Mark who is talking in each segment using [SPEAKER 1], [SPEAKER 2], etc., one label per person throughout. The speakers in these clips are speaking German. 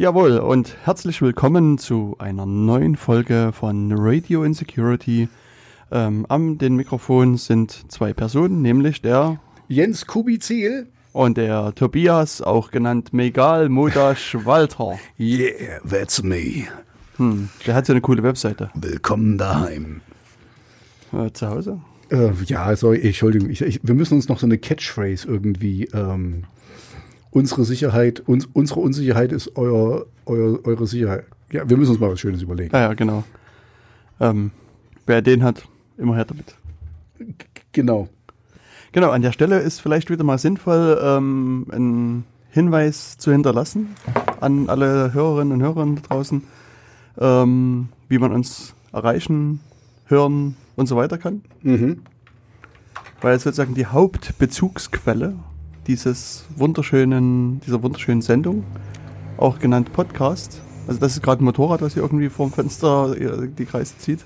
[SPEAKER 1] Jawohl, und herzlich willkommen zu einer neuen Folge von Radio Insecurity. Ähm, am den Mikrofon sind zwei Personen, nämlich der
[SPEAKER 2] Jens Kubizil
[SPEAKER 1] und der Tobias, auch genannt Megal Modasch Walter.
[SPEAKER 2] Yeah, that's me.
[SPEAKER 1] Hm, der hat so eine coole Webseite.
[SPEAKER 2] Willkommen daheim.
[SPEAKER 1] Äh, zu Hause?
[SPEAKER 2] Äh, ja, sorry, Entschuldigung. Ich, ich, wir müssen uns noch so eine Catchphrase irgendwie. Ähm, unsere Sicherheit, uns, unsere Unsicherheit ist euer, euer, eure Sicherheit. Ja, wir müssen uns mal was Schönes überlegen.
[SPEAKER 1] Ah ja, genau. Ähm, wer den hat, immer her damit.
[SPEAKER 2] G genau.
[SPEAKER 1] Genau, an der Stelle ist vielleicht wieder mal sinnvoll, ähm, einen Hinweis zu hinterlassen an alle Hörerinnen und Hörer da draußen, ähm, wie man uns erreichen, hören und so weiter kann.
[SPEAKER 2] Mhm.
[SPEAKER 1] Weil sozusagen die Hauptbezugsquelle dieses wunderschönen, dieser wunderschönen Sendung, auch genannt Podcast. Also das ist gerade ein Motorrad, was hier irgendwie vorm Fenster die Kreise zieht.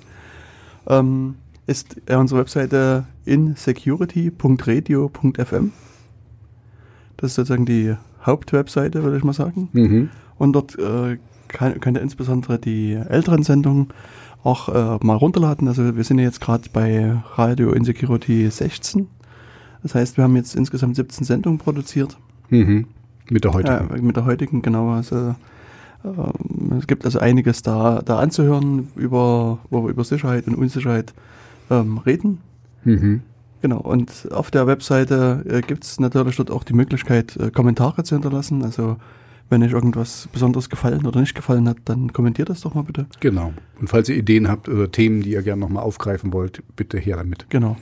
[SPEAKER 1] Ähm, ist ja unsere Webseite insecurity.radio.fm. Das ist sozusagen die Hauptwebseite, würde ich mal sagen.
[SPEAKER 2] Mhm.
[SPEAKER 1] Und dort äh, kann, könnt ihr insbesondere die älteren Sendungen auch äh, mal runterladen. Also wir sind ja jetzt gerade bei Radio Insecurity 16. Das heißt, wir haben jetzt insgesamt 17 Sendungen produziert.
[SPEAKER 2] Mhm. Mit der heutigen.
[SPEAKER 1] Ja, mit der heutigen, genau. Also, ähm, es gibt also einiges da, da anzuhören, über, wo wir über Sicherheit und Unsicherheit ähm, reden.
[SPEAKER 2] Mhm.
[SPEAKER 1] Genau, und auf der Webseite äh, gibt es natürlich dort auch die Möglichkeit, äh, Kommentare zu hinterlassen. Also wenn euch irgendwas besonders gefallen oder nicht gefallen hat, dann kommentiert das doch mal bitte.
[SPEAKER 2] Genau. Und falls ihr Ideen habt oder Themen, die ihr gerne nochmal aufgreifen wollt, bitte her damit.
[SPEAKER 1] Genau.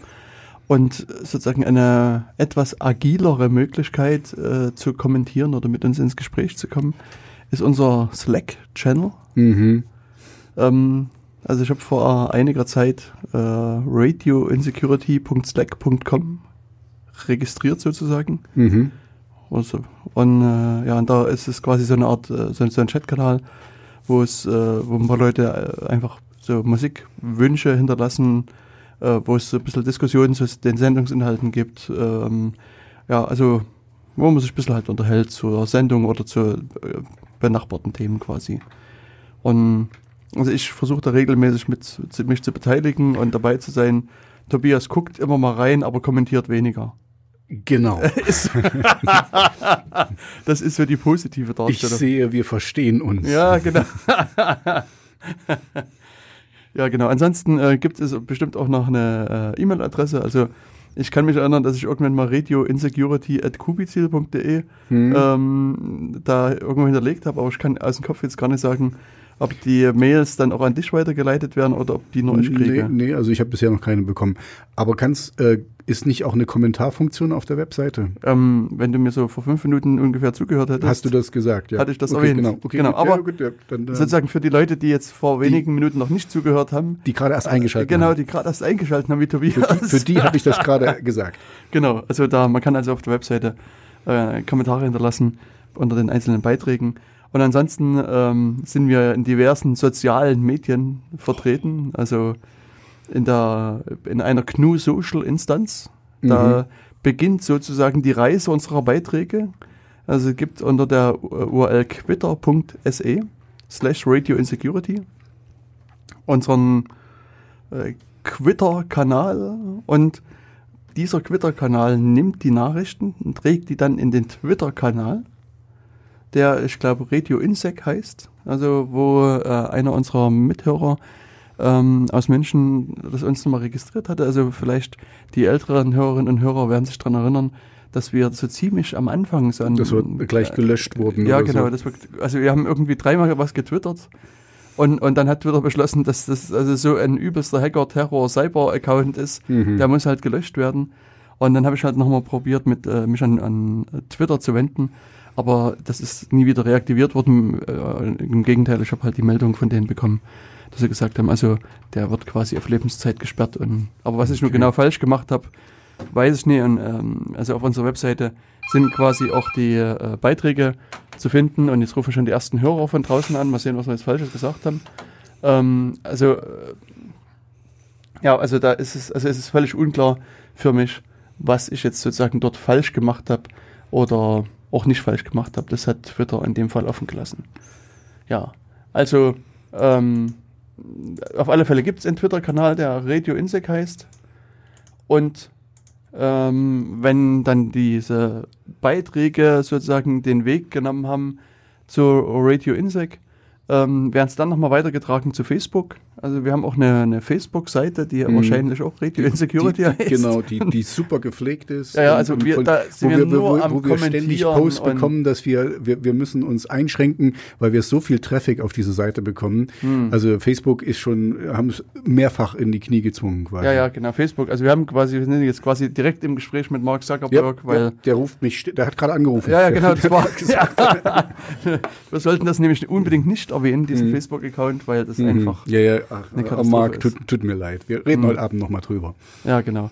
[SPEAKER 1] Und sozusagen eine etwas agilere Möglichkeit äh, zu kommentieren oder mit uns ins Gespräch zu kommen, ist unser Slack-Channel.
[SPEAKER 2] Mhm.
[SPEAKER 1] Ähm, also ich habe vor einiger Zeit äh, radioinsecurity.slack.com registriert sozusagen.
[SPEAKER 2] Mhm.
[SPEAKER 1] Also, und äh, ja, und da ist es quasi so eine Art, äh, so, so ein Chatkanal, wo es, äh, wo ein paar Leute äh, einfach so Musikwünsche hinterlassen, äh, wo es so ein bisschen Diskussionen zu den Sendungsinhalten gibt. Ähm, ja, also wo man sich ein bisschen halt unterhält zur Sendung oder zu äh, benachbarten Themen quasi. Und also ich versuche da regelmäßig mit, mich zu beteiligen und dabei zu sein. Tobias guckt immer mal rein, aber kommentiert weniger.
[SPEAKER 2] Genau.
[SPEAKER 1] das ist so die positive Darstellung.
[SPEAKER 2] Ich sehe, wir verstehen uns.
[SPEAKER 1] Ja, genau. ja, genau. Ansonsten äh, gibt es bestimmt auch noch eine äh, E-Mail-Adresse. Also ich kann mich erinnern, dass ich irgendwann mal radioinsecurity.kubizil.de
[SPEAKER 2] Hm.
[SPEAKER 1] ähm, da irgendwo hinterlegt habe, aber ich kann aus dem Kopf jetzt gar nicht sagen, ob die Mails dann auch an dich weitergeleitet werden oder ob die nur ich
[SPEAKER 2] Nee,
[SPEAKER 1] kriege.
[SPEAKER 2] nee, also ich habe bisher noch keine bekommen. Aber kannst, äh, ist nicht auch eine Kommentarfunktion auf der Webseite?
[SPEAKER 1] Ähm, wenn du mir so vor fünf Minuten ungefähr zugehört hättest.
[SPEAKER 2] Hast du das gesagt? Ja.
[SPEAKER 1] Hatte ich das
[SPEAKER 2] okay,
[SPEAKER 1] erwähnt.
[SPEAKER 2] Genau, okay,
[SPEAKER 1] Genau,
[SPEAKER 2] gut,
[SPEAKER 1] aber
[SPEAKER 2] ja, gut, ja, dann, äh,
[SPEAKER 1] sozusagen für die Leute, die jetzt vor wenigen Minuten noch nicht zugehört haben,
[SPEAKER 2] die gerade erst eingeschaltet
[SPEAKER 1] genau,
[SPEAKER 2] haben.
[SPEAKER 1] die gerade erst eingeschaltet haben, wie Tobias.
[SPEAKER 2] Für die, für die habe ich das gerade gesagt.
[SPEAKER 1] Genau, also da, man kann also auf der Webseite äh, Kommentare hinterlassen unter den einzelnen Beiträgen. Und ansonsten ähm, sind wir in diversen sozialen Medien vertreten, also in der in einer GNU Social Instanz. Da beginnt sozusagen die Reise unserer Beiträge. Also es gibt unter der URL quitter.se slash Radio Insecurity unseren äh, Twitter-Kanal und dieser Twitter-Kanal nimmt die Nachrichten und trägt die dann in den Twitter-Kanal, der, ich glaube, Radio Insec heißt, also wo äh, einer unserer Mithörer ähm, aus München das uns nochmal registriert hatte. Also vielleicht die älteren Hörerinnen und Hörer werden sich daran erinnern, dass wir so ziemlich am Anfang so ein,
[SPEAKER 2] Das wird gleich gelöscht wurden.
[SPEAKER 1] ja, genau.
[SPEAKER 2] So.
[SPEAKER 1] Das wird, also wir haben irgendwie dreimal was getwittert. Und, und dann hat Twitter beschlossen, dass das also so ein übelster Hacker-Terror-Cyber-Account ist.
[SPEAKER 2] Mhm.
[SPEAKER 1] Der muss halt gelöscht werden. Und dann habe ich halt nochmal probiert, mit, äh, mich an, an Twitter zu wenden. Aber das ist nie wieder reaktiviert worden. Äh, Im Gegenteil, ich habe halt die Meldung von denen bekommen, dass sie gesagt haben, also der wird quasi auf Lebenszeit gesperrt. Und, aber was ich nur
[SPEAKER 2] Okay.
[SPEAKER 1] genau falsch gemacht habe, weiß ich nicht. Und, ähm, also auf unserer Webseite sind quasi auch die äh, Beiträge zu finden. Und jetzt rufen schon die ersten Hörer von draußen an. Mal sehen, was wir jetzt Falsches gesagt haben. Ähm, also, äh, ja, also da ist es, also es ist völlig unklar für mich, was ich jetzt sozusagen dort falsch gemacht habe oder auch nicht falsch gemacht habe. Das hat Twitter in dem Fall offen gelassen. ja, also ähm, auf alle Fälle gibt es einen Twitter-Kanal, der Radio Insec heißt. Und ähm, wenn dann diese Beiträge sozusagen den Weg genommen haben zu Radio Insec, ähm, werden es dann nochmal weitergetragen zu Facebook. Also wir haben auch eine, eine Facebook-Seite, die mhm. wahrscheinlich auch Radio Insecurity
[SPEAKER 2] die, heißt. Genau, die, die super gepflegt ist.
[SPEAKER 1] Ja, ja also wir,
[SPEAKER 2] von,
[SPEAKER 1] da
[SPEAKER 2] sind wo wir, nur wo, am wo wir ständig Posts bekommen, dass wir, wir, wir müssen uns einschränken, weil wir so viel Traffic auf diese Seite bekommen. Mhm. Also Facebook ist schon, haben es mehrfach in die Knie gezwungen
[SPEAKER 1] quasi. Ja, ja, genau, Facebook. Also wir haben quasi, wir sind jetzt quasi direkt im Gespräch mit Mark Zuckerberg, ja, weil... Ja,
[SPEAKER 2] der ruft mich, der hat gerade angerufen.
[SPEAKER 1] Ja, ja, genau, das war... ja. wir sollten das nämlich unbedingt nicht erwähnen, diesen mhm. Facebook-Account, weil das mhm. einfach...
[SPEAKER 2] Ja, ja, ach, eine Marc, tut, tut, mir leid. Wir reden mhm. heute Abend nochmal drüber.
[SPEAKER 1] Ja, genau.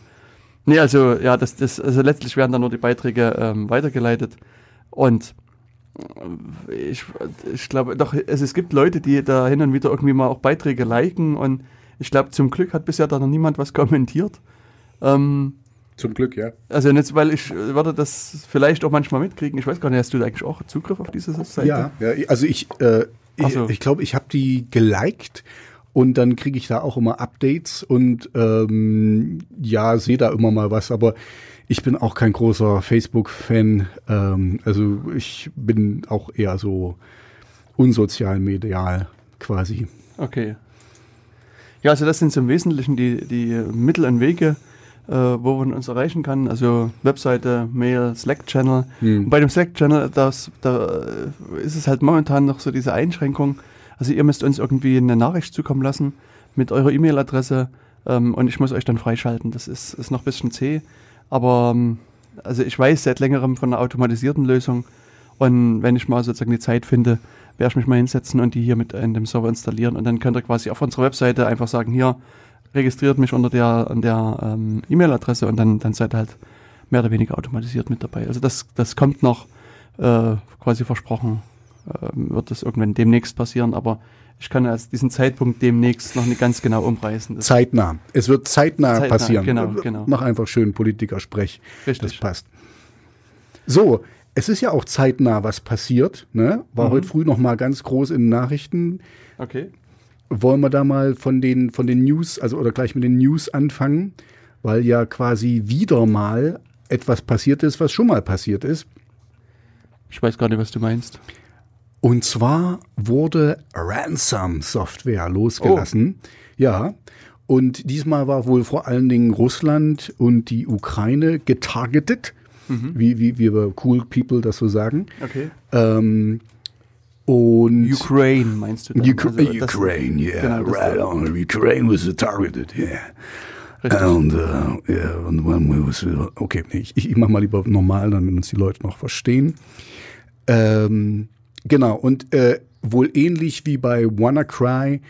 [SPEAKER 1] Nee, also ja, das, das, also letztlich werden dann nur die Beiträge ähm, weitergeleitet. Und äh, ich, ich glaube, doch, also es gibt Leute, die da hin und wieder irgendwie mal auch Beiträge liken und ich glaube, zum Glück hat bisher da noch niemand was kommentiert. Ähm,
[SPEAKER 2] zum Glück, ja.
[SPEAKER 1] Also jetzt, weil ich würde das vielleicht auch manchmal mitkriegen. Ich weiß gar nicht, hast du eigentlich auch Zugriff auf diese Seite?
[SPEAKER 2] Ja, ja also ich, äh, ich, so. ich glaube, ich habe die geliked und dann kriege ich da auch immer Updates und ähm, ja, sehe da immer mal was, aber ich bin auch kein großer Facebook-Fan. Ähm, also ich bin auch eher so unsozial medial quasi.
[SPEAKER 1] Okay. Ja, also das sind so im Wesentlichen die, die Mittel und Wege, äh, wo man uns erreichen kann. Also Webseite, Mail, Slack-Channel. Hm. Bei dem Slack-Channel, da ist es halt momentan noch so diese Einschränkung, also ihr müsst uns irgendwie eine Nachricht zukommen lassen mit eurer E-Mail-Adresse ähm, und ich muss euch dann freischalten. Das ist, ist noch ein bisschen zäh, aber ähm, also ich weiß seit längerem von einer automatisierten Lösung und wenn ich mal sozusagen die Zeit finde, werde ich mich mal hinsetzen und die hier mit in dem Server installieren und dann könnt ihr quasi auf unserer Webseite einfach sagen, hier registriert mich unter der, der ähm, E-Mail-Adresse und dann, dann seid ihr halt mehr oder weniger automatisiert mit dabei. Also das, das kommt noch äh, quasi versprochen wird das irgendwann demnächst passieren, aber ich kann erst diesen Zeitpunkt demnächst noch nicht ganz genau umreißen.
[SPEAKER 2] Das zeitnah. Es wird zeitnah, zeitnah passieren. Genau, genau. Mach einfach schön Politiker-Sprech. Richtig. Das passt. So, es ist ja auch zeitnah was passiert. Ne? War mhm. heute früh noch mal ganz groß in den Nachrichten.
[SPEAKER 1] Okay.
[SPEAKER 2] Wollen wir da mal von den, von den News, also oder gleich mit den News anfangen, weil ja quasi wieder mal etwas passiert ist, was schon mal passiert ist.
[SPEAKER 1] Ich weiß gar nicht, was du meinst.
[SPEAKER 2] Und zwar wurde Ransom-Software losgelassen. Oh. Ja. Und diesmal war wohl vor allen Dingen Russland und die Ukraine getargetet, mhm. wie, wie, wie wir Cool People das so sagen.
[SPEAKER 1] Okay.
[SPEAKER 2] Ähm, und
[SPEAKER 1] Ukraine meinst du?
[SPEAKER 2] Dann? Ukra also, Ukraine, yeah, genau, right on. Ukraine was targeted, yeah. Richtig. Und, uh, yeah, und when was, okay, ich, ich mach mal lieber normal, damit uns die Leute noch verstehen. Ähm, Genau, und äh, wohl ähnlich wie bei WannaCry,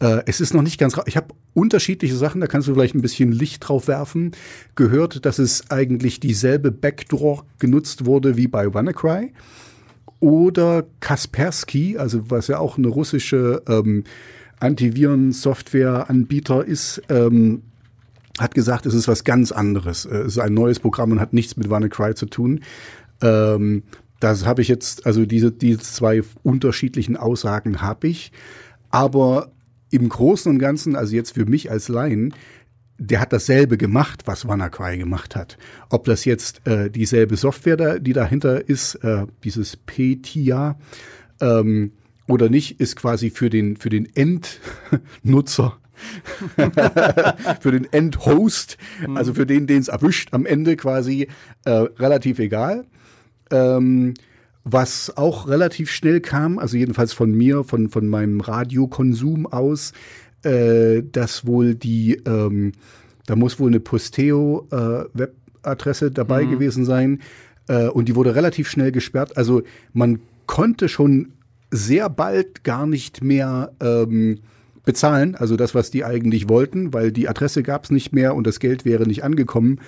[SPEAKER 2] äh, es ist noch nicht ganz, ich habe unterschiedliche Sachen, da kannst du vielleicht ein bisschen Licht drauf werfen, gehört, dass es eigentlich dieselbe Backdoor genutzt wurde wie bei WannaCry. Oder Kaspersky, also was ja auch eine russische ähm, Antiviren-Software-Anbieter ist, ähm, hat gesagt, es ist was ganz anderes. Es ist ein neues Programm und hat nichts mit WannaCry zu tun. Ähm, das habe ich jetzt, also diese, diese zwei unterschiedlichen Aussagen habe ich. Aber im Großen und Ganzen, also jetzt für mich als Laien, der hat dasselbe gemacht, was WannaCry gemacht hat. Ob das jetzt äh, dieselbe Software, da, die dahinter ist, äh, dieses PTIA, ähm, oder nicht, ist quasi für den, für den Endnutzer für den Endhost, also für den, den es erwischt, am Ende quasi äh, relativ egal. Ähm, was auch relativ schnell kam, also jedenfalls von mir, von, von meinem Radiokonsum aus, äh, dass wohl die, ähm, da muss wohl eine Posteo-Webadresse äh, dabei mhm. gewesen sein äh, und die wurde relativ schnell gesperrt. Also man konnte schon sehr bald gar nicht mehr ähm, bezahlen, also das, was die eigentlich wollten, weil die Adresse gab es nicht mehr und das Geld wäre nicht angekommen.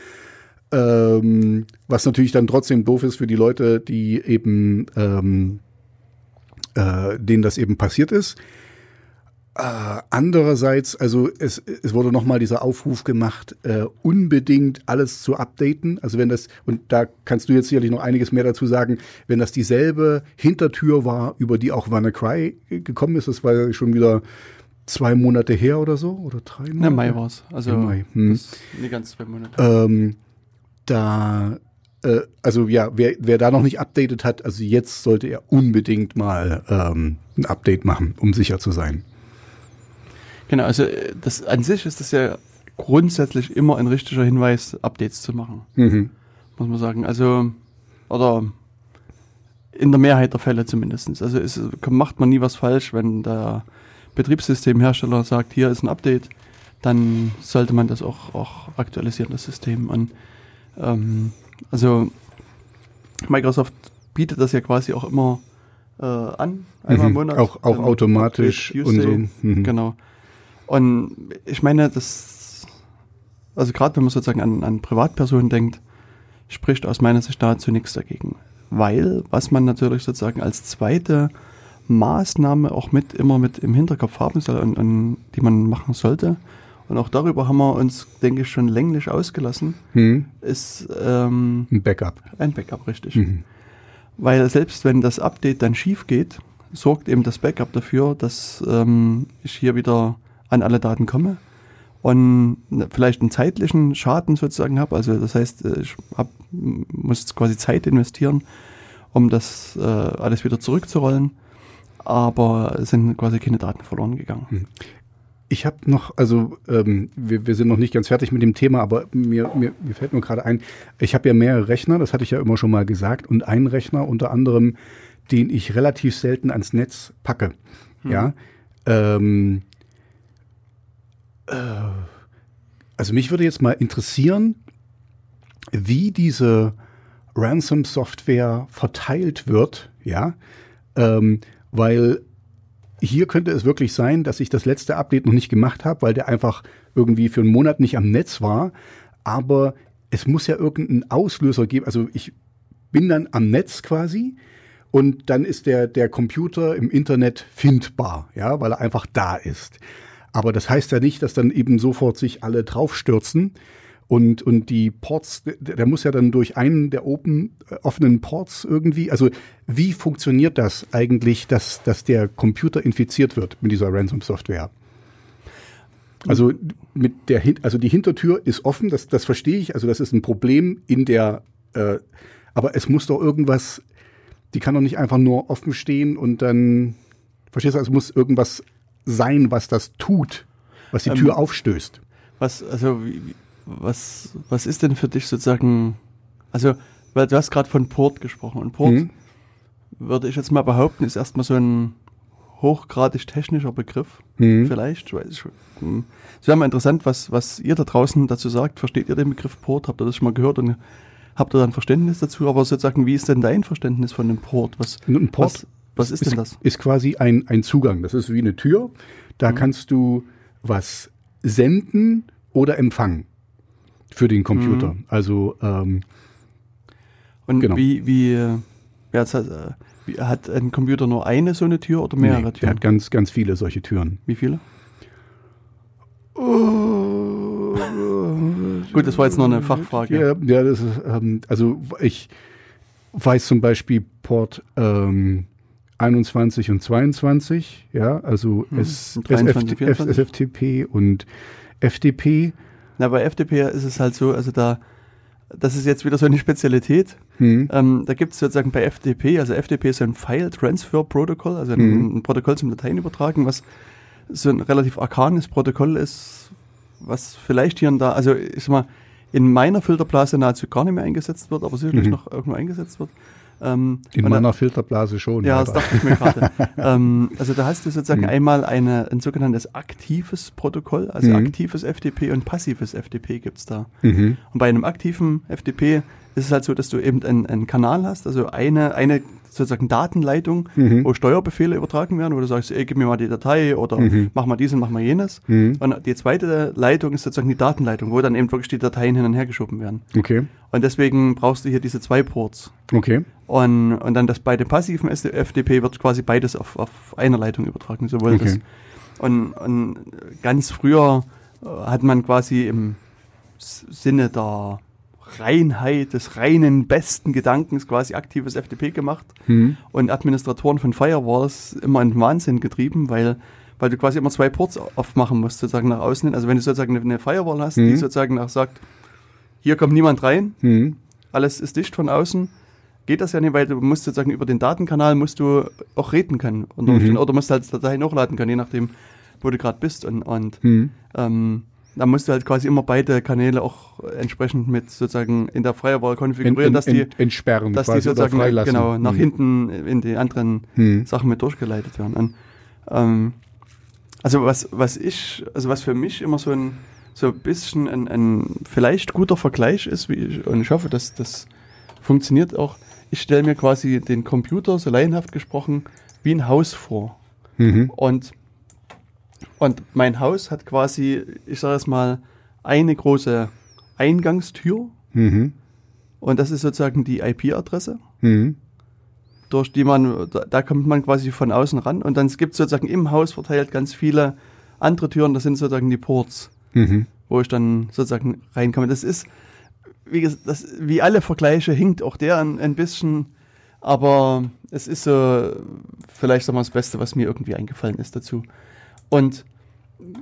[SPEAKER 2] Ähm, was natürlich dann trotzdem doof ist für die Leute, die eben, ähm, äh, denen das eben passiert ist. Äh, andererseits, also es, es wurde nochmal dieser Aufruf gemacht, äh, unbedingt alles zu updaten. Also wenn das, und da kannst du jetzt sicherlich noch einiges mehr dazu sagen, wenn das dieselbe Hintertür war, über die auch WannaCry gekommen ist, das war ja schon wieder zwei Monate her oder so, oder drei Monate?
[SPEAKER 1] Ja, Mai war es. Also
[SPEAKER 2] Im Mai, hm.
[SPEAKER 1] das, nee, ganz zwei Monate.
[SPEAKER 2] Ähm, da, äh, also ja, wer, wer da noch nicht updated hat, also jetzt sollte er unbedingt mal ähm, ein Update machen, um sicher zu sein.
[SPEAKER 1] Genau, also äh, das an sich ist das ja grundsätzlich immer ein richtiger Hinweis, Updates zu machen,
[SPEAKER 2] Mhm.
[SPEAKER 1] muss man sagen. Also, oder in der Mehrheit der Fälle zumindest. Also es macht man nie was falsch, wenn der Betriebssystemhersteller sagt, hier ist ein Update, dann sollte man das auch, auch aktualisieren, das System. Und, ähm, also Microsoft bietet das ja quasi auch immer äh, an, einmal im
[SPEAKER 2] Mhm.
[SPEAKER 1] Monat.
[SPEAKER 2] Auch, auch
[SPEAKER 1] Ähm,
[SPEAKER 2] automatisch und so. Mhm.
[SPEAKER 1] Genau. Und ich meine, das, also gerade wenn man sozusagen an, an Privatpersonen denkt, spricht aus meiner Sicht dazu nichts dagegen. Weil, was man natürlich sozusagen als zweite Maßnahme auch mit immer mit im Hinterkopf haben soll und, und die man machen sollte, und auch darüber haben wir uns, denke ich, schon länglich ausgelassen,
[SPEAKER 2] Mhm.
[SPEAKER 1] ist ähm,
[SPEAKER 2] Ein Backup.
[SPEAKER 1] ein Backup, richtig.
[SPEAKER 2] Mhm.
[SPEAKER 1] Weil selbst wenn das Update dann schief geht, sorgt eben das Backup dafür, dass ähm, ich hier wieder an alle Daten komme und ne- vielleicht einen zeitlichen Schaden sozusagen habe. Also das heißt, äh, ich hab, muss quasi Zeit investieren, um das äh, alles wieder zurückzurollen. Aber es sind quasi keine Daten verloren gegangen.
[SPEAKER 2] Ich habe noch, also ähm, wir, wir sind noch nicht ganz fertig mit dem Thema, aber mir, mir, mir fällt nur gerade ein, ich habe ja mehrere Rechner, das hatte ich ja immer schon mal gesagt, und einen Rechner unter anderem, den ich relativ selten ans Netz packe. Ja. Ähm, äh, also mich würde jetzt mal interessieren, wie diese Ransom-Software verteilt wird, ja, ähm, weil hier könnte es wirklich sein, dass ich das letzte Update noch nicht gemacht habe, weil der einfach irgendwie für einen Monat nicht am Netz war. Aber es muss ja irgendeinen Auslöser geben. Also ich bin dann am Netz quasi und dann ist der, der Computer im Internet findbar, ja, weil er einfach da ist. Aber das heißt ja nicht, dass dann eben sofort sich alle draufstürzen. Und, und die Ports, der, der muss ja dann durch einen der open, äh, offenen Ports irgendwie, also wie funktioniert das eigentlich, dass, dass der Computer infiziert wird mit dieser Ransom-Software? Also mit der, also die Hintertür ist offen, das, das verstehe ich, also das ist ein Problem in der, äh, aber es muss doch irgendwas, die kann doch nicht einfach nur offen stehen und dann, verstehst du, also es muss irgendwas sein, was das tut, was die
[SPEAKER 1] Ähm,
[SPEAKER 2] Tür aufstößt.
[SPEAKER 1] Was, also, wie- was, was ist denn für dich sozusagen, also, weil du hast gerade von Port gesprochen und Port,
[SPEAKER 2] Mhm.
[SPEAKER 1] würde ich jetzt mal behaupten, ist erstmal so ein hochgradig technischer Begriff.
[SPEAKER 2] Mhm.
[SPEAKER 1] Vielleicht. Ich weiß, ich, hm. es wäre mal interessant, was, was ihr da draußen dazu sagt. Versteht ihr den Begriff Port? Habt ihr das schon mal gehört und habt ihr da ein Verständnis dazu? Aber sozusagen, wie ist denn dein Verständnis von dem Port? Was,
[SPEAKER 2] Ein Port
[SPEAKER 1] was, was ist denn das?
[SPEAKER 2] Ist quasi ein, ein Zugang. Das ist wie eine Tür. Da kannst du was senden oder empfangen für den Computer. Also ähm,
[SPEAKER 1] Und
[SPEAKER 2] genau.
[SPEAKER 1] wie, wie, ja, das heißt, äh, wie, hat ein Computer nur eine so eine Tür oder mehrere
[SPEAKER 2] nee, der
[SPEAKER 1] Türen?
[SPEAKER 2] hat ganz, ganz viele solche Türen.
[SPEAKER 1] Wie viele? Gut, das war jetzt noch eine Fachfrage.
[SPEAKER 2] Ja, ja das ist, ähm, also ich weiß zum Beispiel Port ähm, 21 und 22, ja, also
[SPEAKER 1] Mhm.
[SPEAKER 2] S,
[SPEAKER 1] Und 23,
[SPEAKER 2] SFT, F,
[SPEAKER 1] 24?
[SPEAKER 2] SFTP und FDP.
[SPEAKER 1] Na, bei FDP ist es halt so, also da, das ist jetzt wieder so eine Spezialität.
[SPEAKER 2] Hm.
[SPEAKER 1] Ähm, da gibt es sozusagen bei FTP, also FTP ist so ein File Transfer Protocol, also ein,
[SPEAKER 2] Mhm.
[SPEAKER 1] ein Protokoll zum Dateien übertragen, was so ein relativ arkanes Protokoll ist, was vielleicht hier und da, also ich sag mal, in meiner Filterblase nahezu gar nicht mehr eingesetzt wird, aber sicherlich
[SPEAKER 2] Mhm.
[SPEAKER 1] noch irgendwo eingesetzt wird. Ähm,
[SPEAKER 2] In
[SPEAKER 1] und da-
[SPEAKER 2] meiner Filterblase schon.
[SPEAKER 1] Ja, das
[SPEAKER 2] leider.
[SPEAKER 1] dachte ich mir gerade. ähm, also da hast du sozusagen
[SPEAKER 2] Mhm.
[SPEAKER 1] einmal eine, ein sogenanntes aktives Protokoll, also
[SPEAKER 2] Mhm.
[SPEAKER 1] aktives FTP und passives FTP gibt's da.
[SPEAKER 2] Mhm.
[SPEAKER 1] Und bei einem aktiven FTP ist es halt so, dass du eben einen, einen Kanal hast, also eine, eine sozusagen Datenleitung,
[SPEAKER 2] Mhm.
[SPEAKER 1] wo Steuerbefehle übertragen werden, wo du sagst, ey, gib mir mal die Datei oder
[SPEAKER 2] Mhm.
[SPEAKER 1] mach mal dies und mach mal jenes.
[SPEAKER 2] Mhm.
[SPEAKER 1] Und die zweite Leitung ist sozusagen die Datenleitung, wo dann eben wirklich die Dateien hin und her geschoben werden.
[SPEAKER 2] Okay,
[SPEAKER 1] Und deswegen brauchst du hier diese zwei Ports.
[SPEAKER 2] okay.
[SPEAKER 1] Und, und dann das bei dem passiven FTP wird quasi beides auf, auf einer Leitung übertragen. Sowohl
[SPEAKER 2] Okay.
[SPEAKER 1] das Und, und ganz früher äh, hat man quasi im Sinne der Reinheit, des reinen besten Gedankens quasi aktives FTP gemacht
[SPEAKER 2] Hm.
[SPEAKER 1] und Administratoren von Firewalls immer in den Wahnsinn getrieben, weil, weil du quasi immer zwei Ports aufmachen musst, sozusagen nach außen hin. Also wenn du sozusagen eine- eine Firewall hast, die
[SPEAKER 2] Mhm.
[SPEAKER 1] sozusagen nach sagt, hier kommt niemand rein,
[SPEAKER 2] Hm.
[SPEAKER 1] alles ist dicht von außen, geht das ja nicht, weil du musst sozusagen über den Datenkanal musst du auch reden können.
[SPEAKER 2] Mhm.
[SPEAKER 1] Oder musst halt Dateien hochladen können, je nachdem, wo du gerade bist. Und, und
[SPEAKER 2] Hm.
[SPEAKER 1] ähm, da musst du halt quasi immer beide Kanäle auch entsprechend mit sozusagen in der Firewall konfigurieren,
[SPEAKER 2] Ent,
[SPEAKER 1] dass die,
[SPEAKER 2] ent, entsperren
[SPEAKER 1] dass die sozusagen genau nach
[SPEAKER 2] Hm.
[SPEAKER 1] hinten in die anderen
[SPEAKER 2] Hm.
[SPEAKER 1] Sachen mit durchgeleitet werden. Und, ähm, also was, was ich, also was für mich immer so ein so ein bisschen ein, ein vielleicht guter Vergleich ist, wie ich, und ich hoffe, dass das funktioniert auch. Ich stelle mir quasi den Computer, so laienhaft gesprochen, wie ein Haus vor.
[SPEAKER 2] Mhm.
[SPEAKER 1] Und, und mein Haus hat quasi, ich sage es mal, eine große Eingangstür
[SPEAKER 2] Mhm.
[SPEAKER 1] und das ist sozusagen die IP-Adresse
[SPEAKER 2] Mhm.
[SPEAKER 1] durch die man, da, da kommt man quasi von außen ran und dann gibt es sozusagen im Haus verteilt ganz viele andere Türen, das sind sozusagen die Ports,
[SPEAKER 2] Mhm.
[SPEAKER 1] wo ich dann sozusagen reinkomme. Das ist, wie, ges- das, wie alle Vergleiche, hinkt auch der ein, ein bisschen, aber es ist so vielleicht sagen wir, das Beste, was mir irgendwie eingefallen ist dazu. Und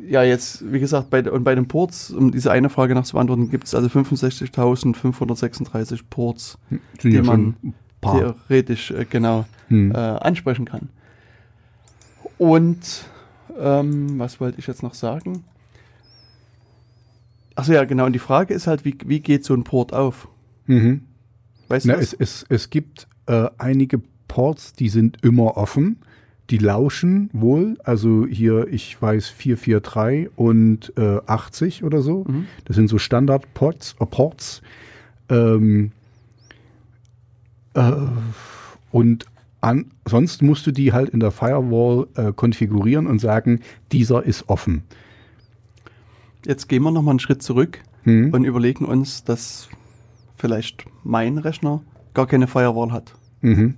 [SPEAKER 1] ja, jetzt, wie gesagt, bei, und bei den Ports, um diese eine Frage noch zu beantworten, gibt es also 65.536 Ports,
[SPEAKER 2] Sind
[SPEAKER 1] Die
[SPEAKER 2] ja
[SPEAKER 1] man theoretisch äh, genau
[SPEAKER 2] Hm.
[SPEAKER 1] äh, ansprechen kann. Und ähm, was wollte ich jetzt noch sagen? Achso, ja, genau. Und die Frage ist halt, wie, wie geht so ein Port auf?
[SPEAKER 2] Mhm.
[SPEAKER 1] Weißt du
[SPEAKER 2] Na,
[SPEAKER 1] das?
[SPEAKER 2] es, es, es gibt äh, einige Ports, die sind immer offen. Die lauschen wohl. Also hier, ich weiß, 443 und äh, 80 oder so.
[SPEAKER 1] Mhm.
[SPEAKER 2] Das sind so Standard-Ports. Äh, Ports. Ähm, äh, und an, sonst musst du die halt in der Firewall äh, konfigurieren und sagen, dieser ist offen.
[SPEAKER 1] Jetzt gehen wir nochmal einen Schritt zurück
[SPEAKER 2] Hm?
[SPEAKER 1] und überlegen uns, dass vielleicht mein Rechner gar keine Firewall hat.
[SPEAKER 2] Mhm.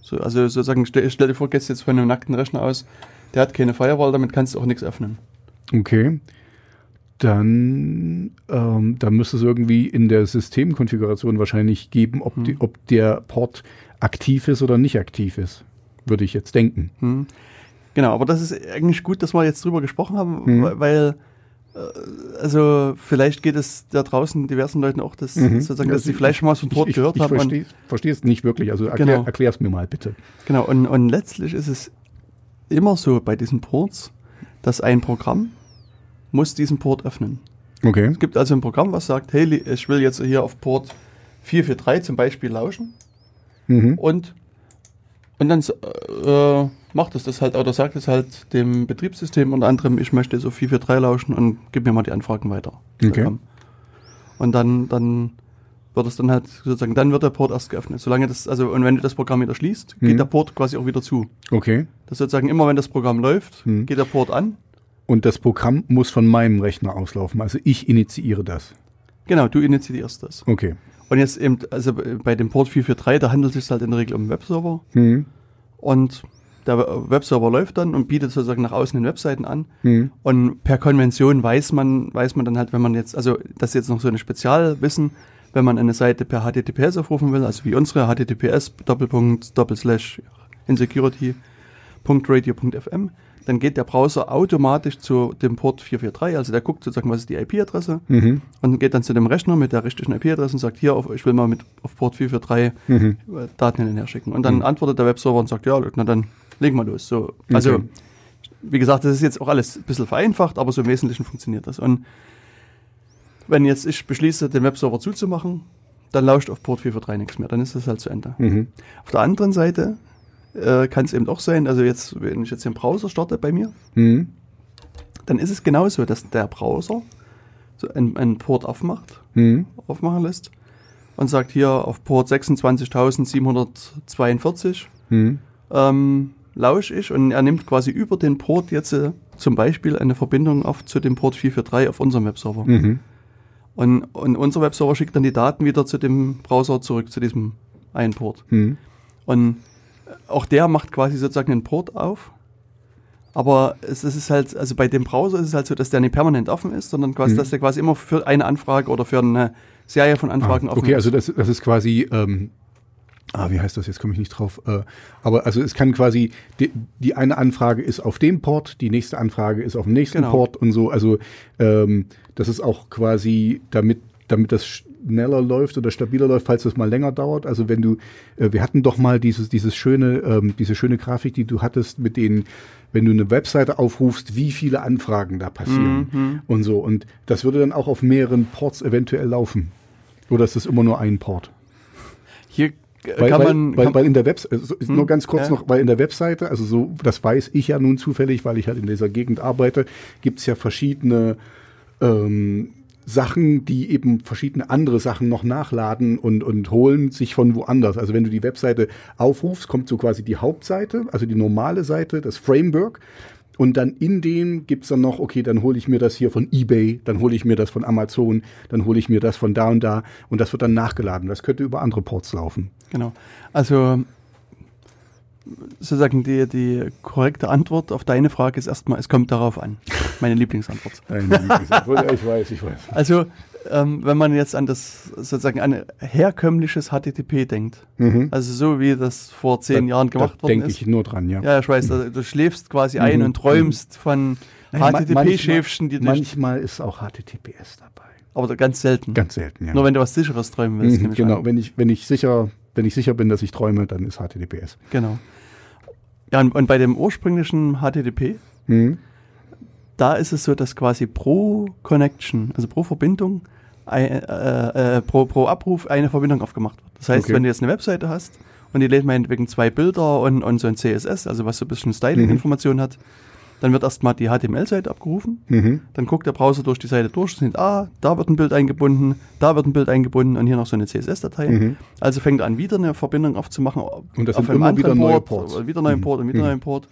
[SPEAKER 1] So, also sozusagen, stell, stell dir vor, gehst jetzt von einem nackten Rechner aus, der hat keine Firewall, damit kannst du auch nichts öffnen.
[SPEAKER 2] Okay. Dann, ähm, dann müsste es irgendwie in der Systemkonfiguration wahrscheinlich geben, ob, die, ob der Port aktiv ist oder nicht aktiv ist. Würde ich jetzt denken.
[SPEAKER 1] Hm. Genau, aber das ist eigentlich gut, dass wir jetzt drüber gesprochen haben,
[SPEAKER 2] Mhm.
[SPEAKER 1] weil- also vielleicht geht es da draußen diversen Leuten auch, dass sozusagen, dass sie vielleicht schon mal so
[SPEAKER 2] Mhm. ich,
[SPEAKER 1] gehört
[SPEAKER 2] ich, ich
[SPEAKER 1] haben.
[SPEAKER 2] verstehe,
[SPEAKER 1] Und,
[SPEAKER 2] verstehe es nicht wirklich. Also erklär,
[SPEAKER 1] Genau.
[SPEAKER 2] erklär es mir mal bitte.
[SPEAKER 1] genau, und, und letztlich ist es immer so bei diesen Ports, dass ein Programm muss diesen Port öffnen.
[SPEAKER 2] Okay.
[SPEAKER 1] Es gibt also ein Programm, was sagt, hey, ich will jetzt hier auf Port 443 zum Beispiel lauschen
[SPEAKER 2] Mhm.
[SPEAKER 1] und, und dann äh, macht es das halt oder sagt es halt dem Betriebssystem unter anderem, ich möchte so 443 lauschen und gib mir mal die Anfragen weiter.
[SPEAKER 2] Okay.
[SPEAKER 1] Und dann, dann wird es dann halt sozusagen, dann wird der Port erst geöffnet. Solange das, also, und wenn du das Programm wieder schließt, geht
[SPEAKER 2] Mhm.
[SPEAKER 1] der Port quasi auch wieder zu.
[SPEAKER 2] Okay.
[SPEAKER 1] Das sozusagen immer, wenn das Programm läuft,
[SPEAKER 2] Mhm.
[SPEAKER 1] geht der Port an.
[SPEAKER 2] Und das Programm muss von meinem Rechner auslaufen. Also ich initiiere das.
[SPEAKER 1] Genau, du initiierst das.
[SPEAKER 2] Okay.
[SPEAKER 1] Und jetzt eben, also bei dem Port 443, da handelt es sich halt in der Regel um einen Webserver.
[SPEAKER 2] Mhm.
[SPEAKER 1] Und der Webserver läuft dann und bietet sozusagen nach außen den Webseiten an.
[SPEAKER 2] Mhm.
[SPEAKER 1] Und per Konvention weiß man, weiß man dann halt, wenn man jetzt, also das ist jetzt noch so ein Spezialwissen, wenn man eine Seite per HTTPS aufrufen will, also wie unsere HTTPS Doppelpunkt Doppelslash insecurity.radio.fm, dann geht der Browser automatisch zu dem Port 443, also der guckt sozusagen, was ist die IP-Adresse
[SPEAKER 2] Mhm.
[SPEAKER 1] und geht dann zu dem Rechner mit der richtigen IP-Adresse und sagt, hier, auf, ich will mal mit auf Port 443
[SPEAKER 2] Mhm.
[SPEAKER 1] Daten hin und her schicken. Und dann
[SPEAKER 2] Mhm.
[SPEAKER 1] antwortet der Webserver und sagt, ja, na dann legen wir los. So, also,
[SPEAKER 2] Okay.
[SPEAKER 1] wie gesagt, das ist jetzt auch alles ein bisschen vereinfacht, aber so im Wesentlichen funktioniert das. Und wenn jetzt ich beschließe, den Webserver zuzumachen, dann lauscht auf Port 443 nichts mehr. Dann ist das halt zu Ende.
[SPEAKER 2] Mhm.
[SPEAKER 1] Auf der anderen Seite äh, kann es eben auch sein, also jetzt, wenn ich jetzt den Browser starte bei mir,
[SPEAKER 2] Mhm.
[SPEAKER 1] dann ist es genauso, dass der Browser so einen, einen Port aufmacht
[SPEAKER 2] Mhm.
[SPEAKER 1] aufmachen lässt und sagt hier auf Port 26.742
[SPEAKER 2] Mhm.
[SPEAKER 1] ähm, lausche ich und er nimmt quasi über den Port jetzt äh, zum Beispiel eine Verbindung auf zu dem Port 443 auf unserem Webserver.
[SPEAKER 2] Mhm.
[SPEAKER 1] Und, und unser Webserver schickt dann die Daten wieder zu dem Browser zurück, zu diesem einen Port.
[SPEAKER 2] Mhm.
[SPEAKER 1] Und auch der macht quasi sozusagen einen Port auf Aber es, es ist halt, also bei dem Browser ist es halt so, dass der nicht permanent offen ist, sondern quasi,
[SPEAKER 2] Mhm.
[SPEAKER 1] dass der quasi immer für eine Anfrage oder für eine Serie von Anfragen
[SPEAKER 2] Ah,
[SPEAKER 1] offen
[SPEAKER 2] okay,
[SPEAKER 1] ist.
[SPEAKER 2] also das, das ist quasi, ähm, ah, wie heißt das, jetzt komme ich nicht drauf. Äh, aber also es kann quasi, die, die eine Anfrage ist auf dem Port, die nächste Anfrage ist auf dem nächsten
[SPEAKER 1] Genau.
[SPEAKER 2] Port und so. Also ähm, das ist auch quasi, damit, damit das schneller läuft oder stabiler läuft, falls das mal länger dauert. Also wenn du, äh, wir hatten doch mal dieses, dieses schöne, ähm, diese schöne Grafik, die du hattest mit den, wenn du eine Webseite aufrufst, wie viele Anfragen da passieren
[SPEAKER 1] Mhm.
[SPEAKER 2] und so. Und das würde dann auch auf mehreren Ports eventuell laufen. Oder ist das immer nur ein Port?
[SPEAKER 1] Hier
[SPEAKER 2] Weil,
[SPEAKER 1] kann
[SPEAKER 2] weil,
[SPEAKER 1] man,
[SPEAKER 2] weil,
[SPEAKER 1] kann,
[SPEAKER 2] weil in der Webseite, also
[SPEAKER 1] Hm,
[SPEAKER 2] nur ganz kurz
[SPEAKER 1] ja.
[SPEAKER 2] noch, weil in der Webseite, also so, das weiß ich ja nun zufällig, weil ich halt in dieser Gegend arbeite, gibt es ja verschiedene ähm, Sachen, die eben verschiedene andere Sachen noch nachladen und, und holen sich von woanders. Also wenn du die Webseite aufrufst, kommt so quasi die Hauptseite, also die normale Seite, das Framework. Und dann in dem gibt's dann noch, okay, dann hole ich mir das hier von eBay, dann hole ich mir das von Amazon, dann hole ich mir das von da und da und das wird dann nachgeladen. Das könnte über andere Ports laufen.
[SPEAKER 1] genau. Also sozusagen die, die korrekte Antwort auf deine Frage ist erstmal, es kommt darauf an. Meine Lieblingsantwort.
[SPEAKER 2] Deine Lieblingsantwort. ich weiß, ich weiß.
[SPEAKER 1] Also, ähm, wenn man jetzt an das sozusagen an herkömmliches HTTP denkt,
[SPEAKER 2] Mhm.
[SPEAKER 1] also so wie das vor zehn Jahren gemacht
[SPEAKER 2] da
[SPEAKER 1] worden
[SPEAKER 2] denke
[SPEAKER 1] ist.
[SPEAKER 2] ich nur dran, ja.
[SPEAKER 1] Ja, ich weiß, du, du schläfst quasi ein
[SPEAKER 2] Mhm.
[SPEAKER 1] und träumst von HTTP-Schäfchen, die
[SPEAKER 2] manchmal,
[SPEAKER 1] dich,
[SPEAKER 2] manchmal ist auch HTTPS dabei.
[SPEAKER 1] aber ganz selten.
[SPEAKER 2] Ganz selten, ja.
[SPEAKER 1] Nur wenn du was sicheres träumen willst.
[SPEAKER 2] mhm, genau,
[SPEAKER 1] an.
[SPEAKER 2] wenn ich, wenn ich sicher, wenn ich sicher bin, dass ich träume, dann ist HTTPS.
[SPEAKER 1] Genau. Ja, und, und bei dem ursprünglichen HTTP,
[SPEAKER 2] Mhm.
[SPEAKER 1] Da ist es so, dass quasi pro Connection, also pro Verbindung, ein, äh, äh, pro, pro Abruf eine Verbindung aufgemacht wird. Das heißt,
[SPEAKER 2] Okay.
[SPEAKER 1] wenn du jetzt eine Webseite hast und die lädt meinetwegen zwei Bilder und, und so ein CSS, also was so ein bisschen Styling-Information hat, dann wird erstmal die HTML-Seite abgerufen,
[SPEAKER 2] Mhm.
[SPEAKER 1] dann guckt der Browser durch die Seite durch, sieht, ah, da wird ein Bild eingebunden, da wird ein Bild eingebunden und hier noch so eine CSS-Datei.
[SPEAKER 2] Mhm.
[SPEAKER 1] Also fängt an, wieder eine Verbindung aufzumachen.
[SPEAKER 2] Und das
[SPEAKER 1] auf
[SPEAKER 2] sind
[SPEAKER 1] einem
[SPEAKER 2] immer wieder
[SPEAKER 1] anderen
[SPEAKER 2] neue
[SPEAKER 1] Port,
[SPEAKER 2] Ports.
[SPEAKER 1] Wieder neuen
[SPEAKER 2] Mhm.
[SPEAKER 1] Port und wieder
[SPEAKER 2] Mhm.
[SPEAKER 1] neuen Port.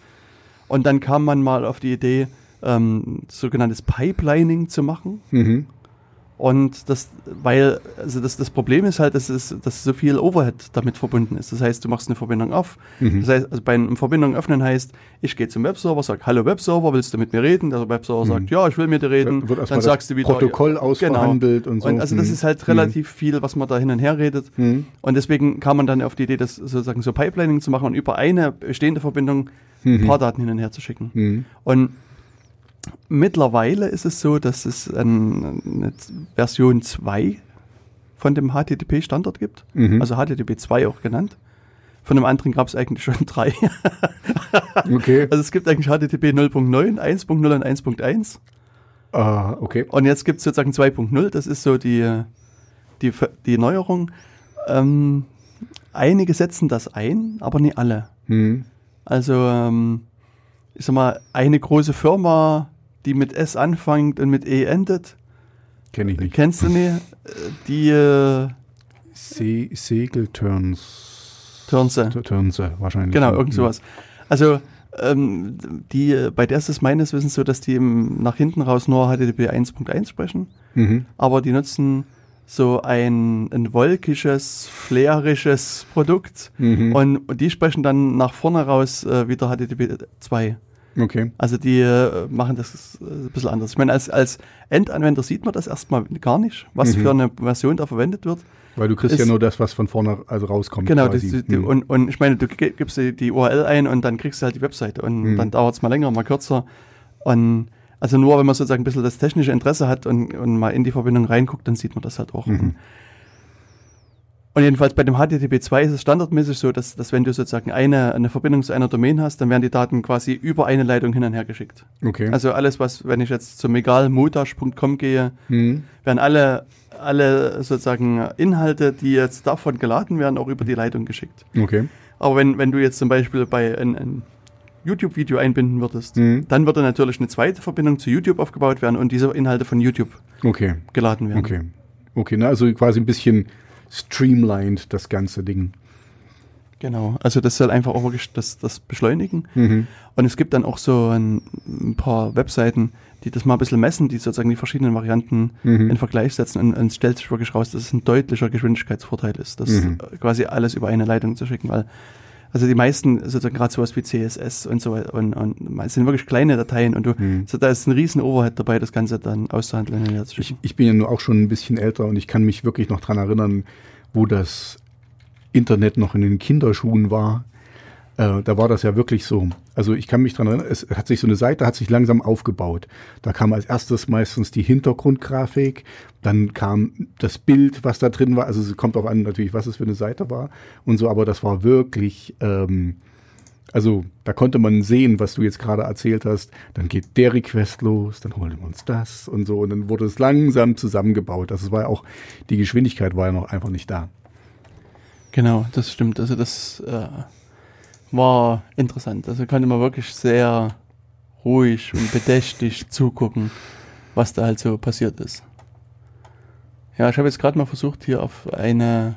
[SPEAKER 1] Und dann kam man mal auf die Idee, ähm, sogenanntes Pipelining zu machen.
[SPEAKER 2] Mhm.
[SPEAKER 1] Und das, weil, also das, das Problem ist halt, dass, es, dass so viel Overhead damit verbunden ist. Das heißt, du machst eine Verbindung auf.
[SPEAKER 2] Mhm.
[SPEAKER 1] Das heißt, also bei einem Verbindung öffnen heißt, ich gehe zum Webserver, sag, hallo Webserver, willst du mit mir reden? Der Webserver sagt, ja, ich will mit dir reden.
[SPEAKER 2] Mhm.
[SPEAKER 1] Dann
[SPEAKER 2] mal
[SPEAKER 1] sagst
[SPEAKER 2] das
[SPEAKER 1] du wieder.
[SPEAKER 2] Protokoll
[SPEAKER 1] ja,
[SPEAKER 2] ausverhandelt und so.
[SPEAKER 1] Und also das
[SPEAKER 2] Mhm.
[SPEAKER 1] ist halt relativ viel, was man da hin und her redet.
[SPEAKER 2] Mhm.
[SPEAKER 1] Und deswegen kam man dann auf die Idee, das sozusagen so Pipelining zu machen und über eine bestehende Verbindung ein
[SPEAKER 2] Mhm.
[SPEAKER 1] paar Daten hin und her zu schicken.
[SPEAKER 2] Mhm.
[SPEAKER 1] Und mittlerweile ist es so, dass es ein, eine Version 2 von dem HTTP-Standard gibt,
[SPEAKER 2] Mhm.
[SPEAKER 1] also HTTP 2 auch genannt. Von dem anderen gab es eigentlich schon drei.
[SPEAKER 2] Okay.
[SPEAKER 1] Also es gibt eigentlich HTTP 0.9, 1.0 und 1.1.
[SPEAKER 2] Ah, okay.
[SPEAKER 1] Und jetzt gibt es sozusagen 2.0, das ist so die, die, die Neuerung. Ähm, einige setzen das ein, aber nicht alle.
[SPEAKER 2] Mhm.
[SPEAKER 1] Also, ähm, ich sag mal, eine große Firma, die mit S anfängt und mit E endet,
[SPEAKER 2] Kenne ich nicht.
[SPEAKER 1] kennst du nicht? Äh, Die äh,
[SPEAKER 2] Se Segelturns.
[SPEAKER 1] Turnse.
[SPEAKER 2] Turnse, wahrscheinlich.
[SPEAKER 1] Genau, irgend sowas. Also, ähm, die, bei der ist es meines Wissens so, dass die im, nach hinten raus nur HTTP 1.1 sprechen,
[SPEAKER 2] Mhm.
[SPEAKER 1] aber die nutzen so ein, ein wolkisches, flärisches Produkt
[SPEAKER 2] Mhm.
[SPEAKER 1] und, und die sprechen dann nach vorne raus äh, wieder HTTP 2.
[SPEAKER 2] Okay.
[SPEAKER 1] Also die äh, machen das äh, ein bisschen anders. Ich meine, als, als Endanwender sieht man das erstmal gar nicht, was
[SPEAKER 2] Mhm.
[SPEAKER 1] für eine Version da verwendet wird.
[SPEAKER 2] Weil du kriegst
[SPEAKER 1] Ist-
[SPEAKER 2] ja nur das, was von vorne also rauskommt.
[SPEAKER 1] Genau, das, die, die,
[SPEAKER 2] Mhm.
[SPEAKER 1] und, und ich meine, du gibst die, die URL ein und dann kriegst du halt die Webseite und
[SPEAKER 2] Mhm.
[SPEAKER 1] dann dauert es mal länger, mal kürzer. Und also nur wenn man sozusagen ein bisschen das technische Interesse hat und, und mal in die Verbindung reinguckt, dann sieht man das halt auch.
[SPEAKER 2] Mhm.
[SPEAKER 1] Und jedenfalls bei dem HTTP 2 ist es standardmäßig so, dass, dass wenn du sozusagen eine, eine Verbindung zu einer Domain hast, dann werden die Daten quasi über eine Leitung hin und her geschickt.
[SPEAKER 2] Okay.
[SPEAKER 1] Also alles, was, wenn ich jetzt zum egalmotash.com gehe,
[SPEAKER 2] Mhm.
[SPEAKER 1] werden alle, alle sozusagen Inhalte, die jetzt davon geladen werden, auch über die Leitung geschickt.
[SPEAKER 2] Okay.
[SPEAKER 1] Aber wenn, wenn du jetzt zum Beispiel bei ein, ein YouTube-Video einbinden würdest,
[SPEAKER 2] Mhm.
[SPEAKER 1] dann würde natürlich eine zweite Verbindung zu YouTube aufgebaut werden und diese Inhalte von YouTube
[SPEAKER 2] Okay.
[SPEAKER 1] geladen werden.
[SPEAKER 2] Okay. Okay, na, also quasi ein bisschen streamlined, das ganze Ding.
[SPEAKER 1] Genau. Also das soll einfach auch wirklich das, das beschleunigen.
[SPEAKER 2] Mhm.
[SPEAKER 1] Und es gibt dann auch so ein, ein paar Webseiten, die das mal ein bisschen messen, die sozusagen die verschiedenen Varianten
[SPEAKER 2] Mhm.
[SPEAKER 1] in Vergleich setzen und, und es stellt sich wirklich raus, dass es ein deutlicher Geschwindigkeitsvorteil ist, das
[SPEAKER 2] Mhm.
[SPEAKER 1] quasi alles über eine Leitung zu schicken, weil Also die meisten, sozusagen gerade sowas wie CSS und so weiter, und, und es sind wirklich kleine Dateien und du,
[SPEAKER 2] Hm.
[SPEAKER 1] so, da ist ein riesen Overhead dabei, das Ganze dann auszuhandeln. und
[SPEAKER 2] Ich, ich bin ja nur auch schon ein bisschen älter und ich kann mich wirklich noch dran erinnern, wo das Internet noch in den Kinderschuhen war. Äh, da war das ja wirklich so. Also ich kann mich dran erinnern, es hat sich so eine Seite hat sich langsam aufgebaut. Da kam als erstes meistens die Hintergrundgrafik, dann kam das Bild, was da drin war. Also es kommt auch an natürlich, was es für eine Seite war und so. Aber das war wirklich ähm, also da konnte man sehen, was du jetzt gerade erzählt hast. Dann geht der Request los, dann holen wir uns das und so. Und dann wurde es langsam zusammengebaut. Das war ja auch, die Geschwindigkeit war ja noch einfach nicht da.
[SPEAKER 1] Genau, das stimmt. Also das äh, war interessant. Also konnte man wirklich sehr ruhig und bedächtig zugucken, was da halt so passiert ist. Ja, ich habe jetzt gerade mal versucht, hier auf eine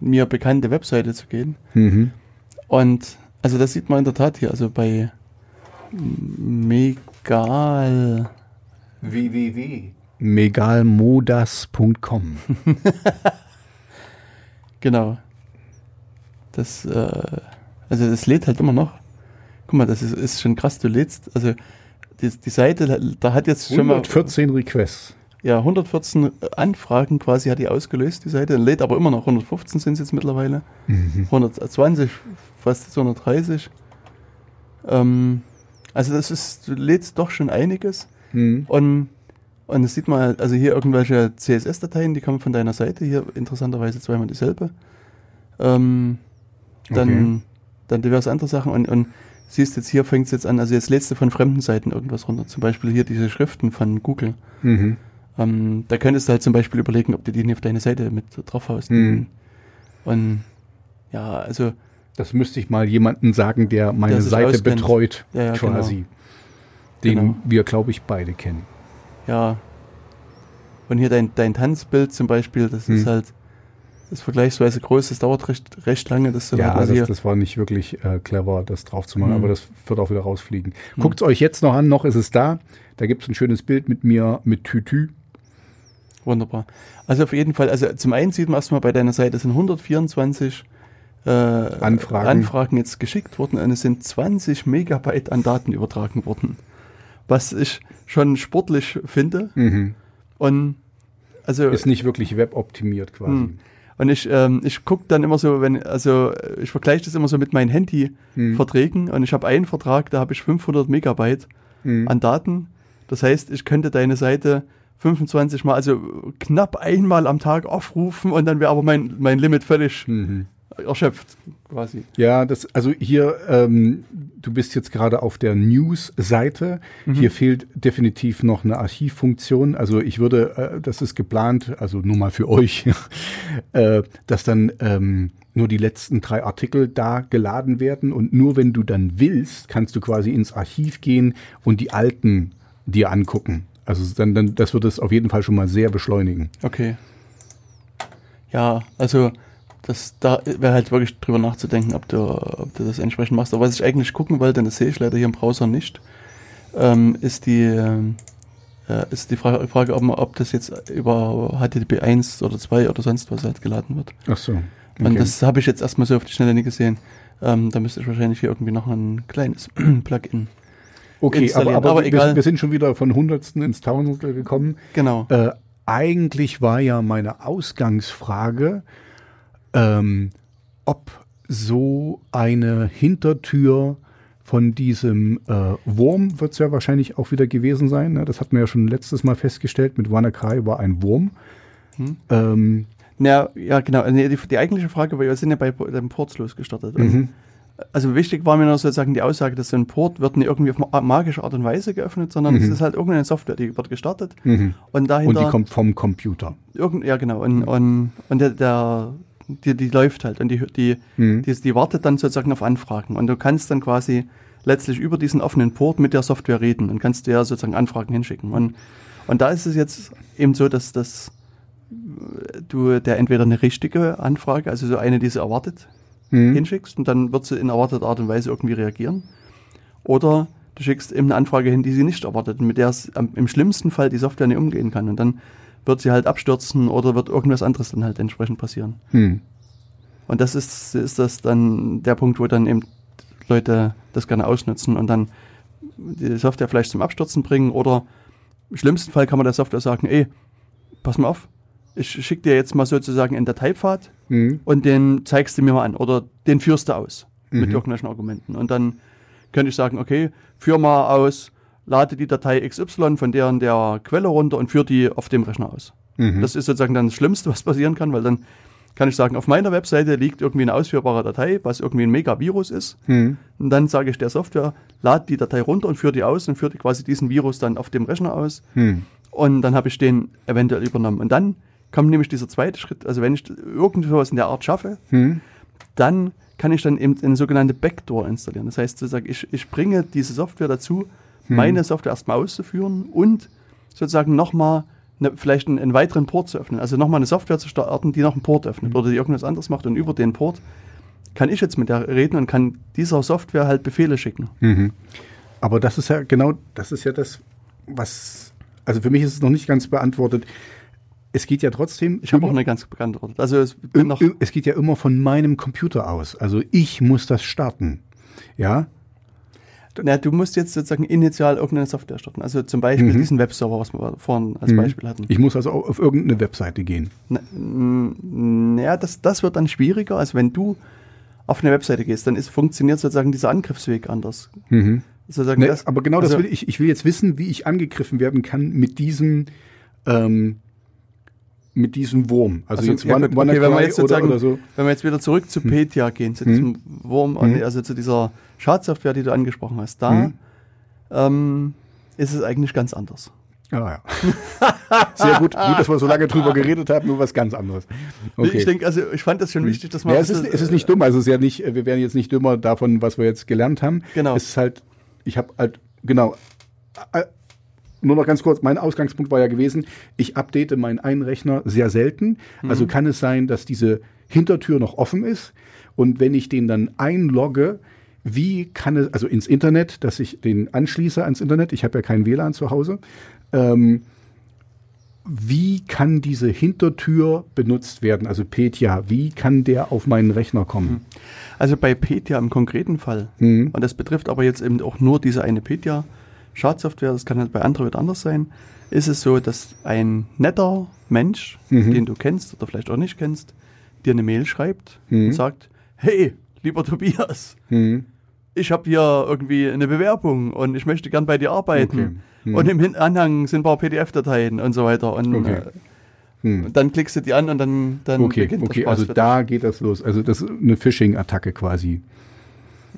[SPEAKER 1] mir bekannte Webseite zu gehen.
[SPEAKER 2] Mhm.
[SPEAKER 1] Und also das sieht man in der Tat hier, also bei Megal.
[SPEAKER 2] www. Megalmodas.com.
[SPEAKER 1] Genau. Das, äh, also das lädt halt immer noch. Guck mal, das ist, ist schon krass, du lädst, also die, die Seite, da hat jetzt schon mal
[SPEAKER 2] 114 Requests.
[SPEAKER 1] ja, 114 Anfragen quasi hat die ausgelöst, die Seite, lädt aber immer noch 115 sind es jetzt mittlerweile.
[SPEAKER 2] Mhm.
[SPEAKER 1] 120, fast 230. Ähm, also das ist, du lädst doch schon einiges.
[SPEAKER 2] Mhm.
[SPEAKER 1] Und, und das sieht man, also hier irgendwelche CSS-Dateien, die kommen von deiner Seite, hier interessanterweise zweimal dieselbe. Ähm, dann,
[SPEAKER 2] Okay.
[SPEAKER 1] Dann diverse andere Sachen und, und siehst jetzt hier fängt es jetzt an, also jetzt lädst du von fremden Seiten irgendwas runter, zum Beispiel hier diese Schriften von Google.
[SPEAKER 2] Mhm.
[SPEAKER 1] Ähm, da könntest du halt zum Beispiel überlegen, ob du die nicht auf deine Seite mit drauf haust.
[SPEAKER 2] Mhm.
[SPEAKER 1] Und ja, also
[SPEAKER 2] Das müsste ich mal jemandem sagen, der meine Seite
[SPEAKER 1] auskennt.
[SPEAKER 2] betreut,
[SPEAKER 1] Ja, ja,
[SPEAKER 2] quasi. Den
[SPEAKER 1] Genau.
[SPEAKER 2] wir, glaube ich, beide kennen.
[SPEAKER 1] Ja. Und hier dein, dein Tanzbild zum Beispiel, das ist
[SPEAKER 2] Hm.
[SPEAKER 1] halt ist vergleichsweise groß, das dauert recht, recht lange. Das so
[SPEAKER 2] Ja, das, das war nicht wirklich äh, clever, das drauf zu machen,
[SPEAKER 1] Mhm.
[SPEAKER 2] aber das wird auch wieder rausfliegen.
[SPEAKER 1] Mhm.
[SPEAKER 2] Guckt es euch jetzt noch an, noch ist es da. Da gibt es ein schönes Bild mit mir mit Tütü.
[SPEAKER 1] wunderbar. Also auf jeden Fall, also zum einen sieht man erstmal bei deiner Seite sind 124 äh,
[SPEAKER 2] Anfragen.
[SPEAKER 1] Anfragen jetzt geschickt worden und es sind 20 Megabyte an Daten übertragen worden. Was ich schon sportlich finde.
[SPEAKER 2] Mhm.
[SPEAKER 1] Und also
[SPEAKER 2] Ist nicht wirklich weboptimiert quasi.
[SPEAKER 1] Hm. Und ich, ähm, ich gucke dann immer so, wenn, also ich vergleiche das immer so mit meinen Handy-Verträgen
[SPEAKER 2] Hm.
[SPEAKER 1] und ich habe einen Vertrag, da habe ich 500 Megabyte
[SPEAKER 2] Mhm.
[SPEAKER 1] an Daten. Das heißt, ich könnte deine Seite 25 Mal, also knapp einmal am Tag aufrufen und dann wäre aber mein, mein Limit völlig
[SPEAKER 2] Mhm.
[SPEAKER 1] Erschöpft, quasi.
[SPEAKER 2] Ja, das, also hier, ähm, du bist jetzt gerade auf der News-Seite.
[SPEAKER 1] Mhm.
[SPEAKER 2] Hier fehlt definitiv noch eine Archivfunktion. Also ich würde, äh, das ist geplant, also nur mal für euch, äh, dass dann ähm, nur die letzten drei Artikel da geladen werden und nur wenn du dann willst, kannst du quasi ins Archiv gehen und die alten dir angucken. Also dann, dann, das wird es auf jeden Fall schon mal sehr beschleunigen.
[SPEAKER 1] Okay. Ja, also das da wäre halt wirklich drüber nachzudenken, ob du, ob du das entsprechend machst. Aber was ich eigentlich gucken wollte, das sehe ich leider hier im Browser nicht, ähm, ist die äh, ist die Frage, Frage ob, man, ob das jetzt über HTTP 1 oder 2 oder sonst was halt geladen wird.
[SPEAKER 2] Ach so.
[SPEAKER 1] Und das habe ich jetzt erstmal so auf die Schnelle nicht gesehen. Ähm, da müsste ich wahrscheinlich hier irgendwie noch ein kleines Plugin.
[SPEAKER 2] okay, aber, aber,
[SPEAKER 1] Aber
[SPEAKER 2] wir,
[SPEAKER 1] egal.
[SPEAKER 2] wir sind schon wieder von Hundertsten ins Tausendstel gekommen.
[SPEAKER 1] Genau.
[SPEAKER 2] Äh, eigentlich war ja meine Ausgangsfrage, ähm, ob so eine Hintertür von diesem äh, Wurm wird es ja wahrscheinlich auch wieder gewesen sein. Ne? Das hatten wir ja schon letztes Mal festgestellt. Mit WannaCry war ein Wurm.
[SPEAKER 1] Hm.
[SPEAKER 2] Ähm,
[SPEAKER 1] Ja, ja, genau. Die, die eigentliche Frage war, wir sind ja bei dem Ports losgestartet. Und
[SPEAKER 2] mhm.
[SPEAKER 1] Also wichtig war mir noch sozusagen die Aussage, dass so ein Port wird nicht irgendwie auf ma- magische Art und Weise geöffnet, sondern es
[SPEAKER 2] Mhm.
[SPEAKER 1] ist halt irgendeine Software, die wird gestartet
[SPEAKER 2] Mhm.
[SPEAKER 1] und
[SPEAKER 2] Und
[SPEAKER 1] dahinter
[SPEAKER 2] die kommt vom Computer.
[SPEAKER 1] irgend, ja genau und, und, und der, der die, die läuft halt und die, die,
[SPEAKER 2] Mhm.
[SPEAKER 1] die, die wartet dann sozusagen auf Anfragen und du kannst dann quasi letztlich über diesen offenen Port mit der Software reden und kannst dir sozusagen Anfragen hinschicken und, und da ist es jetzt eben so, dass das du der entweder eine richtige Anfrage, also so eine, die sie erwartet,
[SPEAKER 2] Mhm.
[SPEAKER 1] hinschickst und dann wird sie in erwarteter Art und Weise irgendwie reagieren. Oder du schickst eben eine Anfrage hin, die sie nicht erwartet und mit der es am- im schlimmsten Fall die Software nicht umgehen kann. Und dann wird sie halt abstürzen oder wird irgendwas anderes dann halt entsprechend passieren.
[SPEAKER 2] Mhm.
[SPEAKER 1] Und das ist, ist das dann der Punkt, wo dann eben Leute das gerne ausnutzen und dann die Software vielleicht zum Abstürzen bringen oder im schlimmsten Fall kann man der Software sagen, ey, pass mal auf, ich schicke dir jetzt mal sozusagen einen Dateipfad
[SPEAKER 2] Mhm.
[SPEAKER 1] und den zeigst du mir mal an oder den führst du aus mit
[SPEAKER 2] Mhm.
[SPEAKER 1] irgendwelchen Argumenten. Und dann könnte ich sagen, okay, führ mal aus, lade die Datei XY von der und der Quelle runter und führ die auf dem Rechner aus.
[SPEAKER 2] Mhm.
[SPEAKER 1] Das ist sozusagen dann das Schlimmste, was passieren kann, weil dann kann ich sagen, auf meiner Webseite liegt irgendwie eine ausführbare Datei, was irgendwie ein Mega-Virus ist.
[SPEAKER 2] Mhm.
[SPEAKER 1] Und dann sage ich der Software, lad die Datei runter und führ die aus und führt quasi diesen Virus dann auf dem Rechner aus.
[SPEAKER 2] Mhm.
[SPEAKER 1] Und dann habe ich den eventuell übernommen. Und dann kommt nämlich dieser zweite Schritt. Also wenn ich irgendwas in der Art schaffe,
[SPEAKER 2] Mhm.
[SPEAKER 1] dann kann ich dann eben eine sogenannte Backdoor installieren. Das heißt, sozusagen, ich, ich bringe diese Software dazu, meine Software erstmal auszuführen und sozusagen nochmal eine, vielleicht einen, einen weiteren Port zu öffnen. Also nochmal eine Software zu starten, die noch einen Port öffnet oder die irgendwas anderes macht. Und über den Port kann ich jetzt mit der reden und kann dieser Software halt Befehle schicken.
[SPEAKER 2] Mhm. Aber das ist ja genau, das ist ja das, was, also für mich ist es noch nicht ganz beantwortet. Es geht ja trotzdem.
[SPEAKER 1] Ich habe auch eine ganz beantwortet. Also es
[SPEAKER 2] es geht ja immer von meinem Computer aus. Also ich muss das starten. Ja.
[SPEAKER 1] Na, du musst jetzt sozusagen initial irgendeine Software starten. Also zum Beispiel
[SPEAKER 2] Mhm.
[SPEAKER 1] diesen Webserver, was wir vorhin als Beispiel hatten.
[SPEAKER 2] Ich muss also au- auf irgendeine Webseite gehen.
[SPEAKER 1] N- Naja, das, das wird dann schwieriger. Also wenn du auf eine Webseite gehst, dann ist, funktioniert sozusagen dieser Angriffsweg anders. Sozusagen
[SPEAKER 2] Ne,
[SPEAKER 1] das,
[SPEAKER 2] aber genau
[SPEAKER 1] also,
[SPEAKER 2] das will ich. Ich will jetzt wissen, wie ich angegriffen werden kann mit diesem, ähm, mit diesem Wurm. Also,
[SPEAKER 1] Also,
[SPEAKER 2] jetzt
[SPEAKER 1] ja, gut, okay, wenn wir jetzt
[SPEAKER 2] oder, oder so.
[SPEAKER 1] wenn wir jetzt wieder zurück zu Petya gehen, zu diesem Wurm,
[SPEAKER 2] Mhm.
[SPEAKER 1] also zu dieser Schadsoftware, die du angesprochen hast, da
[SPEAKER 2] Mhm.
[SPEAKER 1] ähm, ist es eigentlich ganz anders.
[SPEAKER 2] Ah, ja. Sehr gut, gut, dass wir so lange drüber geredet haben, nur was ganz anderes. Okay.
[SPEAKER 1] Ich denke, also ich fand das schon wichtig, dass man
[SPEAKER 2] ja, es, ist, es ist nicht dumm, also es ist ja nicht, wir werden jetzt nicht dümmer davon, was wir jetzt gelernt haben.
[SPEAKER 1] Genau.
[SPEAKER 2] Es ist halt, ich habe halt, genau, äh, nur noch ganz kurz, mein Ausgangspunkt war ja gewesen, ich update meinen einen Rechner sehr selten.
[SPEAKER 1] Mhm.
[SPEAKER 2] Also kann es sein, dass diese Hintertür noch offen ist und wenn ich den dann einlogge, wie kann es, also ins Internet, dass ich den anschließe ans Internet, ich habe ja kein WLAN zu Hause, ähm, wie kann diese Hintertür benutzt werden? Also Petya, wie kann der auf meinen Rechner kommen?
[SPEAKER 1] Also bei Petya im konkreten Fall,
[SPEAKER 2] Mhm.
[SPEAKER 1] und das betrifft aber jetzt eben auch nur diese eine Petya Schadsoftware, das kann halt bei Android anders sein, ist es so, dass ein netter Mensch,
[SPEAKER 2] Mhm.
[SPEAKER 1] den du kennst oder vielleicht auch nicht kennst, dir eine Mail schreibt
[SPEAKER 2] Mhm.
[SPEAKER 1] und sagt, hey, lieber Tobias,
[SPEAKER 2] Mhm.
[SPEAKER 1] ich habe hier irgendwie eine Bewerbung und ich möchte gern bei dir arbeiten.
[SPEAKER 2] Okay. Mhm.
[SPEAKER 1] Und im Anhang sind ein paar PDF-Dateien und so weiter. Und
[SPEAKER 2] Okay. Hm.
[SPEAKER 1] dann klickst du die an und dann, dann
[SPEAKER 2] Okay,
[SPEAKER 1] beginnt der
[SPEAKER 2] okay,
[SPEAKER 1] Spaß
[SPEAKER 2] also da geht das los. Also das ist eine Phishing-Attacke quasi.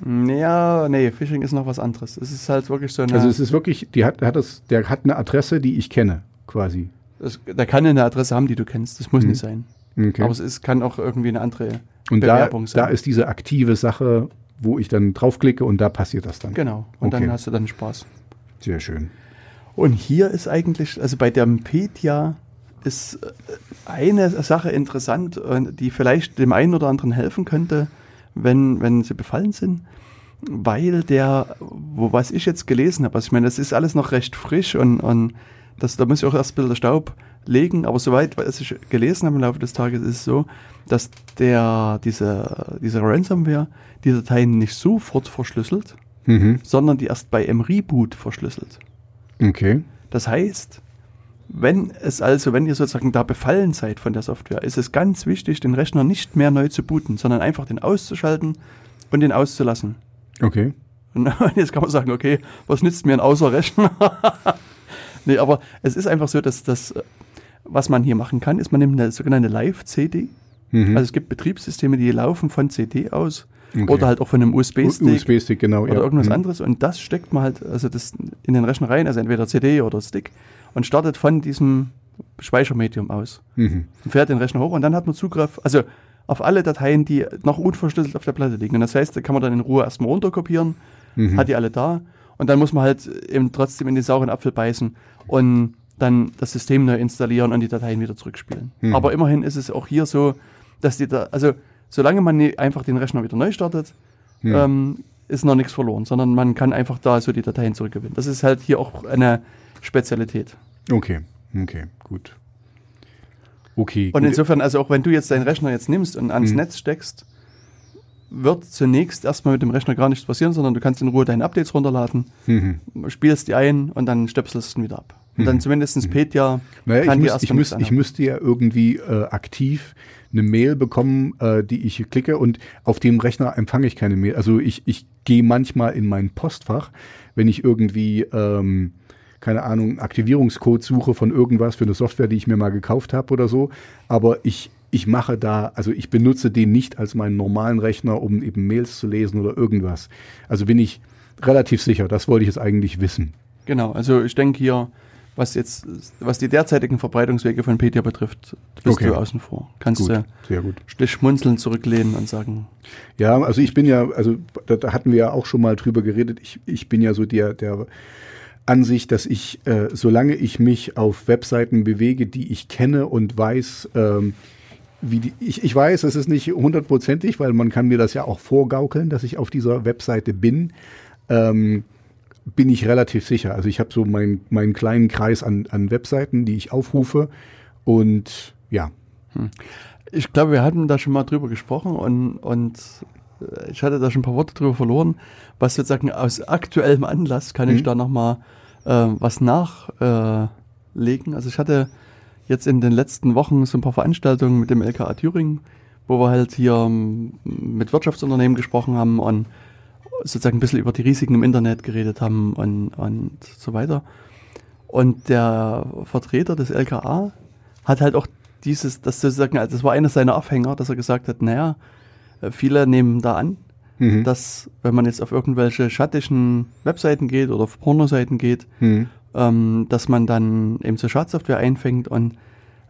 [SPEAKER 1] Ja, nee, Phishing ist noch was anderes. Es ist halt wirklich so eine.
[SPEAKER 2] Also es ist wirklich, die hat, hat das, der hat eine Adresse, die ich kenne, quasi.
[SPEAKER 1] es, der kann eine Adresse haben, die du kennst. Das muss
[SPEAKER 2] Mhm.
[SPEAKER 1] nicht sein.
[SPEAKER 2] Okay.
[SPEAKER 1] Aber es ist, kann auch irgendwie eine andere
[SPEAKER 2] und da,
[SPEAKER 1] Bewerbung sein.
[SPEAKER 2] da ist diese aktive Sache, wo ich dann draufklicke und da passiert das dann.
[SPEAKER 1] Genau. Und
[SPEAKER 2] Okay.
[SPEAKER 1] dann hast du dann Spaß.
[SPEAKER 2] Sehr schön.
[SPEAKER 1] Und hier ist eigentlich, also bei der Petya ist äh, eine Sache interessant, äh, die vielleicht dem einen oder anderen helfen könnte, wenn, wenn sie befallen sind, weil der, wo was ich jetzt gelesen habe, also ich meine, das ist alles noch recht frisch und, und das, da muss ich auch erst ein bisschen Staub legen, aber soweit, was ich gelesen habe im Laufe des Tages, ist es so, dass der, diese, diese Ransomware die Dateien nicht sofort verschlüsselt,
[SPEAKER 2] Mhm.
[SPEAKER 1] sondern die erst bei einem Reboot verschlüsselt.
[SPEAKER 2] Okay.
[SPEAKER 1] Das heißt, wenn es also, wenn ihr sozusagen da befallen seid von der Software, ist es ganz wichtig, den Rechner nicht mehr neu zu booten, sondern einfach den auszuschalten und den auszulassen.
[SPEAKER 2] Okay.
[SPEAKER 1] Und jetzt kann man sagen, okay, was nützt mir ein Außerrechner? nee, aber es ist einfach so, dass das, was man hier machen kann, ist, man nimmt eine sogenannte Live-CD.
[SPEAKER 2] Mhm.
[SPEAKER 1] Also es gibt Betriebssysteme, die laufen von CD aus
[SPEAKER 2] Okay.
[SPEAKER 1] oder halt auch von einem USB-Stick
[SPEAKER 2] USB-Stick, genau.
[SPEAKER 1] oder
[SPEAKER 2] ja.
[SPEAKER 1] irgendwas
[SPEAKER 2] Mhm.
[SPEAKER 1] anderes und das steckt man halt also das in den Rechner rein, also entweder CD oder Stick und startet von diesem Speichermedium aus
[SPEAKER 2] Mhm.
[SPEAKER 1] und fährt den Rechner hoch und dann hat man Zugriff, also auf alle Dateien, die noch unverschlüsselt auf der Platte liegen. Und das heißt, da kann man dann in Ruhe erstmal runterkopieren,
[SPEAKER 2] Mhm.
[SPEAKER 1] hat die alle da und dann muss man halt eben trotzdem in den sauren Apfel beißen und dann das System neu installieren und die Dateien wieder zurückspielen.
[SPEAKER 2] Mhm.
[SPEAKER 1] Aber immerhin ist es auch hier so, dass die da, also solange man einfach den Rechner wieder neu startet,
[SPEAKER 2] Mhm.
[SPEAKER 1] ähm, ist noch nichts verloren, sondern man kann einfach da so die Dateien zurückgewinnen. Das ist halt hier auch eine Spezialität.
[SPEAKER 2] Okay, okay, gut. Okay.
[SPEAKER 1] Und
[SPEAKER 2] gut.
[SPEAKER 1] insofern, also auch wenn du jetzt deinen Rechner jetzt nimmst und ans
[SPEAKER 2] Mhm.
[SPEAKER 1] Netz steckst, wird zunächst erstmal mit dem Rechner gar nichts passieren, sondern du kannst in Ruhe deine Updates runterladen,
[SPEAKER 2] Mhm.
[SPEAKER 1] spielst die ein und dann stöpselst du ihn wieder ab. Und dann zumindest Petya
[SPEAKER 2] Naja, ich,
[SPEAKER 1] kann
[SPEAKER 2] müß,
[SPEAKER 1] erstmal
[SPEAKER 2] ich, müß, ich müsste ja irgendwie äh, aktiv eine Mail bekommen, äh, die ich klicke und auf dem Rechner empfange ich keine Mail. Also ich, ich gehe manchmal in mein Postfach, wenn ich irgendwie, ähm, keine Ahnung, Aktivierungscode suche von irgendwas für eine Software, die ich mir mal gekauft habe oder so. Aber ich, ich mache da, also ich benutze den nicht als meinen normalen Rechner, um eben Mails zu lesen oder irgendwas. Also bin ich relativ sicher, das wollte ich jetzt eigentlich wissen.
[SPEAKER 1] Genau, also ich denke hier, was jetzt, was die derzeitigen Verbreitungswege von Petya betrifft, bist
[SPEAKER 2] Okay.
[SPEAKER 1] du außen vor. Kannst
[SPEAKER 2] Gut,
[SPEAKER 1] du
[SPEAKER 2] sehr gut.
[SPEAKER 1] schmunzeln zurücklehnen und sagen,
[SPEAKER 2] Ja, also ich bin ja, also da, da hatten wir ja auch schon mal drüber geredet. Ich, ich bin ja so der, der Ansicht, dass ich, äh, solange ich mich auf Webseiten bewege, die ich kenne und weiß, ähm, wie die, ich, ich weiß, es ist nicht hundertprozentig, weil man kann mir das ja auch vorgaukeln, dass ich auf dieser Webseite bin. Ähm, bin ich relativ sicher. Also ich habe so mein, meinen kleinen Kreis an, an Webseiten, die ich aufrufe und ja.
[SPEAKER 1] Ich glaube, wir hatten da schon mal drüber gesprochen und, und ich hatte da schon ein paar Worte drüber verloren. Was sozusagen aus aktuellem Anlass kann ich
[SPEAKER 2] Mhm.
[SPEAKER 1] da nochmal äh, was nachlegen. Äh, also ich hatte jetzt in den letzten Wochen so ein paar Veranstaltungen mit dem LKA Thüringen, wo wir halt hier ähm, mit Wirtschaftsunternehmen gesprochen haben und sozusagen ein bisschen über die Risiken im Internet geredet haben und, und so weiter. Und der Vertreter des LKA hat halt auch dieses, das sozusagen, also das war einer seiner Aufhänger, dass er gesagt hat, naja, viele nehmen da an,
[SPEAKER 2] Mhm.
[SPEAKER 1] dass wenn man jetzt auf irgendwelche schattischen Webseiten geht oder auf Pornoseiten geht,
[SPEAKER 2] Mhm.
[SPEAKER 1] ähm, dass man dann eben so Schadsoftware einfängt und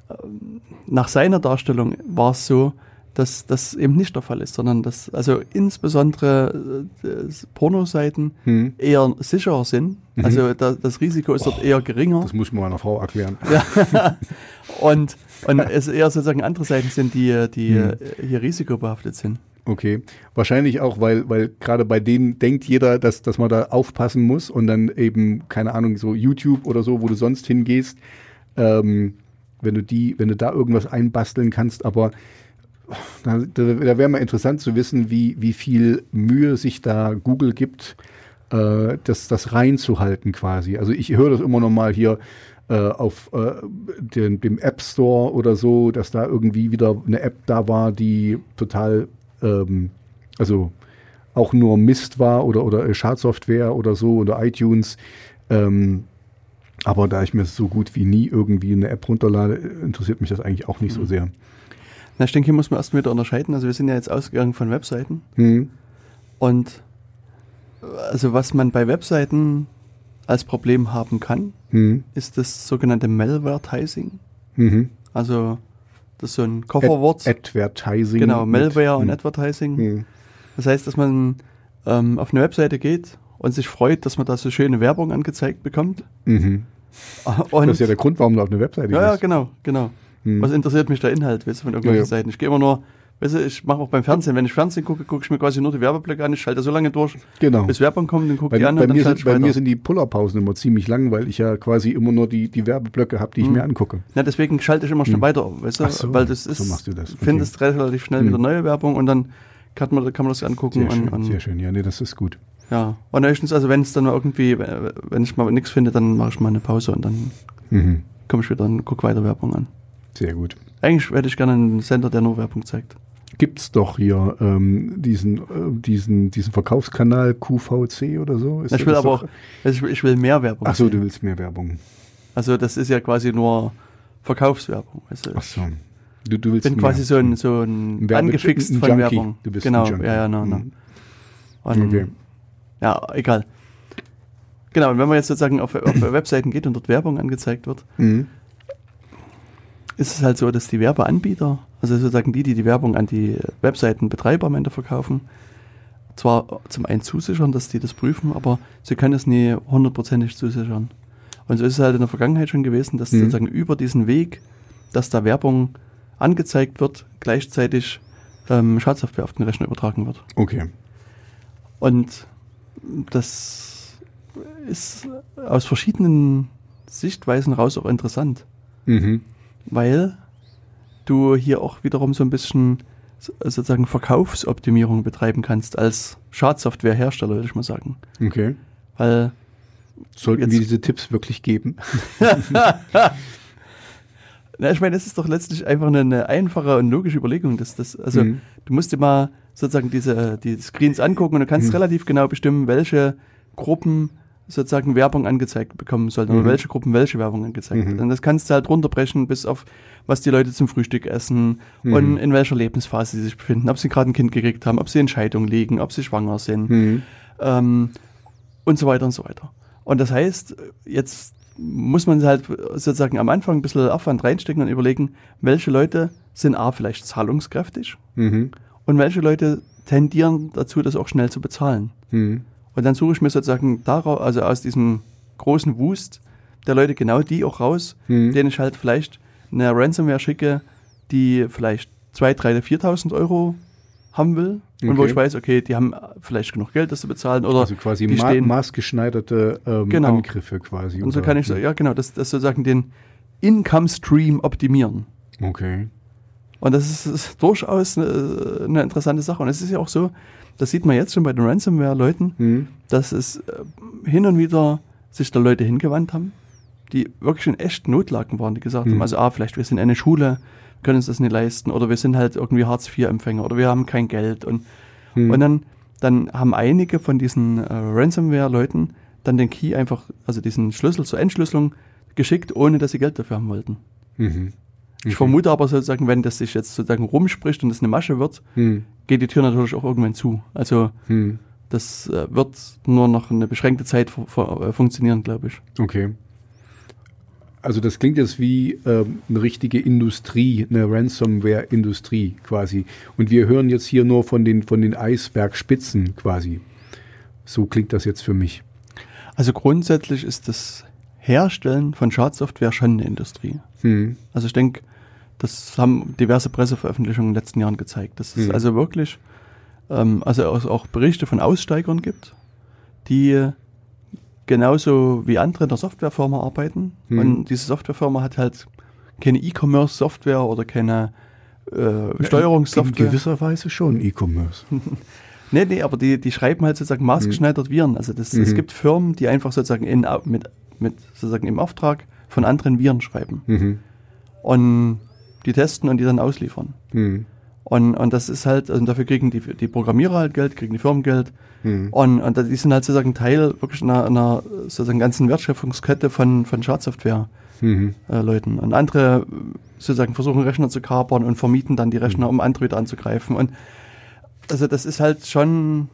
[SPEAKER 1] ähm, nach seiner Darstellung war es so, dass das eben nicht der Fall ist, sondern dass also insbesondere äh, Pornoseiten
[SPEAKER 2] Mhm.
[SPEAKER 1] eher sicherer sind.
[SPEAKER 2] Mhm.
[SPEAKER 1] Also da, das Risiko ist dort eher geringer.
[SPEAKER 2] Das muss mal meiner Frau erklären.
[SPEAKER 1] und, und es eher sozusagen andere Seiten sind, die, die äh, hier risikobehaftet sind.
[SPEAKER 2] Okay. Wahrscheinlich auch, weil, weil gerade bei denen denkt jeder, dass, dass man da aufpassen muss und dann eben, keine Ahnung, so YouTube oder so, wo du sonst hingehst, ähm, wenn du die, wenn du da irgendwas einbasteln kannst, aber da, da, da wäre mal interessant zu wissen, wie, wie viel Mühe sich da Google gibt, äh, das, das reinzuhalten quasi. Also ich höre das immer noch mal hier äh, auf äh, den, dem App Store oder so, dass da irgendwie wieder eine App da war, die total, ähm, also auch nur Mist war oder, oder Schadsoftware oder so oder iTunes. Ähm, aber da ich mir so gut wie nie irgendwie eine App runterlade, interessiert mich das eigentlich auch nicht so sehr.
[SPEAKER 1] Na, ich denke, hier muss man erstmal wieder unterscheiden. Also wir sind ja jetzt ausgegangen von Webseiten
[SPEAKER 2] Hm.
[SPEAKER 1] und äh, also was man bei Webseiten als Problem haben kann,
[SPEAKER 2] Hm.
[SPEAKER 1] ist das sogenannte Malvertising.
[SPEAKER 2] Mhm.
[SPEAKER 1] Also das ist so ein Kofferwort.
[SPEAKER 2] Ad Advertising.
[SPEAKER 1] genau, Malware und
[SPEAKER 2] hm.
[SPEAKER 1] Advertising.
[SPEAKER 2] Hm.
[SPEAKER 1] Das heißt, dass man ähm, auf eine Webseite geht und sich freut, dass man da so schöne Werbung angezeigt bekommt.
[SPEAKER 2] Mhm.
[SPEAKER 1] Und
[SPEAKER 2] Das ist ja der Grund, warum du auf eine Webseite
[SPEAKER 1] ja, ja,
[SPEAKER 2] gehst.
[SPEAKER 1] genau, genau.
[SPEAKER 2] Hm.
[SPEAKER 1] Was interessiert mich der Inhalt, weißt du, von irgendwelchen
[SPEAKER 2] Ja, ja.
[SPEAKER 1] Seiten? Ich gehe immer nur, weißt du, ich mache auch beim Fernsehen, wenn ich Fernsehen gucke, gucke ich mir quasi nur die Werbeblöcke an, ich schalte so lange durch,
[SPEAKER 2] Genau.
[SPEAKER 1] bis Werbung kommt, dann gucke ich an
[SPEAKER 2] bei,
[SPEAKER 1] und dann
[SPEAKER 2] mir
[SPEAKER 1] schalte
[SPEAKER 2] sind, bei
[SPEAKER 1] weiter.
[SPEAKER 2] mir sind die Pullerpausen immer ziemlich lang, weil ich ja quasi immer nur die, die Werbeblöcke habe, die ich
[SPEAKER 1] Hm.
[SPEAKER 2] mir angucke.
[SPEAKER 1] ja, deswegen schalte ich immer schnell
[SPEAKER 2] Hm.
[SPEAKER 1] weiter, weißt du,
[SPEAKER 2] so,
[SPEAKER 1] weil das
[SPEAKER 2] so
[SPEAKER 1] ist,
[SPEAKER 2] machst du das, okay.
[SPEAKER 1] findest relativ schnell
[SPEAKER 2] Hm.
[SPEAKER 1] wieder neue Werbung und dann kann man, kann man das angucken
[SPEAKER 2] Sehr
[SPEAKER 1] und,
[SPEAKER 2] schön,
[SPEAKER 1] und
[SPEAKER 2] sehr schön. Ja, nee, das ist gut.
[SPEAKER 1] ja. Und höchstens, also wenn es dann mal irgendwie, äh, wenn ich mal nichts finde, dann mache ich mal eine Pause und dann
[SPEAKER 2] Mhm.
[SPEAKER 1] komme ich wieder und gucke weiter Werbung an.
[SPEAKER 2] Sehr gut.
[SPEAKER 1] Eigentlich hätte ich gerne einen Sender, der nur Werbung zeigt.
[SPEAKER 2] Gibt's doch hier ähm, diesen, äh, diesen, diesen Verkaufskanal QVC oder so? Ist
[SPEAKER 1] Ich will aber auch, also ich will, ich will mehr Werbung.
[SPEAKER 2] Ach so,
[SPEAKER 1] sehen.
[SPEAKER 2] du willst mehr Werbung.
[SPEAKER 1] Also das ist ja quasi nur Verkaufswerbung. Also
[SPEAKER 2] Ach so. Du, du willst
[SPEAKER 1] bin
[SPEAKER 2] mehr.
[SPEAKER 1] quasi so ein, so ein,
[SPEAKER 2] Ein
[SPEAKER 1] angefixt
[SPEAKER 2] ein
[SPEAKER 1] von
[SPEAKER 2] Junkie.
[SPEAKER 1] Werbung.
[SPEAKER 2] Du bist
[SPEAKER 1] genau,
[SPEAKER 2] ein Junkie.
[SPEAKER 1] ja, ja, no, no.
[SPEAKER 2] Mhm.
[SPEAKER 1] Und,
[SPEAKER 2] Okay.
[SPEAKER 1] Ja, egal. Genau, und wenn man jetzt sozusagen auf, auf Webseiten geht und dort Werbung angezeigt wird,
[SPEAKER 2] Mhm.
[SPEAKER 1] Ist es halt so, dass die Werbeanbieter, also sozusagen die, die die Werbung an die Webseitenbetreiber am Ende verkaufen, zwar zum einen zusichern, dass die das prüfen, aber sie können es nie hundertprozentig zusichern. Und so ist es halt in der Vergangenheit schon gewesen, dass
[SPEAKER 2] Mhm.
[SPEAKER 1] sozusagen über diesen Weg, dass da Werbung angezeigt wird, gleichzeitig ähm, Schadsoftware auf den Rechner übertragen wird.
[SPEAKER 2] Okay.
[SPEAKER 1] Und das ist aus verschiedenen Sichtweisen raus auch interessant
[SPEAKER 2] Mhm.
[SPEAKER 1] Weil du hier auch wiederum so ein bisschen so- sozusagen Verkaufsoptimierung betreiben kannst als Schadsoftwarehersteller, würde ich mal sagen.
[SPEAKER 2] Okay.
[SPEAKER 1] Weil
[SPEAKER 2] Sollten wir diese Tipps wirklich geben?
[SPEAKER 1] Na, ich meine, das ist doch letztlich einfach eine, eine einfache und logische Überlegung. Dass das, also,
[SPEAKER 2] Mhm.
[SPEAKER 1] du musst dir mal sozusagen diese die Screens angucken und du kannst
[SPEAKER 2] Mhm.
[SPEAKER 1] relativ genau bestimmen, welche Gruppen sozusagen Werbung angezeigt bekommen sollten
[SPEAKER 2] Mhm.
[SPEAKER 1] oder welche Gruppen welche Werbung angezeigt.
[SPEAKER 2] Mhm.
[SPEAKER 1] Und das kannst du halt runterbrechen bis auf, was die Leute zum Frühstück essen
[SPEAKER 2] Mhm.
[SPEAKER 1] und in welcher Lebensphase sie sich befinden, ob sie gerade ein Kind gekriegt haben, ob sie in Scheidung liegen, ob sie schwanger sind
[SPEAKER 2] Mhm.
[SPEAKER 1] ähm, und so weiter und so weiter. Und das heißt, jetzt muss man halt sozusagen am Anfang ein bisschen Aufwand reinstecken und überlegen, welche Leute sind A, vielleicht zahlungskräftig
[SPEAKER 2] Mhm.
[SPEAKER 1] und welche Leute tendieren dazu, das auch schnell zu bezahlen. Und dann suche ich mir sozusagen daraus, also aus diesem großen Wust der Leute genau die auch raus,
[SPEAKER 2] Mhm.
[SPEAKER 1] denen ich halt vielleicht eine Ransomware schicke, die vielleicht 2.000, 3.000, 4.000 Euro haben will. Und wo ich weiß, okay, die haben vielleicht genug Geld, das zu bezahlen. Oder
[SPEAKER 2] Also quasi
[SPEAKER 1] die
[SPEAKER 2] ma
[SPEAKER 1] stehen,
[SPEAKER 2] maßgeschneiderte ähm,
[SPEAKER 1] Genau.
[SPEAKER 2] Angriffe quasi.
[SPEAKER 1] Und so kann ich so, ja genau, das, das sozusagen den Income Stream optimieren.
[SPEAKER 2] Okay.
[SPEAKER 1] Und das ist, ist durchaus eine, eine interessante Sache. Und es ist ja auch so, das sieht man jetzt schon bei den Ransomware-Leuten,
[SPEAKER 2] Mhm.
[SPEAKER 1] dass es äh, hin und wieder sich da Leute hingewandt haben, die wirklich in echt Notlagen waren, die gesagt
[SPEAKER 2] Mhm.
[SPEAKER 1] haben, also ah, vielleicht wir sind eine Schule, können uns das nicht leisten, oder wir sind halt irgendwie Hartz-IV-Empfänger, oder wir haben kein Geld. Und,
[SPEAKER 2] Mhm.
[SPEAKER 1] und dann, dann haben einige von diesen äh, Ransomware-Leuten dann den Key einfach, also diesen Schlüssel zur Entschlüsselung geschickt, ohne dass sie Geld dafür haben wollten.
[SPEAKER 2] Mhm.
[SPEAKER 1] Ich
[SPEAKER 2] Okay.
[SPEAKER 1] vermute aber sozusagen, wenn das sich jetzt sozusagen rumspricht und es eine Masche wird,
[SPEAKER 2] Mhm.
[SPEAKER 1] geht die Tür natürlich auch irgendwann zu. Also
[SPEAKER 2] Mhm.
[SPEAKER 1] das äh, wird nur noch eine beschränkte Zeit äh, funktionieren, glaube ich.
[SPEAKER 2] Okay. Also das klingt jetzt wie ähm, eine richtige Industrie, eine Ransomware-Industrie quasi. Und wir hören jetzt hier nur von den, von den Eisbergspitzen quasi. So klingt das jetzt für mich.
[SPEAKER 1] Also grundsätzlich ist das Herstellen von Schadsoftware schon eine Industrie.
[SPEAKER 2] Hm.
[SPEAKER 1] Also ich denke, das haben diverse Presseveröffentlichungen in den letzten Jahren gezeigt, dass es
[SPEAKER 2] Mhm.
[SPEAKER 1] also wirklich, ähm, also auch, Berichte von Aussteigern gibt, die genauso wie andere in der Softwarefirma arbeiten.
[SPEAKER 2] Mhm.
[SPEAKER 1] Und diese Softwarefirma hat halt keine E-Commerce-Software oder keine äh, Steuerungssoftware.
[SPEAKER 2] In gewisser Weise schon E-Commerce.
[SPEAKER 1] Nee, nee, aber die, die schreiben halt sozusagen maßgeschneidert Viren. Also das, es
[SPEAKER 2] Mhm.
[SPEAKER 1] gibt Firmen, die einfach sozusagen in, mit, mit sozusagen im Auftrag von anderen Viren schreiben.
[SPEAKER 2] Mhm.
[SPEAKER 1] Und die testen und die dann ausliefern.
[SPEAKER 2] Mhm.
[SPEAKER 1] Und, und das ist halt, also dafür kriegen die, die Programmierer halt Geld, kriegen die Firmen Geld.
[SPEAKER 2] Mhm.
[SPEAKER 1] Und, und die sind halt sozusagen Teil wirklich einer, einer sozusagen ganzen Wertschöpfungskette von, von Schadsoftware-Leuten.
[SPEAKER 2] Mhm.
[SPEAKER 1] und andere äh, sozusagen versuchen Rechner zu kapern und vermieten dann die Rechner, um andere wieder anzugreifen. Und also das ist halt schon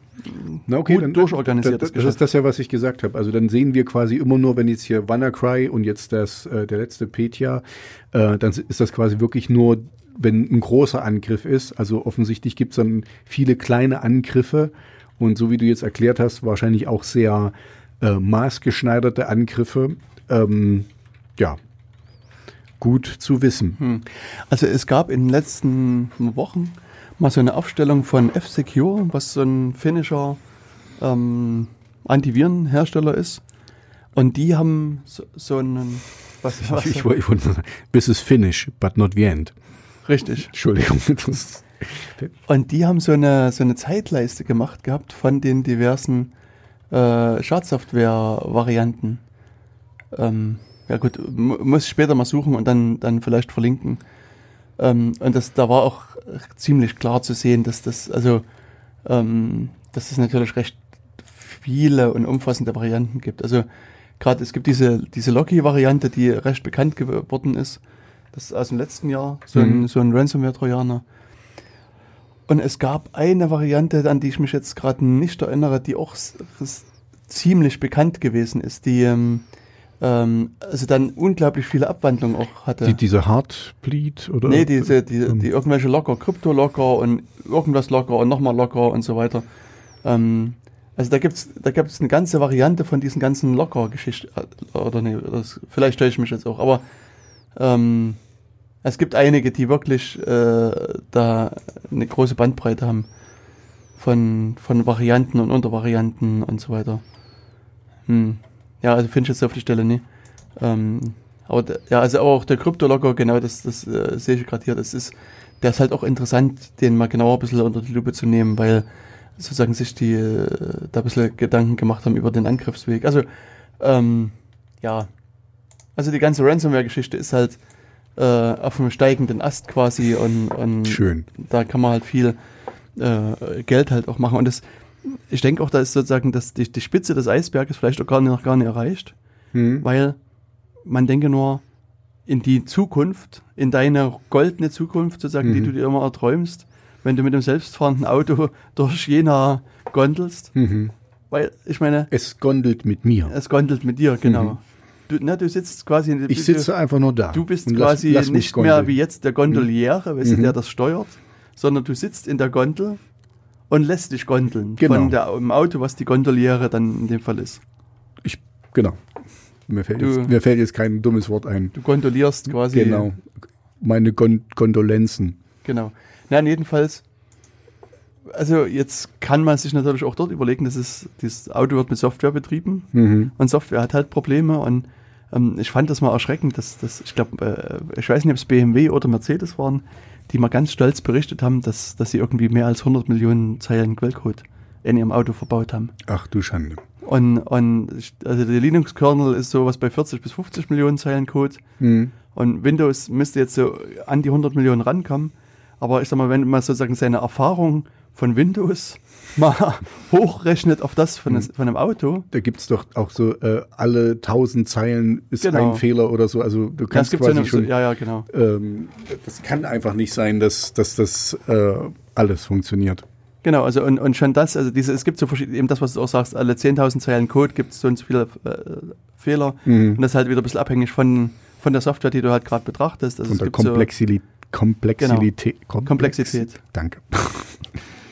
[SPEAKER 2] Na okay,
[SPEAKER 1] gut
[SPEAKER 2] dann,
[SPEAKER 1] durchorganisiertes
[SPEAKER 2] das, das
[SPEAKER 1] Geschäft.
[SPEAKER 2] ist das ja, was ich gesagt habe. Also dann sehen wir quasi immer nur, wenn jetzt hier WannaCry und jetzt das, äh, der letzte Petya, äh, dann ist das quasi wirklich nur, wenn ein großer Angriff ist. Also offensichtlich gibt es dann viele kleine Angriffe und so wie du jetzt erklärt hast, wahrscheinlich auch sehr äh, maßgeschneiderte Angriffe. Ähm, ja, gut zu wissen.
[SPEAKER 1] Hm. Also es gab in den letzten Wochen mal so eine Aufstellung von F-Secure, was so ein finnischer ähm, Antivirenhersteller ist. Und die haben so, so einen was, was
[SPEAKER 2] Ich, wollte- ich wollte sagen, bis is finish, but not the end.
[SPEAKER 1] richtig.
[SPEAKER 2] Entschuldigung.
[SPEAKER 1] Und die haben so eine so eine Zeitleiste gemacht gehabt von den diversen äh, Schadsoftware-Varianten. Ähm, ja gut, mu- muss ich später mal suchen und dann dann vielleicht verlinken. Ähm, und das da war auch ziemlich klar zu sehen, dass das also ähm, dass es natürlich recht viele und umfassende Varianten gibt. Also gerade es gibt diese diese Locky-Variante, die recht bekannt geworden ist. Das ist aus dem letzten Jahr so ein
[SPEAKER 2] Mhm.
[SPEAKER 1] so ein Ransomware-Trojaner. Und es gab eine Variante, an die ich mich jetzt gerade nicht erinnere, die auch ziemlich bekannt gewesen ist, die ähm, ähm, also dann unglaublich viele Abwandlungen auch hatte.
[SPEAKER 2] die, diese Heartbleed oder?
[SPEAKER 1] nee, diese, die,
[SPEAKER 2] ähm,
[SPEAKER 1] die irgendwelche Locker, Krypto-Locker und irgendwas Locker und nochmal Locker und so weiter. Ähm, also da gibt's da gibt's eine ganze Variante von diesen ganzen Locker-Geschichten. äh, Oder nee, das, vielleicht täusche ich mich jetzt auch, aber ähm, es gibt einige, die wirklich äh, da eine große Bandbreite haben von, von Varianten und Untervarianten und so weiter. Hm. Ja, also finde ich jetzt auf die Stelle nie. Ähm, Aber ja, also auch der Kryptolocker, genau, das, das äh, sehe ich gerade hier, das ist, der ist halt auch interessant, den mal genauer ein bisschen unter die Lupe zu nehmen, weil sozusagen sich die äh, da ein bisschen Gedanken gemacht haben über den Angriffsweg. Also, ähm, ja, also die ganze Ransomware-Geschichte ist halt äh, auf einem steigenden Ast quasi und, und
[SPEAKER 2] Schön.
[SPEAKER 1] da kann man halt viel äh, Geld halt auch machen. Und das, ich denke auch, da ist sozusagen das, die, die Spitze des Eisberges vielleicht auch gar nicht, noch gar nicht erreicht,
[SPEAKER 2] Hm.
[SPEAKER 1] weil man denke nur in die Zukunft, in deine goldene Zukunft sozusagen, die
[SPEAKER 2] Mhm.
[SPEAKER 1] du dir immer erträumst, wenn du mit dem selbstfahrenden Auto durch Jena gondelst.
[SPEAKER 2] Mhm.
[SPEAKER 1] Weil, ich meine,
[SPEAKER 2] Es gondelt mit mir.
[SPEAKER 1] es gondelt mit dir, genau.
[SPEAKER 2] Mhm.
[SPEAKER 1] Du, ne, du sitzt quasi...
[SPEAKER 2] Ich
[SPEAKER 1] du,
[SPEAKER 2] sitze einfach nur da.
[SPEAKER 1] Du bist
[SPEAKER 2] lass-
[SPEAKER 1] quasi
[SPEAKER 2] lass mich
[SPEAKER 1] nicht mehr
[SPEAKER 2] gondeln.
[SPEAKER 1] wie jetzt der Gondoliere, weißt du,
[SPEAKER 2] Mhm.
[SPEAKER 1] der das steuert, sondern du sitzt in der Gondel und lässt dich gondeln
[SPEAKER 2] Genau.
[SPEAKER 1] von der, im Auto, was die Gondoliere dann in dem Fall ist.
[SPEAKER 2] Ich, genau. Mir fällt,
[SPEAKER 1] Du-
[SPEAKER 2] jetzt, mir fällt jetzt kein dummes Wort ein.
[SPEAKER 1] Du gondolierst quasi.
[SPEAKER 2] Genau. Meine Gon Gondolenzen.
[SPEAKER 1] Genau. Nein, jedenfalls, also jetzt kann man sich natürlich auch dort überlegen, dass es, dieses Auto wird mit Software betrieben
[SPEAKER 2] Mhm.
[SPEAKER 1] und Software hat halt Probleme und ähm, ich fand das mal erschreckend, dass das, ich glaube, äh, ich weiß nicht, ob es BMW oder Mercedes waren, die mal ganz stolz berichtet haben, dass, dass sie irgendwie mehr als 100 Millionen Zeilen Quellcode in ihrem Auto verbaut haben.
[SPEAKER 2] Ach du Schande.
[SPEAKER 1] Und, und also der Linux-Kernel ist sowas bei 40 bis 50 Millionen Zeilen Code.
[SPEAKER 2] Mhm.
[SPEAKER 1] Und Windows müsste jetzt so an die 100 Millionen rankommen. Aber ich sag mal, wenn man sozusagen seine Erfahrung von Windows mal hochrechnet auf das von,
[SPEAKER 2] Mhm.
[SPEAKER 1] von einem Auto,
[SPEAKER 2] Da gibt es doch auch so, äh, alle tausend Zeilen ist
[SPEAKER 1] Genau.
[SPEAKER 2] ein Fehler oder so. Also du
[SPEAKER 1] das
[SPEAKER 2] kannst
[SPEAKER 1] gibt
[SPEAKER 2] quasi
[SPEAKER 1] so eine, so,
[SPEAKER 2] schon.
[SPEAKER 1] ja, ja, genau.
[SPEAKER 2] ähm, das kann einfach nicht sein, dass, dass das äh, alles funktioniert.
[SPEAKER 1] Genau, also und, und schon das, also diese, es gibt so verschiedene, eben das, was du auch sagst, alle 10.000 Zeilen Code gibt es so und so viele äh, Fehler.
[SPEAKER 2] Mhm.
[SPEAKER 1] Und das ist halt wieder ein bisschen abhängig von, von der Software, die du halt gerade betrachtest. Also
[SPEAKER 2] Und
[SPEAKER 1] es
[SPEAKER 2] der
[SPEAKER 1] gibt so,
[SPEAKER 2] Komplexität. Komplexität. Komplex-
[SPEAKER 1] Komplexität.
[SPEAKER 2] Danke.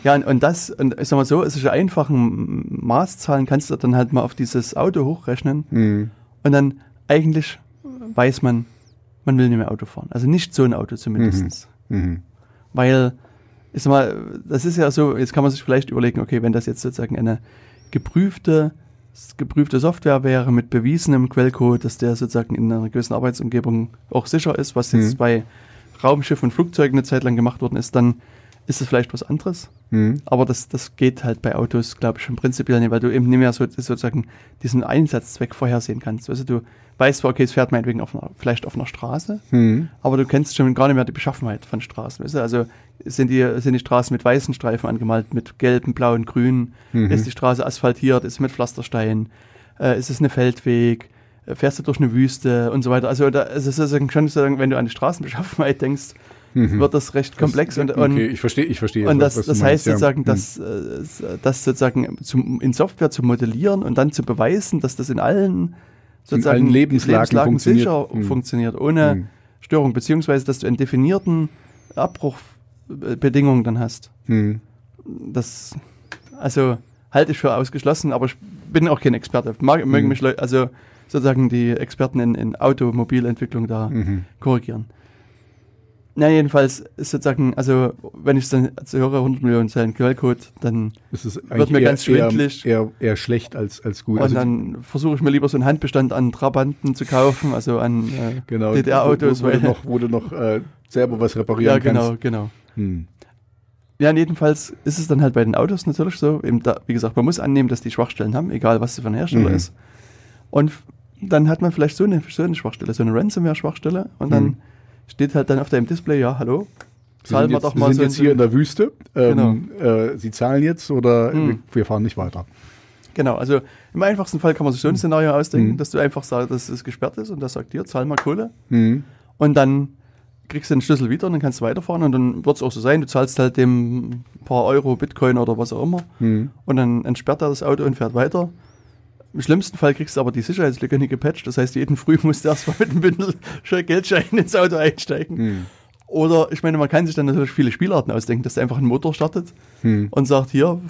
[SPEAKER 1] Ja, und, das, und ich sag mal so, solche einfachen Maßzahlen kannst du dann halt mal auf dieses Auto hochrechnen
[SPEAKER 2] Mhm.
[SPEAKER 1] und dann eigentlich weiß man, man will nicht mehr Auto fahren. Also nicht so ein Auto zumindest.
[SPEAKER 2] Mhm.
[SPEAKER 1] Weil, ich sag mal, das ist ja so, jetzt kann man sich vielleicht überlegen, okay, wenn das jetzt sozusagen eine geprüfte, geprüfte Software wäre mit bewiesenem Quellcode, dass der sozusagen in einer gewissen Arbeitsumgebung auch sicher ist, was jetzt
[SPEAKER 2] Mhm.
[SPEAKER 1] bei Raumschiffen und Flugzeugen eine Zeit lang gemacht worden ist, dann ist es vielleicht was anderes.
[SPEAKER 2] Mhm.
[SPEAKER 1] Aber das, das geht halt bei Autos, glaube ich, schon prinzipiell nicht, weil du eben nicht mehr so, sozusagen diesen Einsatzzweck vorhersehen kannst. Also du weißt zwar, okay, es fährt meinetwegen auf einer, vielleicht auf einer Straße,
[SPEAKER 2] Mhm.
[SPEAKER 1] aber du kennst schon gar nicht mehr die Beschaffenheit von Straßen. Weißt du? Also sind die, sind die Straßen mit weißen Streifen angemalt, mit gelben, blauen, grünen?
[SPEAKER 2] Mhm.
[SPEAKER 1] Ist die Straße asphaltiert? Ist es mit Pflasterstein? Äh, ist es eine Feldweg? Äh, Fährst du durch eine Wüste und so weiter? Also da, es ist schon sozusagen, wenn du an die Straßenbeschaffenheit denkst,
[SPEAKER 2] Mhm.
[SPEAKER 1] wird das recht komplex und, und
[SPEAKER 2] okay, ich verstehe, ich verstehe.
[SPEAKER 1] und
[SPEAKER 2] was-
[SPEAKER 1] das,
[SPEAKER 2] was du
[SPEAKER 1] das
[SPEAKER 2] meinst,
[SPEAKER 1] heißt
[SPEAKER 2] ja.
[SPEAKER 1] sozusagen,
[SPEAKER 2] Mhm.
[SPEAKER 1] dass, äh, das sozusagen zum, in Software zu modellieren und dann zu beweisen, dass das in allen sozusagen
[SPEAKER 2] allen Lebenslagen funktioniert.
[SPEAKER 1] sicher
[SPEAKER 2] Mhm.
[SPEAKER 1] funktioniert, ohne
[SPEAKER 2] Mhm.
[SPEAKER 1] Störung, beziehungsweise dass du einen definierten Abbruchbedingungen dann hast.
[SPEAKER 2] Mhm.
[SPEAKER 1] Das, also halte ich für ausgeschlossen, aber ich bin auch kein Experte. Mag, Mögen mich Leute, also sozusagen die Experten in, in Automobilentwicklung da korrigieren. Na, jedenfalls ist sozusagen, also wenn ich dann also höre, 100 Millionen Zeilen Quellcode, dann
[SPEAKER 2] Es
[SPEAKER 1] Wird mir
[SPEAKER 2] eher,
[SPEAKER 1] ganz schwindelig.
[SPEAKER 2] Eher, eher, eher schlecht als, als gut.
[SPEAKER 1] und
[SPEAKER 2] Also,
[SPEAKER 1] dann versuche ich mir lieber so einen Handbestand an Trabanten zu kaufen, also an äh,
[SPEAKER 2] genau,
[SPEAKER 1] DDR-Autos,
[SPEAKER 2] wo, wo, du noch, wo du noch äh, selber was reparieren
[SPEAKER 1] ja genau,
[SPEAKER 2] kannst.
[SPEAKER 1] genau.
[SPEAKER 2] Hm.
[SPEAKER 1] Ja, jedenfalls ist es dann halt bei den Autos natürlich so, da, wie gesagt, man muss annehmen, dass die Schwachstellen haben, egal was sie für ein Hersteller
[SPEAKER 2] Mhm.
[SPEAKER 1] ist. Und dann hat man vielleicht so eine, so eine Schwachstelle, so eine Ransomware-Schwachstelle und dann
[SPEAKER 2] Mhm.
[SPEAKER 1] Steht halt dann auf deinem Display, ja, hallo, zahlen
[SPEAKER 2] sind
[SPEAKER 1] wir
[SPEAKER 2] jetzt,
[SPEAKER 1] doch
[SPEAKER 2] Sie
[SPEAKER 1] mal
[SPEAKER 2] sind
[SPEAKER 1] so
[SPEAKER 2] jetzt hier in der Wüste. Ähm, äh, Sie zahlen jetzt oder
[SPEAKER 1] Hm.
[SPEAKER 2] wir, wir fahren nicht weiter.
[SPEAKER 1] Genau, also im einfachsten Fall kann man sich so ein Szenario ausdenken,
[SPEAKER 2] Mhm.
[SPEAKER 1] dass du einfach sagst, dass es gesperrt ist und das sagt dir, zahl mal Kohle.
[SPEAKER 2] Hm.
[SPEAKER 1] Und dann kriegst du den Schlüssel wieder und dann kannst du weiterfahren und dann wird es auch so sein, du zahlst halt dem ein paar Euro Bitcoin oder was auch immer
[SPEAKER 2] Hm.
[SPEAKER 1] und dann entsperrt er das Auto und fährt weiter. Im schlimmsten Fall kriegst du aber die Sicherheitslücke nicht gepatcht, das heißt, jeden Früh musst du erstmal mit einem Bündel Geldschein ins Auto einsteigen.
[SPEAKER 2] Hm.
[SPEAKER 1] Oder ich meine, man kann sich dann natürlich viele Spielarten ausdenken, dass du einfach einen Motor startet
[SPEAKER 2] Hm.
[SPEAKER 1] und sagt, hier,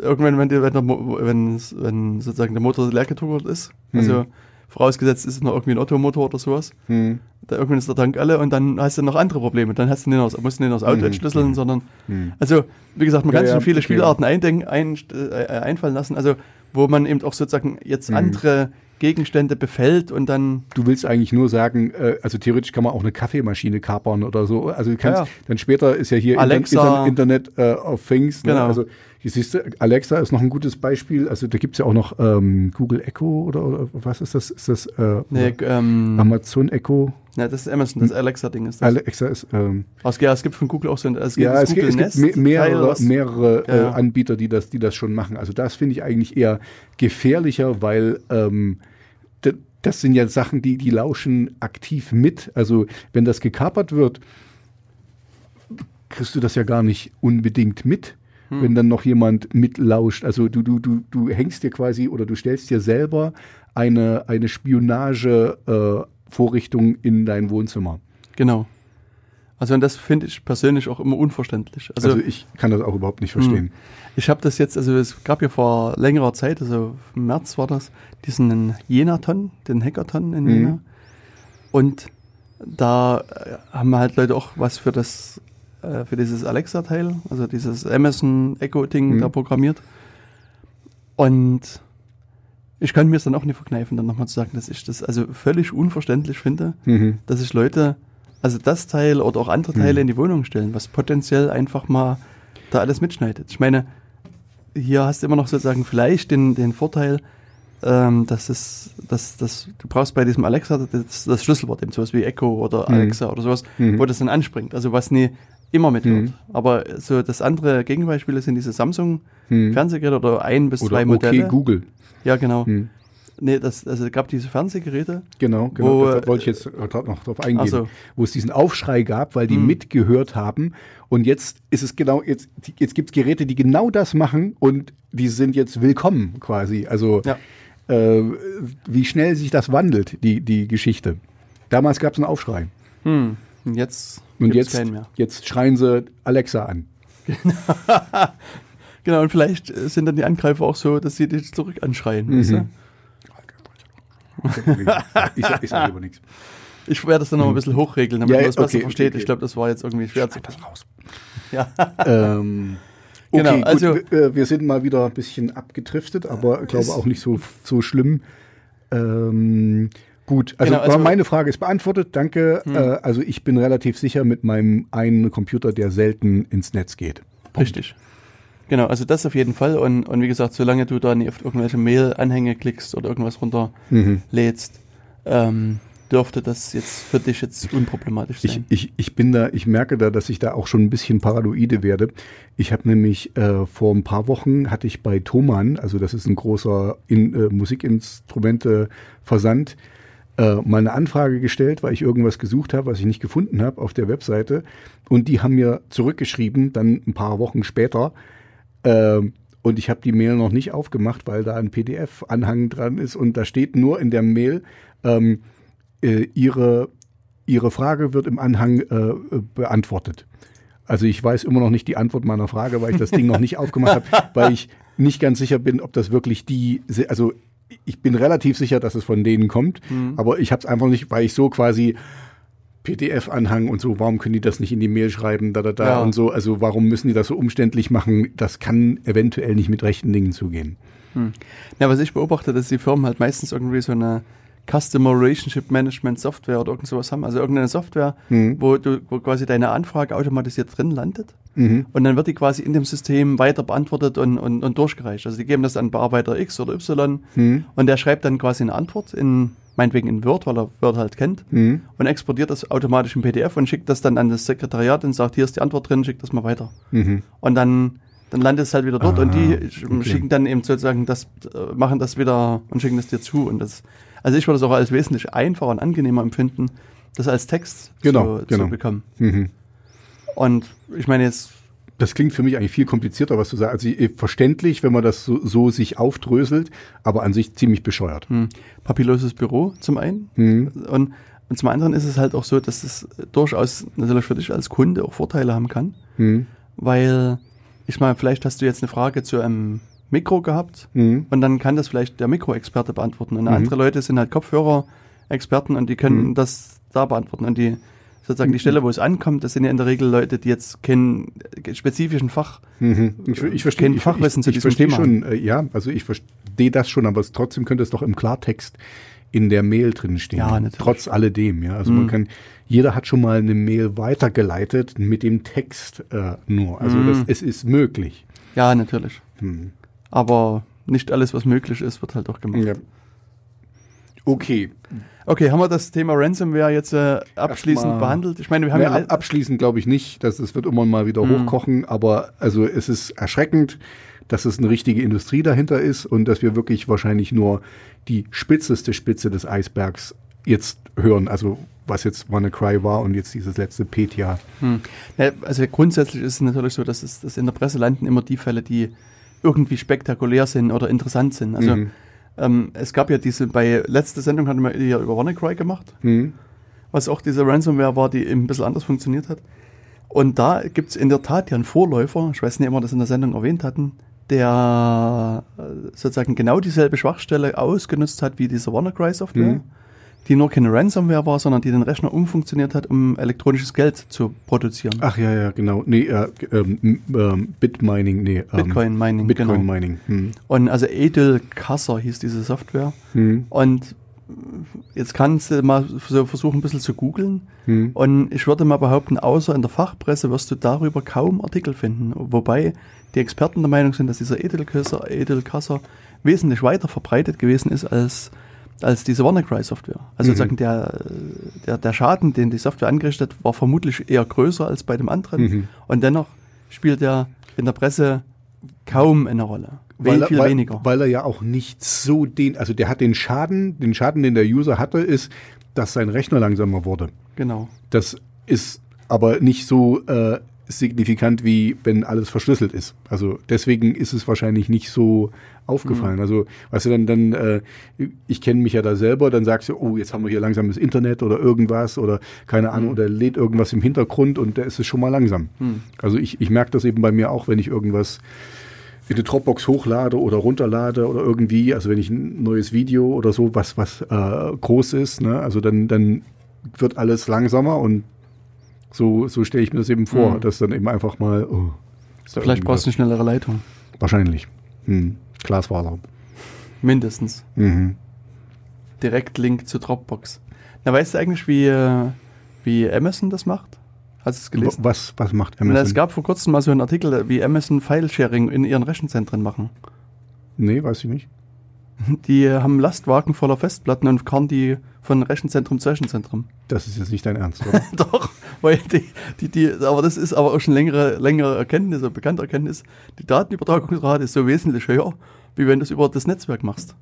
[SPEAKER 1] irgendwann, wenn, der, wenn, wenn sozusagen der Motor leer getuckert ist, also vorausgesetzt ist es noch irgendwie ein Ottomotor oder sowas,
[SPEAKER 2] Hm.
[SPEAKER 1] da irgendwann ist der Tank alle und dann hast du noch andere Probleme. Dann hast du nicht noch, musst du nicht das Auto
[SPEAKER 2] Mhm.
[SPEAKER 1] entschlüsseln, sondern,
[SPEAKER 2] Hm.
[SPEAKER 1] also wie gesagt, man
[SPEAKER 2] Ja,
[SPEAKER 1] kann sich
[SPEAKER 2] ja,
[SPEAKER 1] schon viele
[SPEAKER 2] okay.
[SPEAKER 1] Spielarten eindenken, ein, äh, einfallen lassen, also wo man eben auch sozusagen jetzt
[SPEAKER 2] Mhm.
[SPEAKER 1] andere Gegenstände befällt und dann.
[SPEAKER 2] Du willst eigentlich nur sagen, äh, also theoretisch kann man auch eine Kaffeemaschine kapern oder so. Also du kannst,
[SPEAKER 1] Ja,
[SPEAKER 2] dann später ist ja hier
[SPEAKER 1] Alexa.
[SPEAKER 2] Internet, Internet äh, of Things. Ne?
[SPEAKER 1] Genau.
[SPEAKER 2] Also hier siehst du, Alexa ist noch ein gutes Beispiel. Also da gibt es ja auch noch ähm, Google Echo oder, oder was ist das? Ist das äh,
[SPEAKER 1] Nee, ähm,
[SPEAKER 2] Amazon Echo?
[SPEAKER 1] ja, das ist Amazon, das Alexa-Ding ist das.
[SPEAKER 2] Alexa ist ähm,
[SPEAKER 1] es, ja, es gibt von Google auch so ein es gibt
[SPEAKER 2] ja, es gibt,
[SPEAKER 1] Google
[SPEAKER 2] es gibt
[SPEAKER 1] Nest Teil,
[SPEAKER 2] mehrere,
[SPEAKER 1] was-
[SPEAKER 2] mehrere
[SPEAKER 1] Ja, ja.
[SPEAKER 2] Äh, Anbieter, die das, die das schon machen. Also das finde ich eigentlich eher gefährlicher, weil ähm, das sind ja Sachen, die, die lauschen aktiv mit. Also wenn das gekapert wird, kriegst du das ja gar nicht unbedingt mit,
[SPEAKER 1] Hm.
[SPEAKER 2] wenn dann noch jemand mitlauscht. Also du, du, du, du hängst dir quasi oder du stellst dir selber eine, eine Spionage-Vorrichtung äh, in dein Wohnzimmer.
[SPEAKER 1] Genau. Also und das finde ich persönlich auch immer unverständlich. Also,
[SPEAKER 2] Also, ich kann das auch überhaupt nicht verstehen.
[SPEAKER 1] ich habe das jetzt, also es gab ja vor längerer Zeit, also im März war das, diesen Jena-Ton, den Hackathon in
[SPEAKER 2] Mhm.
[SPEAKER 1] Jena. Und da äh, haben halt Leute auch was für das, äh, für dieses Alexa-Teil, also dieses Amazon Echo-Ding
[SPEAKER 2] Mhm.
[SPEAKER 1] da programmiert. Und ich kann mir es dann auch nicht verkneifen, dann nochmal zu sagen, dass ich das also völlig unverständlich finde,
[SPEAKER 2] Mhm.
[SPEAKER 1] dass sich Leute, also das Teil oder auch andere Teile in die Wohnung stellen, was potenziell einfach mal da alles mitschneidet. Ich meine, hier hast du immer noch sozusagen vielleicht den, den Vorteil, ähm, dass es, dass, dass du brauchst bei diesem Alexa das, das Schlüsselwort, eben sowas wie Echo oder
[SPEAKER 2] Mhm.
[SPEAKER 1] Alexa oder sowas,
[SPEAKER 2] Mhm.
[SPEAKER 1] wo das dann anspringt, also was nie immer mithört.
[SPEAKER 2] Mhm.
[SPEAKER 1] Aber so das andere Gegenbeispiel sind diese Samsung
[SPEAKER 2] Mhm.
[SPEAKER 1] Oder ein bis
[SPEAKER 2] Oder
[SPEAKER 1] zwei Modelle.
[SPEAKER 2] okay, Google.
[SPEAKER 1] Ja, genau.
[SPEAKER 2] Hm.
[SPEAKER 1] Nee, das, also es gab diese Fernsehgeräte.
[SPEAKER 2] Genau, genau.
[SPEAKER 1] Wo,
[SPEAKER 2] da wollte ich jetzt gerade noch drauf eingehen.
[SPEAKER 1] Ach so.
[SPEAKER 2] Wo es diesen Aufschrei gab, weil die
[SPEAKER 1] Hm.
[SPEAKER 2] mitgehört haben. Und jetzt ist es genau, jetzt, jetzt gibt es Geräte, die genau das machen und die sind jetzt willkommen quasi. Also
[SPEAKER 1] Ja.
[SPEAKER 2] äh, wie schnell sich das wandelt, die, die Geschichte. Damals gab es einen Aufschrei.
[SPEAKER 1] Hm. Jetzt
[SPEAKER 2] Und
[SPEAKER 1] gibt's
[SPEAKER 2] jetzt, jetzt schreien sie Alexa an.
[SPEAKER 1] Genau, und vielleicht äh, sind dann die Angreifer auch so, dass sie dich zurück anschreien. Weißt du?
[SPEAKER 2] ich sag, ich sag lieber nichts.
[SPEAKER 1] Ich werde das dann noch ein bisschen hochregeln, damit
[SPEAKER 2] Ja,
[SPEAKER 1] man das besser
[SPEAKER 2] okay,
[SPEAKER 1] versteht.
[SPEAKER 2] okay,
[SPEAKER 1] Ich glaube, das war jetzt irgendwie schwer zu
[SPEAKER 2] das raus.
[SPEAKER 1] Ja.
[SPEAKER 2] ähm, okay,
[SPEAKER 1] Genau,
[SPEAKER 2] gut,
[SPEAKER 1] also-
[SPEAKER 2] wir, wir sind mal wieder ein bisschen abgedriftet, aber ich glaube auch nicht so, so schlimm. Ähm, gut, also,
[SPEAKER 1] Genau, also-
[SPEAKER 2] meine Frage ist beantwortet, danke. Äh, also ich bin relativ sicher mit meinem einen Computer, der selten ins Netz geht.
[SPEAKER 1] Richtig. Genau, also das auf jeden Fall. Und, und wie gesagt, solange du da nicht auf irgendwelche Mail-Anhänge klickst oder irgendwas runterlädst, ähm, dürfte das jetzt für dich jetzt unproblematisch
[SPEAKER 2] Ich,
[SPEAKER 1] sein.
[SPEAKER 2] ich, ich bin da, ich merke da, dass ich da auch schon ein bisschen paranoide werde. Ich habe nämlich äh, vor ein paar Wochen hatte ich bei Thomann, also das ist ein großer in, äh, Musikinstrumente-Versand, äh, mal eine Anfrage gestellt, weil ich irgendwas gesucht habe, was ich nicht gefunden habe auf der Webseite. Und die haben mir zurückgeschrieben, dann ein paar Wochen später. ähm, und ich habe die Mail noch nicht aufgemacht, weil da ein PDF-Anhang dran ist und da steht nur in der Mail, ähm, äh, ihre, ihre Frage wird im Anhang äh, beantwortet. Also ich weiß immer noch nicht die Antwort meiner Frage, weil ich das Ding noch nicht aufgemacht habe, weil ich nicht ganz sicher bin, ob das wirklich die, also ich bin relativ sicher, dass es von denen kommt, aber ich habe es einfach nicht, weil ich so quasi PDF-Anhang und so, warum können die das nicht in die Mail schreiben, da, da, da
[SPEAKER 1] Ja.
[SPEAKER 2] und so, also warum müssen die das so umständlich machen, das kann eventuell nicht mit rechten Dingen zugehen.
[SPEAKER 1] Ja, was ich beobachte, dass die Firmen halt meistens irgendwie so eine Customer Relationship Management Software oder irgend sowas haben. Also irgendeine Software,
[SPEAKER 2] Mhm.
[SPEAKER 1] wo du wo quasi deine Anfrage automatisiert drin landet.
[SPEAKER 2] Mhm.
[SPEAKER 1] Und dann wird die quasi in dem System weiter beantwortet und, und, und durchgereicht. Also die geben das an Bearbeiter X oder Y
[SPEAKER 2] Mhm.
[SPEAKER 1] und der schreibt dann quasi eine Antwort in, meinetwegen in Word, weil er Word halt kennt
[SPEAKER 2] Mhm.
[SPEAKER 1] und exportiert das automatisch in PDF und schickt das dann an das Sekretariat und sagt, hier ist die Antwort drin, schick das mal weiter.
[SPEAKER 2] Mhm.
[SPEAKER 1] Und dann, dann landet es halt wieder dort und
[SPEAKER 2] Ah,
[SPEAKER 1] die
[SPEAKER 2] okay.
[SPEAKER 1] schicken dann eben sozusagen das, äh, machen das wieder und schicken das dir zu. Und das, also ich würde es auch als wesentlich einfacher und angenehmer empfinden, das als Text
[SPEAKER 2] Genau,
[SPEAKER 1] zu,
[SPEAKER 2] genau.
[SPEAKER 1] zu bekommen.
[SPEAKER 2] Mhm.
[SPEAKER 1] Und ich meine jetzt,
[SPEAKER 2] Das klingt für mich eigentlich viel komplizierter, was du sagst. Also verständlich, wenn man das so, so sich aufdröselt, aber an sich ziemlich bescheuert.
[SPEAKER 1] hm, papilloses Büro zum einen
[SPEAKER 2] Mhm.
[SPEAKER 1] und, und zum anderen ist es halt auch so, dass es durchaus natürlich für dich als Kunde auch Vorteile haben kann,
[SPEAKER 2] Mhm.
[SPEAKER 1] weil ich meine, vielleicht hast du jetzt eine Frage zu einem Mikro gehabt
[SPEAKER 2] Mhm.
[SPEAKER 1] Und dann kann das vielleicht der Mikroexperte beantworten. Und
[SPEAKER 2] Mhm.
[SPEAKER 1] andere Leute sind halt Kopfhörer-Experten und die können
[SPEAKER 2] Mhm.
[SPEAKER 1] das da beantworten. Und die sozusagen die Stelle, wo es ankommt, das sind ja in der Regel Leute, die jetzt keinen spezifischen Fach,
[SPEAKER 2] Mhm. Ich, ich verstehe
[SPEAKER 1] kein
[SPEAKER 2] ich,
[SPEAKER 1] Fachwissen
[SPEAKER 2] ich,
[SPEAKER 1] zu diesem
[SPEAKER 2] verstehe
[SPEAKER 1] Thema.
[SPEAKER 2] schon, äh, ja, also ich verstehe das schon, aber es, trotzdem könnte es doch im Klartext in der Mail drin stehen.
[SPEAKER 1] Ja, natürlich.
[SPEAKER 2] Trotz alledem, ja. Also man
[SPEAKER 1] Mhm.
[SPEAKER 2] kann, jeder hat schon mal eine Mail weitergeleitet mit dem Text äh, nur. Also
[SPEAKER 1] Mhm.
[SPEAKER 2] das, es ist möglich.
[SPEAKER 1] ja, natürlich.
[SPEAKER 2] Hm.
[SPEAKER 1] Aber nicht alles, was möglich ist, wird halt auch gemacht.
[SPEAKER 2] Ja. Okay.
[SPEAKER 1] Okay, haben wir das Thema Ransomware jetzt äh, abschließend behandelt? Ich meine, wir haben
[SPEAKER 2] Nee,
[SPEAKER 1] ja
[SPEAKER 2] ab, abschließend glaube ich nicht, dass es wird immer mal wieder
[SPEAKER 1] Mhm.
[SPEAKER 2] hochkochen, aber also es ist erschreckend, dass es eine richtige Industrie dahinter ist und dass wir wirklich wahrscheinlich nur die spitzeste Spitze des Eisbergs jetzt hören, also was jetzt WannaCry war und jetzt dieses letzte Petya.
[SPEAKER 1] Hm. Ja, also grundsätzlich ist es natürlich so, dass, es, dass in der Presse landen immer die Fälle, die irgendwie spektakulär sind oder interessant sind. Also
[SPEAKER 2] Mhm.
[SPEAKER 1] ähm, es gab ja diese, bei letzter Sendung hatten wir ja über WannaCry gemacht,
[SPEAKER 2] Hm.
[SPEAKER 1] was auch diese Ransomware war, die eben ein bisschen anders funktioniert hat. Und da gibt es in der Tat ja einen Vorläufer, ich weiß nicht, ob wir das in der Sendung erwähnt hatten, der äh, sozusagen genau dieselbe Schwachstelle ausgenutzt hat wie diese WannaCry-Software,
[SPEAKER 2] Mhm.
[SPEAKER 1] Die nur keine Ransomware war, sondern die den Rechner umfunktioniert hat, um elektronisches Geld zu produzieren.
[SPEAKER 2] Ach ja, ja, genau. Nee, äh, ähm, ähm, Bitmining, nee. Ähm,
[SPEAKER 1] Bitcoin Mining,
[SPEAKER 2] Bitcoin
[SPEAKER 1] genau.
[SPEAKER 2] Mining. Hm.
[SPEAKER 1] Und also Edel Kasser hieß diese Software.
[SPEAKER 2] Hm.
[SPEAKER 1] Und jetzt kannst du mal so versuchen, ein bisschen zu googeln.
[SPEAKER 2] Hm.
[SPEAKER 1] Und ich würde mal behaupten, außer in der Fachpresse wirst du darüber kaum Artikel finden. Wobei die Experten der Meinung sind, dass dieser Edelkasser, Edelkasser wesentlich weiter verbreitet gewesen ist als, als diese WannaCry-Software. Also
[SPEAKER 2] Mhm.
[SPEAKER 1] sozusagen der, der, der Schaden, den die Software angerichtet hat, war vermutlich eher größer als bei dem anderen.
[SPEAKER 2] Mhm.
[SPEAKER 1] Und dennoch spielt er in der Presse kaum eine Rolle.
[SPEAKER 2] weil,
[SPEAKER 1] Viel,
[SPEAKER 2] er-
[SPEAKER 1] viel
[SPEAKER 2] weil,
[SPEAKER 1] weniger.
[SPEAKER 2] Weil er ja auch nicht so den, also der hat den Schaden, den Schaden, den der User hatte, ist, dass sein Rechner langsamer wurde.
[SPEAKER 1] genau.
[SPEAKER 2] Das ist aber nicht so äh, signifikant, wie wenn alles verschlüsselt ist. Also deswegen ist es wahrscheinlich nicht so aufgefallen. Also, weißt du, dann, dann äh, ich kenne mich ja da selber, dann sagst du, oh, jetzt haben wir hier langsames Internet oder irgendwas oder keine Ahnung, oder lädt irgendwas im Hintergrund und da ist es schon mal langsam.
[SPEAKER 1] Hm.
[SPEAKER 2] Also ich, ich merke das eben bei mir auch, wenn ich irgendwas in die Dropbox hochlade oder runterlade oder irgendwie, also wenn ich ein neues Video oder so, was, was äh, groß ist, ne, also dann, dann wird alles langsamer und so, so stelle ich mir das eben vor,
[SPEAKER 1] Mhm.
[SPEAKER 2] dass dann eben einfach mal, oh,
[SPEAKER 1] Vielleicht brauchst du eine schnellere Leitung.
[SPEAKER 2] Wahrscheinlich. Hm. Glasfaser.
[SPEAKER 1] Mindestens.
[SPEAKER 2] Mhm.
[SPEAKER 1] Direktlink zu Dropbox. Na, weißt du eigentlich, wie, äh, wie Amazon das macht? Hast du es gelesen?
[SPEAKER 2] Was, was macht
[SPEAKER 1] Na,
[SPEAKER 2] Amazon?
[SPEAKER 1] es gab vor kurzem mal so einen Artikel, wie Amazon File-Sharing in ihren Rechenzentren machen.
[SPEAKER 2] nee, weiß ich nicht.
[SPEAKER 1] Die haben Lastwagen voller Festplatten und fahren die von Rechenzentrum zu Rechenzentrum.
[SPEAKER 2] Das ist jetzt nicht dein Ernst, oder?
[SPEAKER 1] Doch, weil die, die, die, aber das ist aber auch schon längere, längere Erkenntnis, bekannte Erkenntnis. Die Datenübertragungsrate ist so wesentlich höher, wie wenn du es über das Netzwerk machst.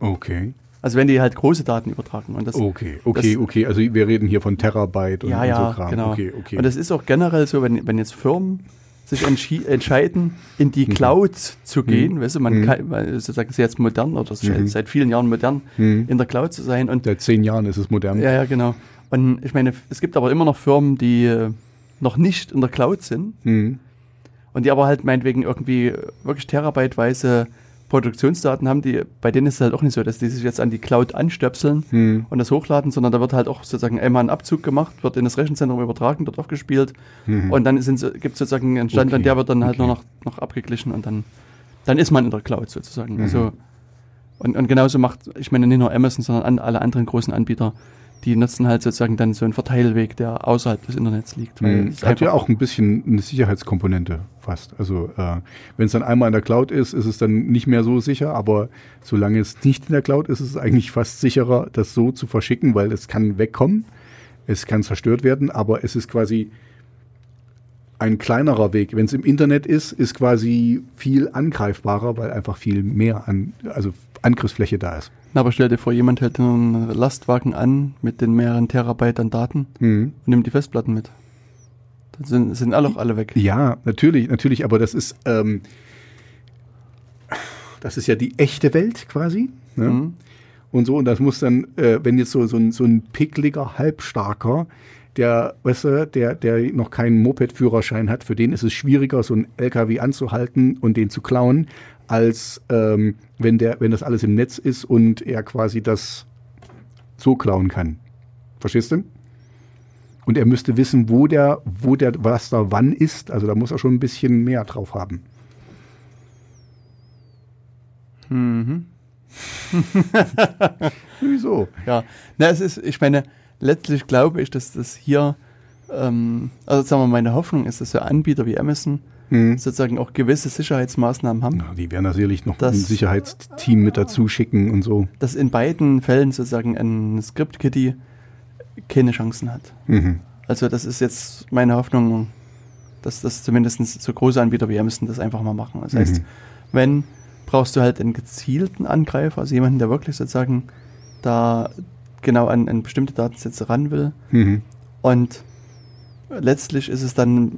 [SPEAKER 2] okay.
[SPEAKER 1] Also wenn die halt große Daten übertragen. Und das,
[SPEAKER 2] Okay, okay,
[SPEAKER 1] das-
[SPEAKER 2] okay. Also wir reden hier von Terabyte und,
[SPEAKER 1] ja,
[SPEAKER 2] und
[SPEAKER 1] ja,
[SPEAKER 2] so Kram.
[SPEAKER 1] genau.
[SPEAKER 2] Okay, okay.
[SPEAKER 1] Und das ist auch generell so, wenn, wenn jetzt Firmen sich entscheiden, in die
[SPEAKER 2] Mhm.
[SPEAKER 1] Cloud zu gehen, weißt du, man
[SPEAKER 2] Mhm.
[SPEAKER 1] kann, weil sozusagen ist jetzt modern oder
[SPEAKER 2] Mhm.
[SPEAKER 1] seit vielen Jahren modern,
[SPEAKER 2] Mhm.
[SPEAKER 1] in der Cloud zu sein und
[SPEAKER 2] Seit zehn Jahren ist es modern.
[SPEAKER 1] ja, ja, genau. Und ich meine, es gibt aber immer noch Firmen, die äh, noch nicht in der Cloud sind
[SPEAKER 2] Mhm.
[SPEAKER 1] und die aber halt meinetwegen irgendwie wirklich terabyteweise Produktionsdaten haben, die, bei denen ist es halt auch nicht so, dass die sich jetzt an die Cloud anstöpseln
[SPEAKER 2] Mhm.
[SPEAKER 1] und das hochladen, sondern da wird halt auch sozusagen einmal ein Abzug gemacht, wird in das Rechenzentrum übertragen, dort aufgespielt
[SPEAKER 2] Mhm.
[SPEAKER 1] und dann gibt es sozusagen einen Stand,
[SPEAKER 2] Okay,
[SPEAKER 1] der wird dann halt
[SPEAKER 2] okay.
[SPEAKER 1] nur noch, noch abgeglichen und dann, dann ist man in der Cloud sozusagen.
[SPEAKER 2] Mhm.
[SPEAKER 1] Also, und, und genauso macht, ich meine nicht nur Amazon, sondern alle anderen großen Anbieter, die nutzen halt sozusagen dann so einen Verteilweg, der außerhalb des Internets liegt. weil
[SPEAKER 2] Mhm.
[SPEAKER 1] es
[SPEAKER 2] Hat ja auch ein bisschen eine Sicherheitskomponente fast. Also äh, wenn es dann einmal in der Cloud ist, ist es dann nicht mehr so sicher, aber solange es nicht in der Cloud ist, ist es eigentlich fast sicherer, das so zu verschicken, weil es kann wegkommen, es kann zerstört werden, aber es ist quasi ein kleinerer Weg. Wenn es im Internet ist, ist quasi viel angreifbarer, weil einfach viel mehr an, also Angriffsfläche da ist.
[SPEAKER 1] Na, aber stell dir vor, jemand hält einen Lastwagen an mit den mehreren Terabyte an Daten
[SPEAKER 2] Mhm.
[SPEAKER 1] und nimmt die Festplatten mit. Dann sind, sind alle auch alle weg.
[SPEAKER 2] Ja, natürlich, natürlich, aber das ist, ähm, das ist ja die echte Welt quasi. Ne?
[SPEAKER 1] Mhm.
[SPEAKER 2] Und so, und das muss dann, äh, wenn jetzt so, so, ein, so ein pickliger Halbstarker, der, weißt du, der, der noch keinen Moped-Führerschein hat, für den ist es schwieriger, so einen LKW anzuhalten und den zu klauen, als ähm, wenn, der, wenn das alles im Netz ist und er quasi das so klauen kann. Verstehst du? Und er müsste wissen, wo der, wo der, was da wann ist. Also da muss er schon ein bisschen mehr drauf haben.
[SPEAKER 1] Mhm.
[SPEAKER 2] Wieso?
[SPEAKER 1] Ja, na, es ist, ich meine, letztlich glaube ich, dass das hier, ähm, also sagen wir, meine Hoffnung ist, dass so Anbieter wie Amazon
[SPEAKER 2] Hm.
[SPEAKER 1] sozusagen auch gewisse Sicherheitsmaßnahmen haben,
[SPEAKER 2] Na, die werden da sicherlich noch
[SPEAKER 1] Das-
[SPEAKER 2] ein Sicherheitsteam mit dazu schicken und so.
[SPEAKER 1] dass in beiden Fällen sozusagen ein Script-Kitty keine Chancen hat.
[SPEAKER 2] Mhm.
[SPEAKER 1] Also das ist jetzt meine Hoffnung, dass das zumindest so große Anbieter wie Amazon das einfach mal machen. Das heißt,
[SPEAKER 2] Mhm.
[SPEAKER 1] wenn brauchst du halt einen gezielten Angreifer, also jemanden, der wirklich sozusagen da genau an, an bestimmte Datensätze ran will.
[SPEAKER 2] Mhm.
[SPEAKER 1] Und letztlich ist es dann,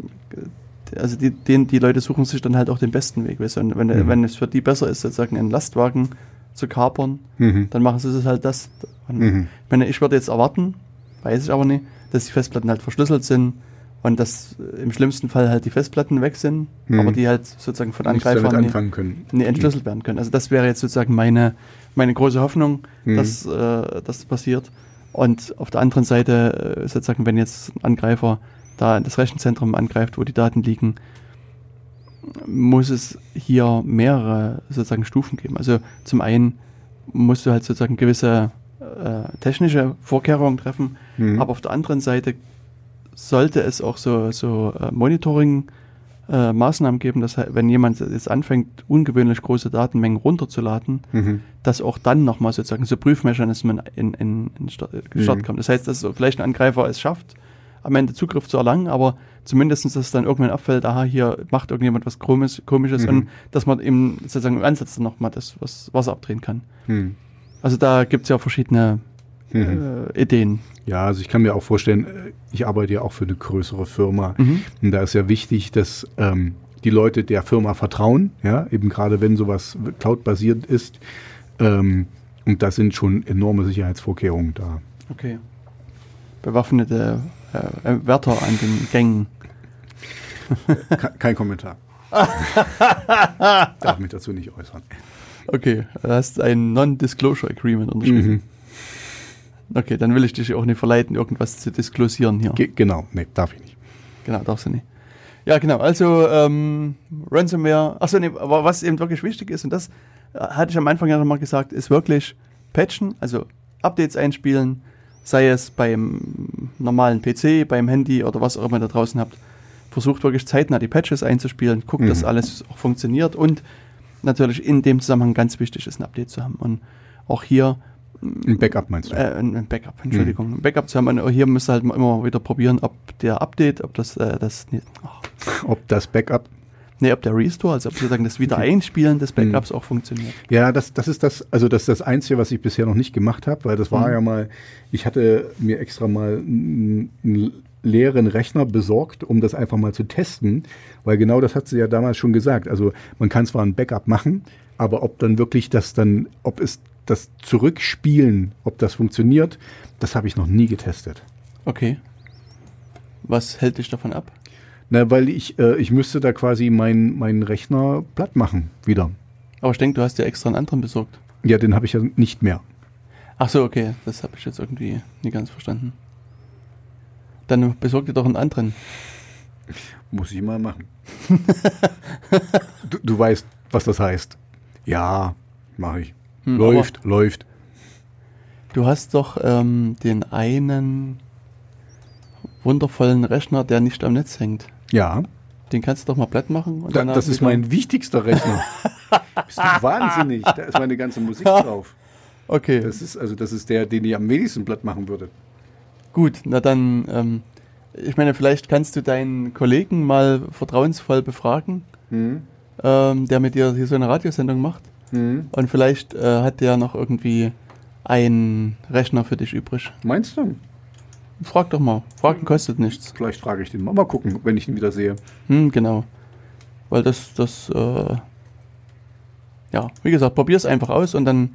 [SPEAKER 1] äh, also die, den, die Leute suchen sich dann halt auch den besten Weg. Weißt du? Und wenn,
[SPEAKER 2] Mhm.
[SPEAKER 1] wenn es für die besser ist, sozusagen einen Lastwagen zu kapern,
[SPEAKER 2] Mhm.
[SPEAKER 1] dann machen sie es halt das.
[SPEAKER 2] Mhm.
[SPEAKER 1] Ich meine, ich würde jetzt erwarten, weiß ich aber nicht, dass die Festplatten halt verschlüsselt sind und dass äh, im schlimmsten Fall halt die Festplatten weg sind,
[SPEAKER 2] Mhm.
[SPEAKER 1] aber die halt sozusagen von
[SPEAKER 2] Nichts
[SPEAKER 1] Angreifern nicht,
[SPEAKER 2] anfangen können.
[SPEAKER 1] nicht entschlüsselt werden können. Also das wäre jetzt sozusagen meine, meine große Hoffnung,
[SPEAKER 2] Mhm.
[SPEAKER 1] dass äh, das passiert. Und auf der anderen Seite, äh, sozusagen, wenn jetzt ein Angreifer da das Rechenzentrum angreift, wo die Daten liegen, muss es hier mehrere sozusagen Stufen geben. Also zum einen musst du halt sozusagen gewisse äh, technische Vorkehrungen treffen,
[SPEAKER 2] Mhm.
[SPEAKER 1] aber auf der anderen Seite sollte es auch so, so äh, Monitoring äh, geben, dass halt, wenn jemand jetzt anfängt, ungewöhnlich große Datenmengen runterzuladen,
[SPEAKER 2] Mhm.
[SPEAKER 1] dass auch dann nochmal sozusagen so Prüfmechanismen in, in, in Start,
[SPEAKER 2] Mhm.
[SPEAKER 1] kommen. Das heißt, dass so vielleicht ein Angreifer es schafft, am Ende Zugriff zu erlangen, aber zumindest, dass es dann irgendwann auffällt, aha, hier macht irgendjemand was Komisches, Komisches
[SPEAKER 2] Mhm.
[SPEAKER 1] und dass man eben sozusagen im Ansatz dann nochmal das was Wasser abdrehen kann.
[SPEAKER 2] Mhm.
[SPEAKER 1] Also da gibt es ja verschiedene
[SPEAKER 2] Mhm.
[SPEAKER 1] äh, Ideen.
[SPEAKER 2] Ja, also ich kann mir auch vorstellen, äh, ich arbeite ja auch für eine größere Firma.
[SPEAKER 1] Mhm.
[SPEAKER 2] Und da ist ja wichtig, dass ähm, die Leute der Firma vertrauen, ja, eben gerade wenn sowas cloud-basiert ist. Ähm, und da sind schon enorme Sicherheitsvorkehrungen da.
[SPEAKER 1] Okay. Bewaffnete äh, äh, Wärter an den Gängen.
[SPEAKER 2] Ke- Kein Kommentar. Darf mich dazu nicht äußern.
[SPEAKER 1] Okay, du hast ein Non-Disclosure Agreement unterschrieben.
[SPEAKER 2] Mhm.
[SPEAKER 1] Okay, dann will ich dich auch nicht verleiten, irgendwas zu disclosieren hier.
[SPEAKER 2] Ge genau, nee, darf ich nicht.
[SPEAKER 1] Genau, darfst du nicht. Ja, genau. Also ähm, Ransomware. Achso, nee, aber was eben wirklich wichtig ist, und das äh, hatte ich am Anfang ja nochmal gesagt, ist wirklich patchen, also Updates einspielen, sei es beim normalen PC, beim Handy oder was auch immer ihr da draußen habt. Versucht wirklich zeitnah die Patches einzuspielen, guckt,
[SPEAKER 2] Mhm.
[SPEAKER 1] dass alles auch funktioniert und natürlich in dem Zusammenhang ganz wichtig ist, ein Update zu haben. Und auch hier
[SPEAKER 2] Ein Backup meinst du?
[SPEAKER 1] äh, ein Backup, Entschuldigung. Ein Backup zu haben. Auch hier müsst ihr halt immer wieder probieren, ob der Update, ob das, äh, das nee, ach,
[SPEAKER 2] Ob das Backup
[SPEAKER 1] nee, ob der Restore, also ob sozusagen das Wiedereinspielen des Backups
[SPEAKER 2] Mhm.
[SPEAKER 1] auch funktioniert.
[SPEAKER 2] Ja, das, das ist das, also das ist das Einzige, was ich bisher noch nicht gemacht habe, weil das war
[SPEAKER 1] Mhm.
[SPEAKER 2] ja mal, ich hatte mir extra mal einen leeren Rechner besorgt, um das einfach mal zu testen, weil genau das hat sie ja damals schon gesagt. Also man kann zwar ein Backup machen, aber ob dann wirklich das dann, ob es das Zurückspielen, ob das funktioniert, das habe ich noch nie getestet.
[SPEAKER 1] Okay. Was hält dich davon ab?
[SPEAKER 2] Na, weil ich, äh, ich müsste da quasi meinen meinen Rechner platt machen wieder.
[SPEAKER 1] Aber ich denke, du hast dir extra einen anderen besorgt.
[SPEAKER 2] Ja, den habe ich ja nicht mehr.
[SPEAKER 1] Ach so, okay. Das habe ich jetzt irgendwie nie ganz verstanden. Dann besorg dir doch einen anderen.
[SPEAKER 2] Muss ich mal machen. du, du weißt, was das heißt. Ja, mache ich.
[SPEAKER 1] Hm,
[SPEAKER 2] läuft, läuft.
[SPEAKER 1] Du hast doch ähm, den einen wundervollen Rechner, der nicht am Netz hängt.
[SPEAKER 2] Ja,
[SPEAKER 1] Den kannst du doch mal platt machen. Und
[SPEAKER 2] da, das ist mein wichtigster Rechner. Bist du wahnsinnig? Da ist meine ganze Musik drauf.
[SPEAKER 1] Okay,
[SPEAKER 2] Das ist also das ist der, den ich am wenigsten platt machen würde.
[SPEAKER 1] gut. Na dann, ähm, ich meine, vielleicht kannst du deinen Kollegen mal vertrauensvoll befragen,
[SPEAKER 2] Hm?
[SPEAKER 1] ähm, der mit dir hier so eine Radiosendung macht.
[SPEAKER 2] Hm?
[SPEAKER 1] Und vielleicht äh, hat der noch irgendwie einen Rechner für dich übrig.
[SPEAKER 2] Meinst du?
[SPEAKER 1] Frag doch mal. Fragen kostet nichts.
[SPEAKER 2] Vielleicht frage ich den mal. Mal gucken, wenn ich ihn wieder sehe.
[SPEAKER 1] Hm, genau. Weil das, das, äh, ja, wie gesagt, probier's einfach aus und dann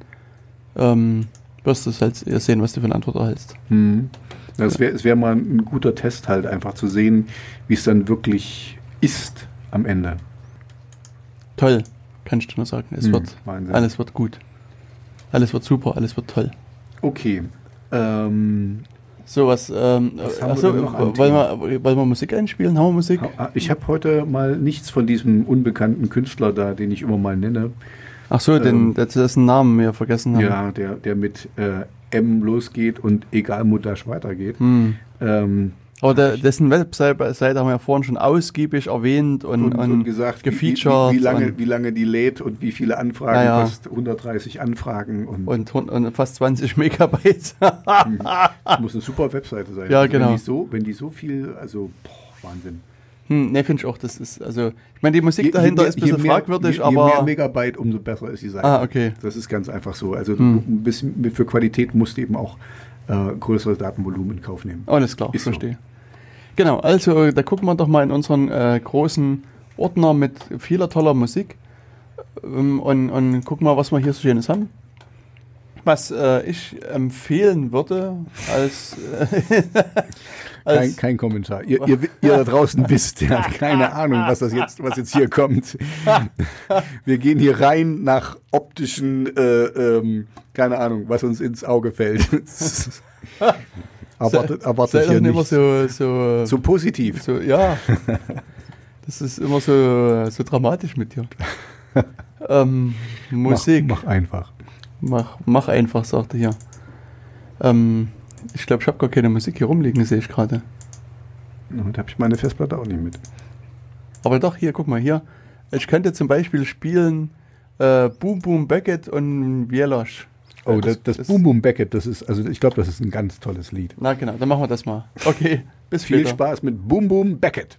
[SPEAKER 1] ähm, wirst du es halt sehen, was du für eine Antwort erhältst.
[SPEAKER 2] Hm. Das wäre es wär mal ein guter Test halt, einfach zu sehen, wie es dann wirklich ist am Ende.
[SPEAKER 1] Toll, kann ich dir nur sagen. Es
[SPEAKER 2] Hm,
[SPEAKER 1] wird,
[SPEAKER 2] Wahnsinn.
[SPEAKER 1] alles wird gut. Alles wird super, alles wird toll.
[SPEAKER 2] Okay. Ähm,
[SPEAKER 1] So was, ähm,
[SPEAKER 2] Was
[SPEAKER 1] achso, wollen, wir, wollen wir Musik einspielen? Haben wir Musik?
[SPEAKER 2] Ich habe heute mal nichts von diesem unbekannten Künstler da, den ich immer mal nenne.
[SPEAKER 1] Ach so, den,
[SPEAKER 2] Ähm,
[SPEAKER 1] das ist Namen wir vergessen haben.
[SPEAKER 2] Ja, der, der mit äh, M losgeht und egal Mutasch weitergeht.
[SPEAKER 1] Hm.
[SPEAKER 2] Ähm,
[SPEAKER 1] Aber der, dessen Webseite Seite haben wir ja vorhin schon ausgiebig erwähnt und,
[SPEAKER 2] und,
[SPEAKER 1] und,
[SPEAKER 2] und gesagt, wie,
[SPEAKER 1] gefeatured
[SPEAKER 2] wie, wie, lange,
[SPEAKER 1] und,
[SPEAKER 2] wie lange die lädt und wie viele Anfragen,
[SPEAKER 1] Ja, ja.
[SPEAKER 2] fast 130 Anfragen und,
[SPEAKER 1] und, fast 20 Megabyte.
[SPEAKER 2] das muss eine super Webseite sein.
[SPEAKER 1] Ja,
[SPEAKER 2] Also
[SPEAKER 1] genau.
[SPEAKER 2] Wenn die so, wenn die so viel, also boah, Wahnsinn.
[SPEAKER 1] hm, ne, finde ich auch, das ist, also, ich meine, die Musik
[SPEAKER 2] Je- je
[SPEAKER 1] dahinter
[SPEAKER 2] mehr-
[SPEAKER 1] ist ein bisschen
[SPEAKER 2] je mehr-
[SPEAKER 1] fragwürdig,
[SPEAKER 2] je, je mehr
[SPEAKER 1] aber.
[SPEAKER 2] Megabyte, umso besser ist die Seite.
[SPEAKER 1] Ah, okay.
[SPEAKER 2] Das ist ganz einfach so. Also
[SPEAKER 1] Hm.
[SPEAKER 2] ein bisschen für Qualität musst du eben auch äh, größeres Datenvolumen in Kauf nehmen.
[SPEAKER 1] Alles klar,
[SPEAKER 2] Ist so.
[SPEAKER 1] Genau, also da gucken wir doch mal in unseren äh, großen Ordner mit vieler toller Musik ähm, und, und gucken mal, was wir hier so Schönes haben. Was äh, ich empfehlen würde als, äh,
[SPEAKER 2] Kein,
[SPEAKER 1] als
[SPEAKER 2] kein Kommentar. Ihr, ihr, ihr da draußen wisst, ihr habt keine Ahnung, was das jetzt, was jetzt hier kommt. Wir gehen hier rein nach optischen, äh, ähm, keine Ahnung, was uns ins Auge fällt. erwartet
[SPEAKER 1] sei
[SPEAKER 2] erwartet
[SPEAKER 1] doch
[SPEAKER 2] hier
[SPEAKER 1] nicht immer so, so,
[SPEAKER 2] So positiv.
[SPEAKER 1] so, ja. Das ist immer so, so dramatisch mit dir. ähm, Musik.
[SPEAKER 2] Mach, mach einfach.
[SPEAKER 1] Mach, mach einfach, sagte hier. Ähm, ich glaube, ich habe gar keine Musik hier rumliegen, sehe ich gerade.
[SPEAKER 2] Und habe ich meine Festplatte auch nicht mit.
[SPEAKER 1] Aber doch, hier, guck mal, hier. Ich könnte zum Beispiel spielen äh, Boom Boom Beckett und Wielosch.
[SPEAKER 2] Oh,
[SPEAKER 1] Äh,
[SPEAKER 2] das, das Boom Boom Beckett, das ist, also ich glaube, das ist ein ganz tolles Lied.
[SPEAKER 1] Na genau, dann machen wir das mal. Okay, bis
[SPEAKER 2] Viel
[SPEAKER 1] später.
[SPEAKER 2] Spaß mit Boom Boom Beckett.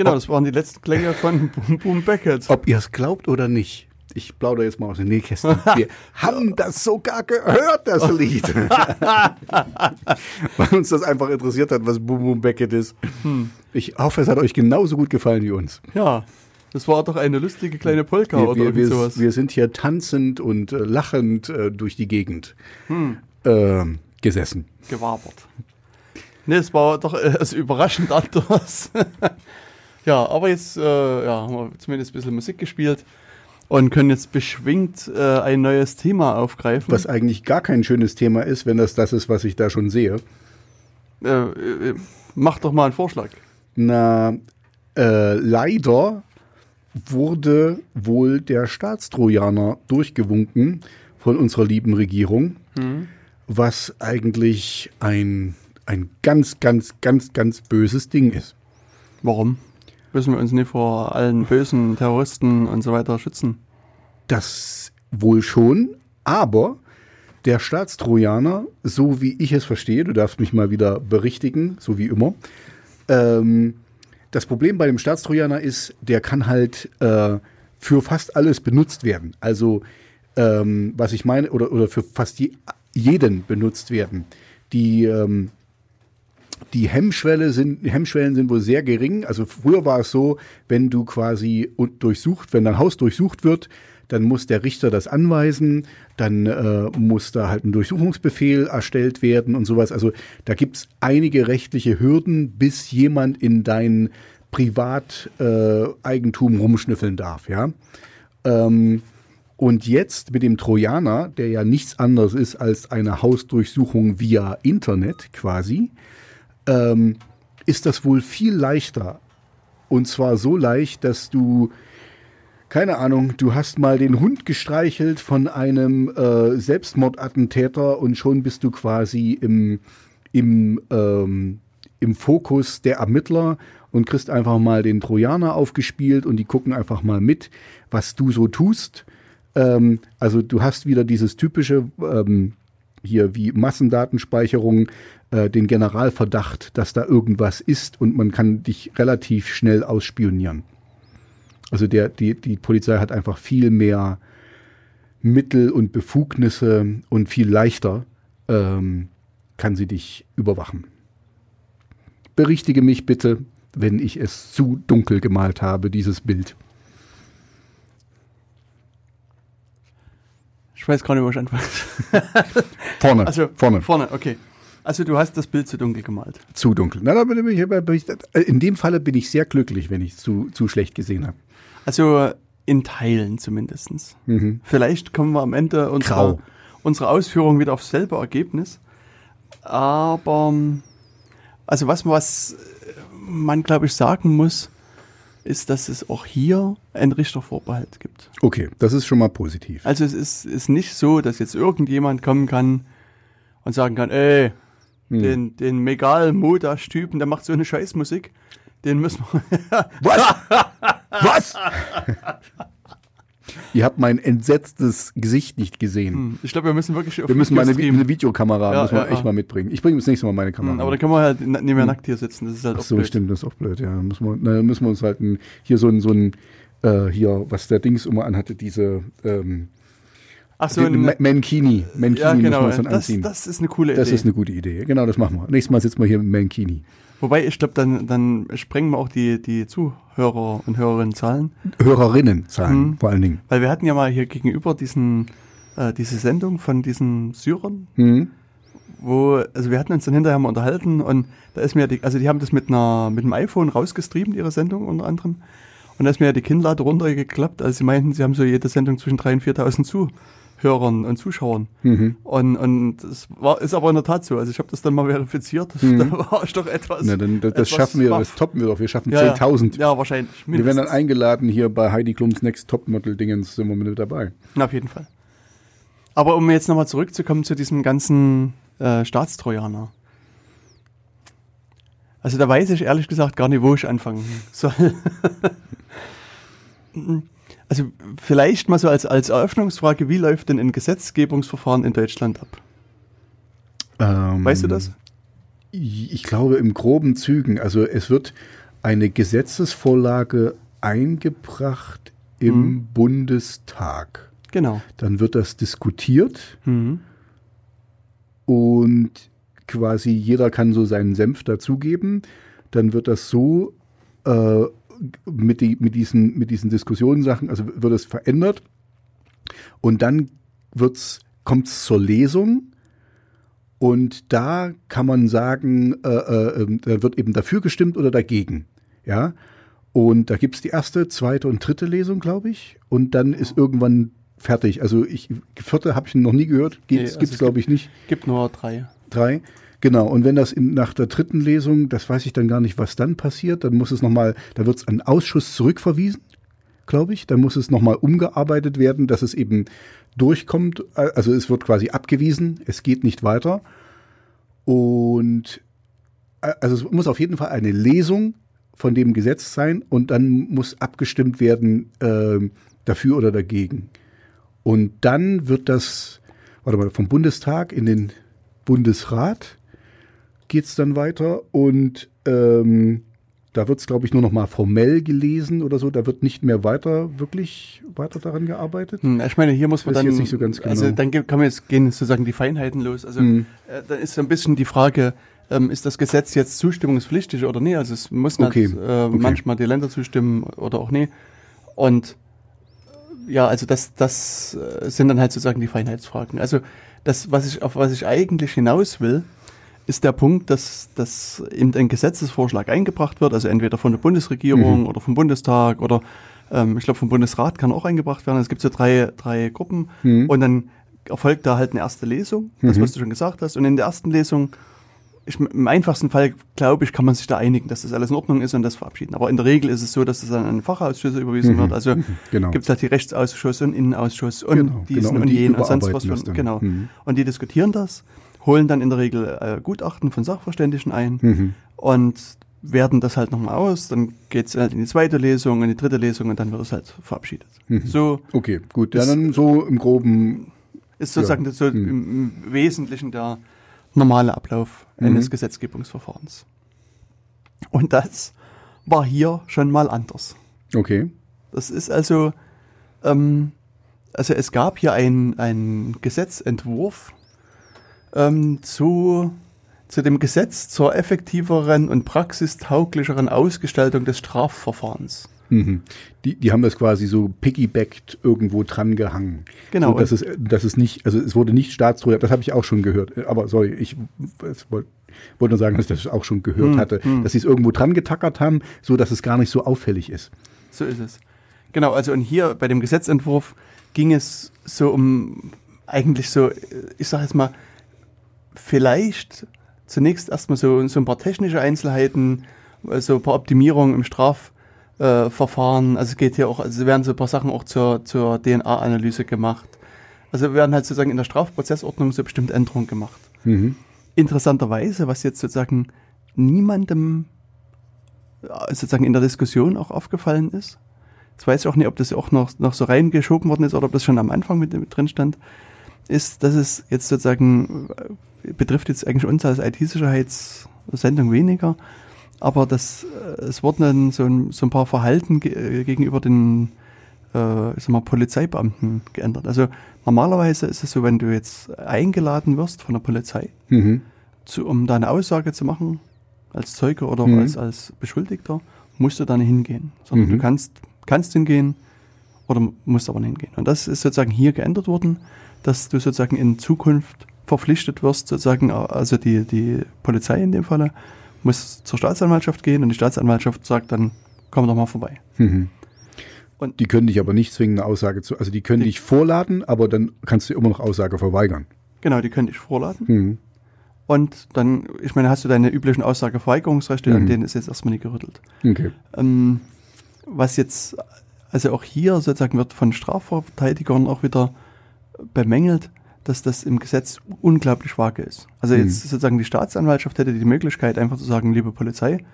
[SPEAKER 1] Genau, das waren die letzten Klänge von Boom Boom Beckett.
[SPEAKER 2] Ob ihr es glaubt oder nicht, ich plaudere jetzt mal aus den Nähkästchen. Wir haben das sogar gehört, das Lied. Weil uns das einfach interessiert hat, was Boom Boom Beckett ist. Ich hoffe, es hat euch genauso gut gefallen wie uns.
[SPEAKER 1] Ja, das war doch eine lustige kleine Polka
[SPEAKER 2] Wir,
[SPEAKER 1] oder
[SPEAKER 2] wir,
[SPEAKER 1] sowas.
[SPEAKER 2] wir sind hier tanzend und äh, lachend äh, durch die Gegend äh, gesessen.
[SPEAKER 1] gewabert. Ne, es war doch äh, also überraschend anders. Ja, aber jetzt äh, ja, haben wir zumindest ein bisschen Musik gespielt und können jetzt beschwingt äh, ein neues Thema aufgreifen.
[SPEAKER 2] Was eigentlich gar kein schönes Thema ist, wenn das das ist, was ich da schon sehe.
[SPEAKER 1] Äh, äh, mach doch mal einen Vorschlag.
[SPEAKER 2] Na, äh, leider wurde wohl der Staatstrojaner durchgewunken von unserer lieben Regierung, was eigentlich ein, ein ganz, ganz, ganz, ganz böses Ding ist.
[SPEAKER 1] Warum? Müssen wir uns nicht vor allen bösen Terroristen und so weiter schützen?
[SPEAKER 2] Das wohl schon, aber der Staatstrojaner, so wie ich es verstehe, du darfst mich mal wieder berichtigen, so wie immer, ähm, das Problem bei dem Staatstrojaner ist, der kann halt äh, für fast alles benutzt werden. Also, ähm, was ich meine, oder, oder für fast je, jeden benutzt werden. Die, ähm, die Hemmschwelle sind, Hemmschwellen sind wohl sehr gering. Also früher war es so, wenn du quasi durchsucht, wenn dein Haus durchsucht wird, dann muss der Richter das anweisen, dann äh, muss da halt ein Durchsuchungsbefehl erstellt werden und sowas. Also da gibt's einige rechtliche Hürden, bis jemand in dein Privateigentum äh, rumschnüffeln darf, ja. Ähm, und jetzt mit dem Trojaner, der ja nichts anderes ist als eine Hausdurchsuchung via Internet quasi, ähm, ist das wohl viel leichter. Und zwar so leicht, dass du, keine Ahnung, du hast mal den Hund gestreichelt von einem äh, Selbstmordattentäter und schon bist du quasi im, im, ähm, im Fokus der Ermittler und kriegst einfach mal den Trojaner aufgespielt und die gucken einfach mal mit, was du so tust. Ähm, also du hast wieder dieses typische ähm, hier wie Massendatenspeicherung, äh, den Generalverdacht, dass da irgendwas ist und man kann dich relativ schnell ausspionieren. Also der, die, die Polizei hat einfach viel mehr Mittel und Befugnisse und viel leichter ähm, kann sie dich überwachen. Berichtige mich bitte, wenn ich es zu dunkel gemalt habe, dieses Bild.
[SPEAKER 1] Ich weiß gar nicht, wo ich anfange.
[SPEAKER 2] Vorne,
[SPEAKER 1] Also
[SPEAKER 2] vorne,
[SPEAKER 1] Vorne, okay. Also du hast das Bild zu dunkel gemalt.
[SPEAKER 2] zu dunkel. Na, bin ich, bin ich, in dem Falle bin ich sehr glücklich, wenn ich es zu, zu schlecht gesehen habe.
[SPEAKER 1] Also in Teilen zumindestens. Vielleicht kommen wir am Ende unserer, unserer Ausführung wieder aufs selbe Ergebnis. Aber also was, was man, glaube ich, sagen muss, ist, dass es auch hier einen Richtervorbehalt gibt.
[SPEAKER 2] Okay, das ist schon mal positiv.
[SPEAKER 1] Also es ist, ist nicht so, dass jetzt irgendjemand kommen kann und sagen kann, ey, den, den Megal Modasch-Typen, der macht so eine Scheißmusik, den müssen wir.
[SPEAKER 2] Was? Was? Ihr habt mein entsetztes Gesicht nicht gesehen.
[SPEAKER 1] ich glaube, wir müssen wirklich auf
[SPEAKER 2] Wir müssen mal eine, Videokamera
[SPEAKER 1] Ja,
[SPEAKER 2] müssen wir
[SPEAKER 1] ja,
[SPEAKER 2] echt
[SPEAKER 1] ja.
[SPEAKER 2] mal mitbringen. Ich bringe das nächste Mal meine Kamera.
[SPEAKER 1] Hm, Aber da kann man halt nicht mehr nackt hier sitzen, das ist halt
[SPEAKER 2] Ach
[SPEAKER 1] auch
[SPEAKER 2] so,
[SPEAKER 1] blöd.
[SPEAKER 2] stimmt, das ist auch blöd. Ja, müssen wir, na, müssen wir uns halt ein, hier so ein, so ein äh, hier, was der Dings immer anhatte, diese ähm,
[SPEAKER 1] Ach so, ein,
[SPEAKER 2] Ma- Mankini. Mankini
[SPEAKER 1] ja genau,
[SPEAKER 2] uns dann
[SPEAKER 1] das,
[SPEAKER 2] anziehen.
[SPEAKER 1] das ist eine coole
[SPEAKER 2] Das
[SPEAKER 1] Idee.
[SPEAKER 2] ist eine gute Idee. Genau, das machen wir. Nächstes Mal sitzen wir hier mit Mankini.
[SPEAKER 1] Wobei, ich glaube, dann, dann sprengen wir auch die, die Zuhörer und Hörerinnen-Zahlen.
[SPEAKER 2] Hörerinnenzahlen
[SPEAKER 1] Mhm.
[SPEAKER 2] vor allen Dingen.
[SPEAKER 1] Weil wir hatten ja mal hier gegenüber diesen, äh, diese Sendung von diesen Syrern,
[SPEAKER 2] Mhm.
[SPEAKER 1] wo, also wir hatten uns dann hinterher mal unterhalten und da ist mir die, also die haben das mit einer, mit einem iPhone rausgestreamt, ihre Sendung unter anderem. Und da ist mir ja die Kinnlade runtergeklappt, als sie meinten, sie haben so jede Sendung zwischen 3.000 und 4.000 Zuhörern und Zuschauern.
[SPEAKER 2] Mhm.
[SPEAKER 1] Und, und das war, ist aber in der Tat so. Also ich habe das dann mal verifiziert. Da war ich doch etwas.
[SPEAKER 2] Mhm. Na, dann, das,
[SPEAKER 1] etwas
[SPEAKER 2] schaffen wir, das toppen wir doch. Wir schaffen
[SPEAKER 1] ja,
[SPEAKER 2] 10.000.
[SPEAKER 1] Ja, wahrscheinlich.
[SPEAKER 2] Wir werden dann
[SPEAKER 1] mindestens.
[SPEAKER 2] eingeladen hier bei Heidi Klums Next Topmodel-Dingens, sind wir mit dabei.
[SPEAKER 1] Na, auf jeden Fall. Aber um jetzt nochmal zurückzukommen zu diesem ganzen äh, Staatstrojaner. Also da weiß ich ehrlich gesagt gar nicht, wo ich anfangen soll. also vielleicht mal so als, als Eröffnungsfrage, wie läuft denn ein Gesetzgebungsverfahren in Deutschland ab?
[SPEAKER 2] Ähm,
[SPEAKER 1] Weißt du das?
[SPEAKER 2] Ich glaube im groben Zügen. Also es wird eine Gesetzesvorlage eingebracht im
[SPEAKER 1] Mhm.
[SPEAKER 2] Bundestag.
[SPEAKER 1] Genau.
[SPEAKER 2] Dann wird das diskutiert
[SPEAKER 1] Mhm.
[SPEAKER 2] und quasi jeder kann so seinen Senf dazugeben. Dann wird das so äh, mit, die, mit, diesen, mit diesen Diskussionssachen, also wird es verändert und dann kommt es zur Lesung und da kann man sagen, äh, äh, da wird eben dafür gestimmt oder dagegen. Ja. Und da gibt es die erste, zweite und dritte Lesung, glaube ich. Und dann ist irgendwann fertig. Also ich, vierte habe ich noch nie gehört.
[SPEAKER 1] Nee,
[SPEAKER 2] Geht,
[SPEAKER 1] also
[SPEAKER 2] gibt's
[SPEAKER 1] es
[SPEAKER 2] glaube ich, nicht.
[SPEAKER 1] Gibt nur drei.
[SPEAKER 2] Drei. Genau. Und wenn das in, nach der dritten Lesung, das weiß ich dann gar nicht, was dann passiert, dann muss es nochmal, da wird es an Ausschuss zurückverwiesen, glaube ich. Dann muss es nochmal umgearbeitet werden, dass es eben durchkommt. Also es wird quasi abgewiesen, es geht nicht weiter. Und äh, also es muss auf jeden Fall eine Lesung von dem Gesetz sein und dann muss abgestimmt werden äh, dafür oder dagegen. Und dann wird das, warte mal, vom Bundestag in den Bundesrat geht es dann weiter und ähm, da wird es, glaube ich, nur noch mal formell gelesen oder so. Da wird nicht mehr weiter, wirklich weiter daran gearbeitet.
[SPEAKER 1] Hm, ich meine, hier muss man
[SPEAKER 2] ich
[SPEAKER 1] dann.
[SPEAKER 2] jetzt nicht so ganz
[SPEAKER 1] Also
[SPEAKER 2] genau.
[SPEAKER 1] dann ge- kann man jetzt gehen sozusagen die Feinheiten los. Also
[SPEAKER 2] Mhm.
[SPEAKER 1] äh, dann ist so ein bisschen die Frage, ähm, ist das Gesetz jetzt zustimmungspflichtig oder nicht? Also es müssen
[SPEAKER 2] Okay,
[SPEAKER 1] halt, äh,
[SPEAKER 2] okay.
[SPEAKER 1] manchmal die Länder zustimmen oder auch nicht. Und äh, ja, also das, das äh, sind dann halt sozusagen die Feinheitsfragen. Also das, was ich, auf was ich eigentlich hinaus will, ist der Punkt, dass, dass eben ein Gesetzesvorschlag eingebracht wird, also entweder von der Bundesregierung
[SPEAKER 2] Mhm.
[SPEAKER 1] oder vom Bundestag oder ähm, ich glaube vom Bundesrat kann auch eingebracht werden. Es gibt so drei, drei Gruppen
[SPEAKER 2] Mhm.
[SPEAKER 1] und dann erfolgt da halt eine erste Lesung, das
[SPEAKER 2] Mhm.
[SPEAKER 1] was du schon gesagt hast. Und in der ersten Lesung, ich, im einfachsten Fall, glaube ich, kann man sich da einigen, dass das alles in Ordnung ist und das verabschieden. Aber in der Regel ist es so, dass es dann an Fachausschüsse überwiesen
[SPEAKER 2] Mhm.
[SPEAKER 1] wird. Also
[SPEAKER 2] Genau.
[SPEAKER 1] gibt es halt die Rechtsausschuss und Innenausschuss und
[SPEAKER 2] Genau,
[SPEAKER 1] diesen
[SPEAKER 2] genau. Und
[SPEAKER 1] und,
[SPEAKER 2] die
[SPEAKER 1] jenen und sonst was. Von, genau.
[SPEAKER 2] Mhm.
[SPEAKER 1] Und die diskutieren das, holen dann in der Regel äh, Gutachten von Sachverständigen ein
[SPEAKER 2] Mhm.
[SPEAKER 1] und werten das halt nochmal aus. Dann geht es halt in die zweite Lesung, in die dritte Lesung und dann wird es halt verabschiedet.
[SPEAKER 2] Mhm.
[SPEAKER 1] So
[SPEAKER 2] Okay, gut. Ja, dann so im Groben.
[SPEAKER 1] ist sozusagen
[SPEAKER 2] Ja.
[SPEAKER 1] so
[SPEAKER 2] Hm.
[SPEAKER 1] im, im Wesentlichen der normale Ablauf eines
[SPEAKER 2] Mhm.
[SPEAKER 1] Gesetzgebungsverfahrens. Und das war hier schon mal anders.
[SPEAKER 2] Okay.
[SPEAKER 1] Das ist also, ähm, also es gab hier einen Gesetzentwurf ähm, zu, zu dem Gesetz zur effektiveren und praxistauglicheren Ausgestaltung des Strafverfahrens.
[SPEAKER 2] Mhm. Die, die haben das quasi so piggybackt irgendwo dran gehangen.
[SPEAKER 1] Genau.
[SPEAKER 2] So, dass, es, dass es nicht, also es wurde nicht staatstreu, das habe ich auch schon gehört. Aber sorry, ich wollte nur sagen, dass ich das auch schon gehört
[SPEAKER 1] Hm,
[SPEAKER 2] hatte,
[SPEAKER 1] hm.
[SPEAKER 2] dass sie es irgendwo dran getackert haben, so dass es gar nicht so auffällig ist.
[SPEAKER 1] So ist es. Genau, also und hier bei dem Gesetzentwurf ging es so um eigentlich so, ich sage jetzt mal, vielleicht zunächst erstmal so, so ein paar technische Einzelheiten, so ein paar Optimierungen im Strafverfahren. also es geht hier auch, also werden so ein paar Sachen auch zur, zur DNA-Analyse gemacht. Also werden halt sozusagen in der Strafprozessordnung so bestimmte Änderungen gemacht
[SPEAKER 2] Mhm.
[SPEAKER 1] interessanterweise, was jetzt sozusagen niemandem äh, sozusagen in der Diskussion auch aufgefallen ist. Jetzt weiß ich auch nicht, ob das auch noch, noch so reingeschoben worden ist oder ob das schon am Anfang mit, mit drin stand, ist, dass es jetzt sozusagen, äh, betrifft jetzt eigentlich uns als IT-Sicherheitssendung weniger, aber das, äh, es wurden dann so ein, so ein paar Verhalten ge äh, gegenüber den äh, ich sag mal, Polizeibeamten geändert. Also normalerweise ist es so, wenn du jetzt eingeladen wirst von der Polizei,
[SPEAKER 2] Mhm.
[SPEAKER 1] zu, um da eine Aussage zu machen, als Zeuge oder
[SPEAKER 2] Mhm.
[SPEAKER 1] als, als Beschuldigter, musst du da nicht hingehen. Sondern
[SPEAKER 2] Mhm.
[SPEAKER 1] du kannst, kannst hingehen oder musst aber nicht hingehen. Und das ist sozusagen hier geändert worden, dass du sozusagen in Zukunft verpflichtet wirst, sozusagen, also die, die Polizei in dem Falle, muss zur Staatsanwaltschaft gehen und die Staatsanwaltschaft sagt dann, komm doch mal vorbei.
[SPEAKER 2] Mhm.
[SPEAKER 1] Und-
[SPEAKER 2] die können dich aber nicht zwingen, eine Aussage zu, also die können
[SPEAKER 1] Die-
[SPEAKER 2] dich vorladen, aber dann kannst du immer noch Aussage verweigern.
[SPEAKER 1] Genau, die können dich vorladen.
[SPEAKER 2] Mhm.
[SPEAKER 1] Und dann, ich meine, hast du deine üblichen Aussageverweigerungsrechte, an
[SPEAKER 2] Mhm.
[SPEAKER 1] denen ist jetzt erstmal nicht gerüttelt.
[SPEAKER 2] Okay.
[SPEAKER 1] Ähm, was jetzt, also auch hier sozusagen wird von Strafverteidigern auch wieder bemängelt, dass das im Gesetz unglaublich vage ist. Also
[SPEAKER 2] Mhm.
[SPEAKER 1] jetzt sozusagen die Staatsanwaltschaft hätte die Möglichkeit einfach zu sagen, liebe Polizei,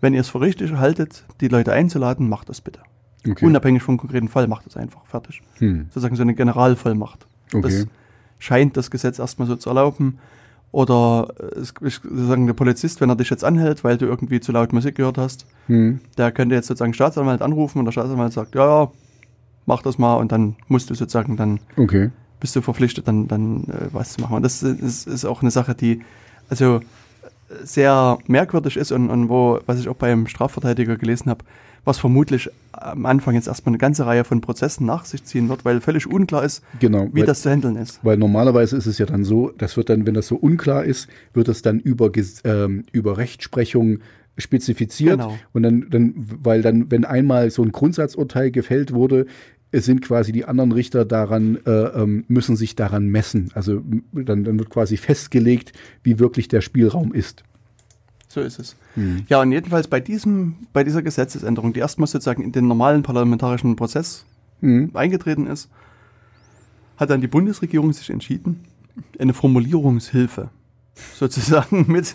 [SPEAKER 1] wenn ihr es für richtig haltet, die Leute einzuladen, macht das bitte.
[SPEAKER 2] okay.
[SPEAKER 1] Unabhängig vom konkreten Fall, macht das einfach. Fertig.
[SPEAKER 2] Hm.
[SPEAKER 1] Sozusagen so eine Generalvollmacht.
[SPEAKER 2] Okay.
[SPEAKER 1] Das scheint das Gesetz erstmal so zu erlauben. Oder ich, sozusagen der Polizist, wenn er dich jetzt anhält, weil du irgendwie zu laut Musik gehört hast,
[SPEAKER 2] Hm.
[SPEAKER 1] der könnte jetzt sozusagen Staatsanwalt anrufen und der Staatsanwalt sagt, ja, ja, mach das mal und dann musst du sozusagen dann
[SPEAKER 2] Okay.
[SPEAKER 1] Bist du verpflichtet, dann, dann äh, was zu machen. Und das ist, ist auch eine Sache, die also sehr merkwürdig ist und, und wo, was ich auch beim Strafverteidiger gelesen habe, was vermutlich am Anfang jetzt erstmal eine ganze Reihe von Prozessen nach sich ziehen wird, weil völlig unklar ist,
[SPEAKER 2] Genau.
[SPEAKER 1] wie
[SPEAKER 2] weil,
[SPEAKER 1] das zu handeln ist.
[SPEAKER 2] weil normalerweise ist es ja dann so, das wird dann, wenn das so unklar ist, wird das dann über, ähm, über Rechtsprechung spezifiziert.
[SPEAKER 1] Genau.
[SPEAKER 2] Und dann, dann, weil dann, wenn einmal so ein Grundsatzurteil gefällt wurde, es sind quasi die anderen Richter daran, äh, ähm, müssen sich daran messen. Also dann, dann wird quasi festgelegt, wie wirklich der Spielraum ist.
[SPEAKER 1] So ist es. Ja, und jedenfalls bei diesem, bei dieser Gesetzesänderung, die erstmal sozusagen in den normalen parlamentarischen Prozess
[SPEAKER 2] Mhm.
[SPEAKER 1] eingetreten ist, hat dann die Bundesregierung sich entschieden, eine Formulierungshilfe sozusagen mit,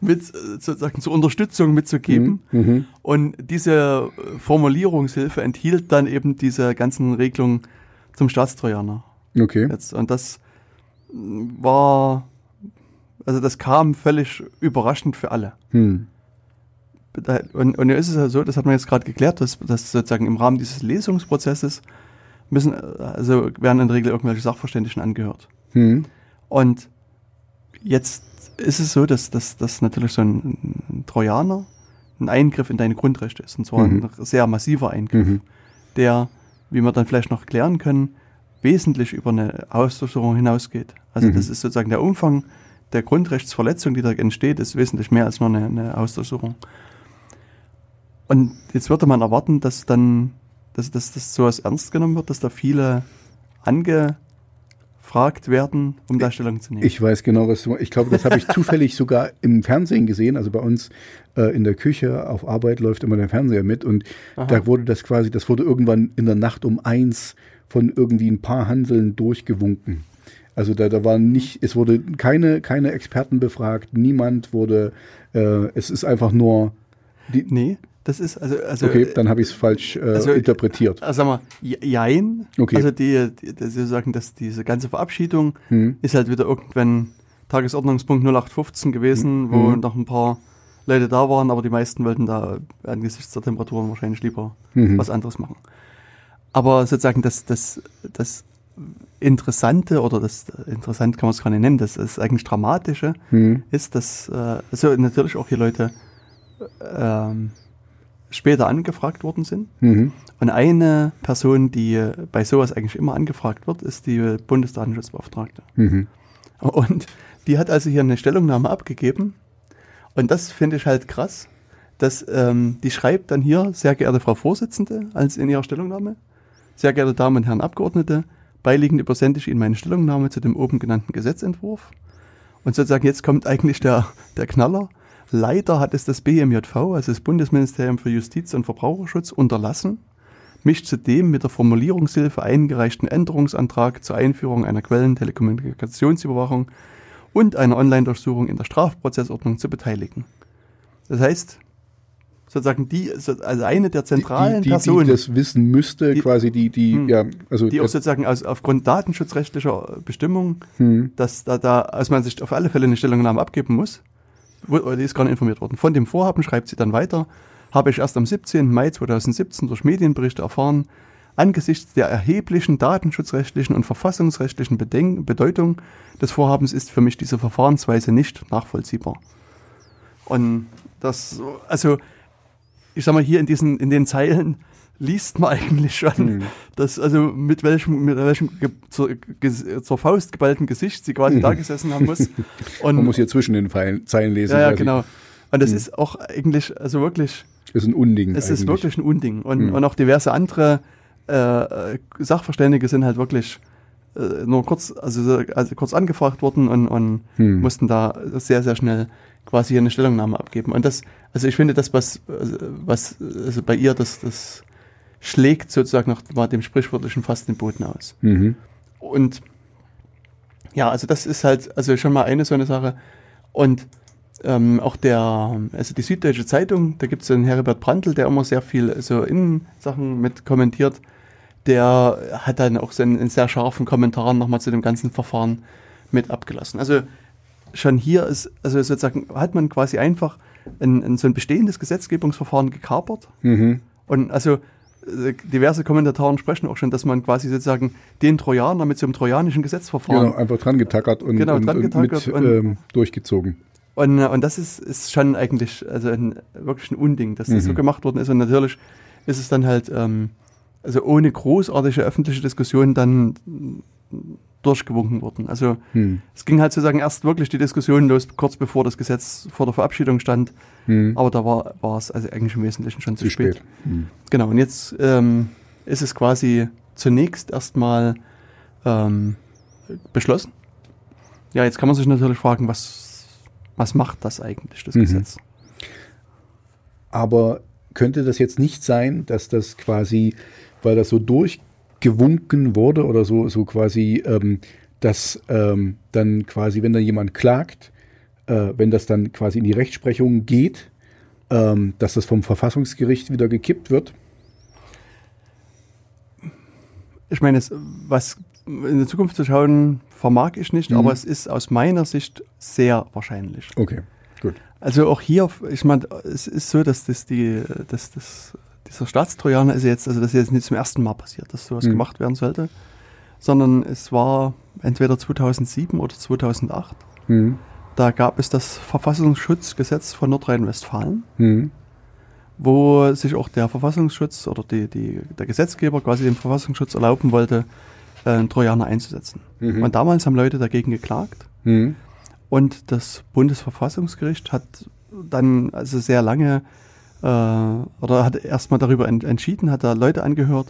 [SPEAKER 1] mit sozusagen zur Unterstützung mitzugeben.
[SPEAKER 2] Mhm.
[SPEAKER 1] Und diese Formulierungshilfe enthielt dann eben diese ganzen Regelungen zum Staatstrojaner.
[SPEAKER 2] Okay.
[SPEAKER 1] Jetzt. Und das mh, war, also das kam völlig überraschend für alle.
[SPEAKER 2] Hm.
[SPEAKER 1] Da- Und, und ist es ja so, das hat man jetzt gerade geklärt, dass, dass sozusagen im Rahmen dieses Lesungsprozesses müssen, äh, also werden in der Regel irgendwelche Sachverständigen angehört.
[SPEAKER 2] Hm.
[SPEAKER 1] Und jetzt ist es so, dass, dass natürlich so ein, ein Trojaner ein Eingriff in deine Grundrechte ist. Und zwar
[SPEAKER 2] Mhm.
[SPEAKER 1] ein sehr massiver Eingriff,
[SPEAKER 2] Mhm.
[SPEAKER 1] der, wie wir dann vielleicht noch klären können, wesentlich über eine Ausdurchsuchung hinausgeht. Also
[SPEAKER 2] Mhm.
[SPEAKER 1] das ist sozusagen der Umfang der Grundrechtsverletzung, die da entsteht, ist wesentlich mehr als nur eine, eine Ausdurchsuchung. Und jetzt würde man erwarten, dass dann, dass, dass, dass sowas ernst genommen wird, dass da viele angefragt werden, um da Stellung zu nehmen.
[SPEAKER 2] Ich weiß genau, was du Ich glaube, das habe ich zufällig sogar im Fernsehen gesehen. Also bei uns äh, in der Küche auf Arbeit läuft immer der Fernseher mit und
[SPEAKER 1] Aha.
[SPEAKER 2] da wurde das quasi, das wurde irgendwann in der Nacht um eins von irgendwie ein paar Handeln durchgewunken. Also da, da waren nicht, es wurde keine, keine Experten befragt, niemand wurde, äh, es ist einfach nur, die,
[SPEAKER 1] nee, das ist also, also
[SPEAKER 2] okay, dann habe ich es falsch äh,
[SPEAKER 1] also,
[SPEAKER 2] interpretiert.
[SPEAKER 1] Also sag mal, je- jein.
[SPEAKER 2] Okay.
[SPEAKER 1] Also die, die, die Sie sagen, dass diese ganze Verabschiedung
[SPEAKER 2] Hm.
[SPEAKER 1] ist halt wieder irgendwann Tagesordnungspunkt 0815 gewesen, wo
[SPEAKER 2] Mhm.
[SPEAKER 1] noch ein paar Leute da waren, aber die meisten wollten da angesichts der Temperaturen wahrscheinlich lieber
[SPEAKER 2] Mhm.
[SPEAKER 1] was anderes machen. Aber sozusagen das, das, das Interessante oder das interessant kann man es gar nicht nennen, das, das eigentlich Dramatische
[SPEAKER 2] Hm.
[SPEAKER 1] ist, dass äh, also natürlich auch hier Leute ähm, später angefragt worden sind.
[SPEAKER 2] Mhm.
[SPEAKER 1] Und eine Person, die bei sowas eigentlich immer angefragt wird, ist die Bundesdatenschutzbeauftragte.
[SPEAKER 2] Mhm.
[SPEAKER 1] Und die hat also hier eine Stellungnahme abgegeben. Und das finde ich halt krass, dass ähm, die schreibt dann hier, sehr geehrte Frau Vorsitzende, als in ihrer Stellungnahme, sehr geehrte Damen und Herren Abgeordnete, beiliegend übersende ich Ihnen meine Stellungnahme zu dem oben genannten Gesetzentwurf. Und sozusagen jetzt kommt eigentlich der, der Knaller. Leider hat es das BMJV, also das Bundesministerium für Justiz und Verbraucherschutz, unterlassen, mich zu dem mit der Formulierungshilfe eingereichten Änderungsantrag zur Einführung einer Quellentelekommunikationsüberwachung und einer Online-Durchsuchung in der Strafprozessordnung zu beteiligen. Das heißt, sozusagen die, so- also eine der zentralen
[SPEAKER 2] die, die,
[SPEAKER 1] Personen,
[SPEAKER 2] die das wissen müsste,
[SPEAKER 1] Die-
[SPEAKER 2] quasi die, die,
[SPEAKER 1] Hm.
[SPEAKER 2] ja, also
[SPEAKER 1] die auch sozusagen aus, aufgrund datenschutzrechtlicher Bestimmungen,
[SPEAKER 2] hm.
[SPEAKER 1] dass da, da, als man sich auf alle Fälle eine Stellungnahme abgeben muss, die ist gar nicht informiert worden. Von dem Vorhaben schreibt sie dann weiter, habe ich erst am 17. Mai 2017 durch Medienberichte erfahren, angesichts der erheblichen datenschutzrechtlichen und verfassungsrechtlichen Bedenk Bedeutung des Vorhabens ist für mich diese Verfahrensweise nicht nachvollziehbar. Und das, also, ich sag mal, hier in diesen, in den Zeilen liest man eigentlich schon,
[SPEAKER 2] Hm.
[SPEAKER 1] dass, also mit welchem, mit welchem ge zur, ge zur Faust geballten Gesicht sie quasi da gesessen haben muss. Und,
[SPEAKER 2] man muss hier zwischen den Pfeilen, Zeilen lesen.
[SPEAKER 1] ja, ja, genau. Und das
[SPEAKER 2] Hm.
[SPEAKER 1] ist auch eigentlich, also wirklich,
[SPEAKER 2] Ist ein Unding.
[SPEAKER 1] es ist
[SPEAKER 2] eigentlich.
[SPEAKER 1] wirklich ein Unding. Und,
[SPEAKER 2] Hm.
[SPEAKER 1] und auch diverse andere äh, Sachverständige sind halt wirklich äh, nur kurz, also, so- also kurz angefragt worden und, und
[SPEAKER 2] Hm.
[SPEAKER 1] mussten da sehr, sehr schnell quasi hier eine Stellungnahme abgeben. Und das, also ich finde, das, was, also was also bei ihr, das, das schlägt sozusagen nach mal dem sprichwörtlichen fast den Boden aus.
[SPEAKER 2] Mhm.
[SPEAKER 1] Und ja, also das ist halt, also schon mal eine so eine Sache. Und ähm, auch der, also die Süddeutsche Zeitung, da gibt es einen Herbert Brandl, der immer sehr viel so Innensachen mit kommentiert. Der hat dann auch so einen, einen sehr scharfen Kommentar nochmal zu dem ganzen Verfahren mit abgelassen. Also schon hier ist, also sozusagen hat man quasi einfach ein, ein, so ein bestehendes Gesetzgebungsverfahren gekapert.
[SPEAKER 2] Mhm.
[SPEAKER 1] Und also diverse Kommentatoren sprechen auch schon, dass man quasi sozusagen den Trojaner mit so einem trojanischen Gesetzverfahren.
[SPEAKER 2] Genau, einfach dran getackert und,
[SPEAKER 1] Genau,
[SPEAKER 2] und,
[SPEAKER 1] dran
[SPEAKER 2] und
[SPEAKER 1] getackert
[SPEAKER 2] mit
[SPEAKER 1] und-
[SPEAKER 2] ähm, durchgezogen.
[SPEAKER 1] Und, äh, und das ist, ist schon eigentlich also ein, wirklich ein Unding, dass das
[SPEAKER 2] Mhm.
[SPEAKER 1] so gemacht worden ist. Und natürlich ist es dann halt, ähm, also ohne großartige öffentliche Diskussion dann durchgewunken worden. Also
[SPEAKER 2] Hm.
[SPEAKER 1] es ging halt sozusagen erst wirklich die Diskussion los, kurz bevor das Gesetz vor der Verabschiedung stand.
[SPEAKER 2] Hm.
[SPEAKER 1] Aber da war, war es also eigentlich im Wesentlichen schon zu,
[SPEAKER 2] Zu
[SPEAKER 1] spät.
[SPEAKER 2] spät. Hm.
[SPEAKER 1] Genau, und jetzt ähm, ist es quasi zunächst erstmal ähm, beschlossen. Ja, jetzt kann man sich natürlich fragen, was, was macht das eigentlich, das
[SPEAKER 2] Mhm.
[SPEAKER 1] Gesetz?
[SPEAKER 2] Aber könnte das jetzt nicht sein, dass das quasi, weil das so durchgewunken wurde oder so, so quasi, ähm, dass ähm, dann quasi, wenn da jemand klagt, äh, wenn das dann quasi in die Rechtsprechung geht, ähm, dass das vom Verfassungsgericht wieder gekippt wird?
[SPEAKER 1] Ich meine, es, was in die Zukunft zu schauen, vermag ich nicht,
[SPEAKER 2] Mhm.
[SPEAKER 1] aber es ist aus meiner Sicht sehr wahrscheinlich.
[SPEAKER 2] Okay, gut.
[SPEAKER 1] Also auch hier, ich meine, es ist so, dass das die, dass das, dieser Staatstrojaner ist jetzt, also das ist jetzt nicht zum ersten Mal passiert, dass sowas
[SPEAKER 2] Mhm.
[SPEAKER 1] gemacht werden sollte, sondern es war entweder 2007 oder 2008.
[SPEAKER 2] Hm.
[SPEAKER 1] Da gab es das Verfassungsschutzgesetz von Nordrhein-Westfalen,
[SPEAKER 2] Hm.
[SPEAKER 1] wo sich auch der Verfassungsschutz oder die, die, der Gesetzgeber quasi dem Verfassungsschutz erlauben wollte, äh, einen Trojaner einzusetzen.
[SPEAKER 2] Mhm.
[SPEAKER 1] Und damals haben Leute dagegen geklagt.
[SPEAKER 2] Hm.
[SPEAKER 1] Und das Bundesverfassungsgericht hat dann also sehr lange äh, oder hat erstmal darüber en entschieden, hat da Leute angehört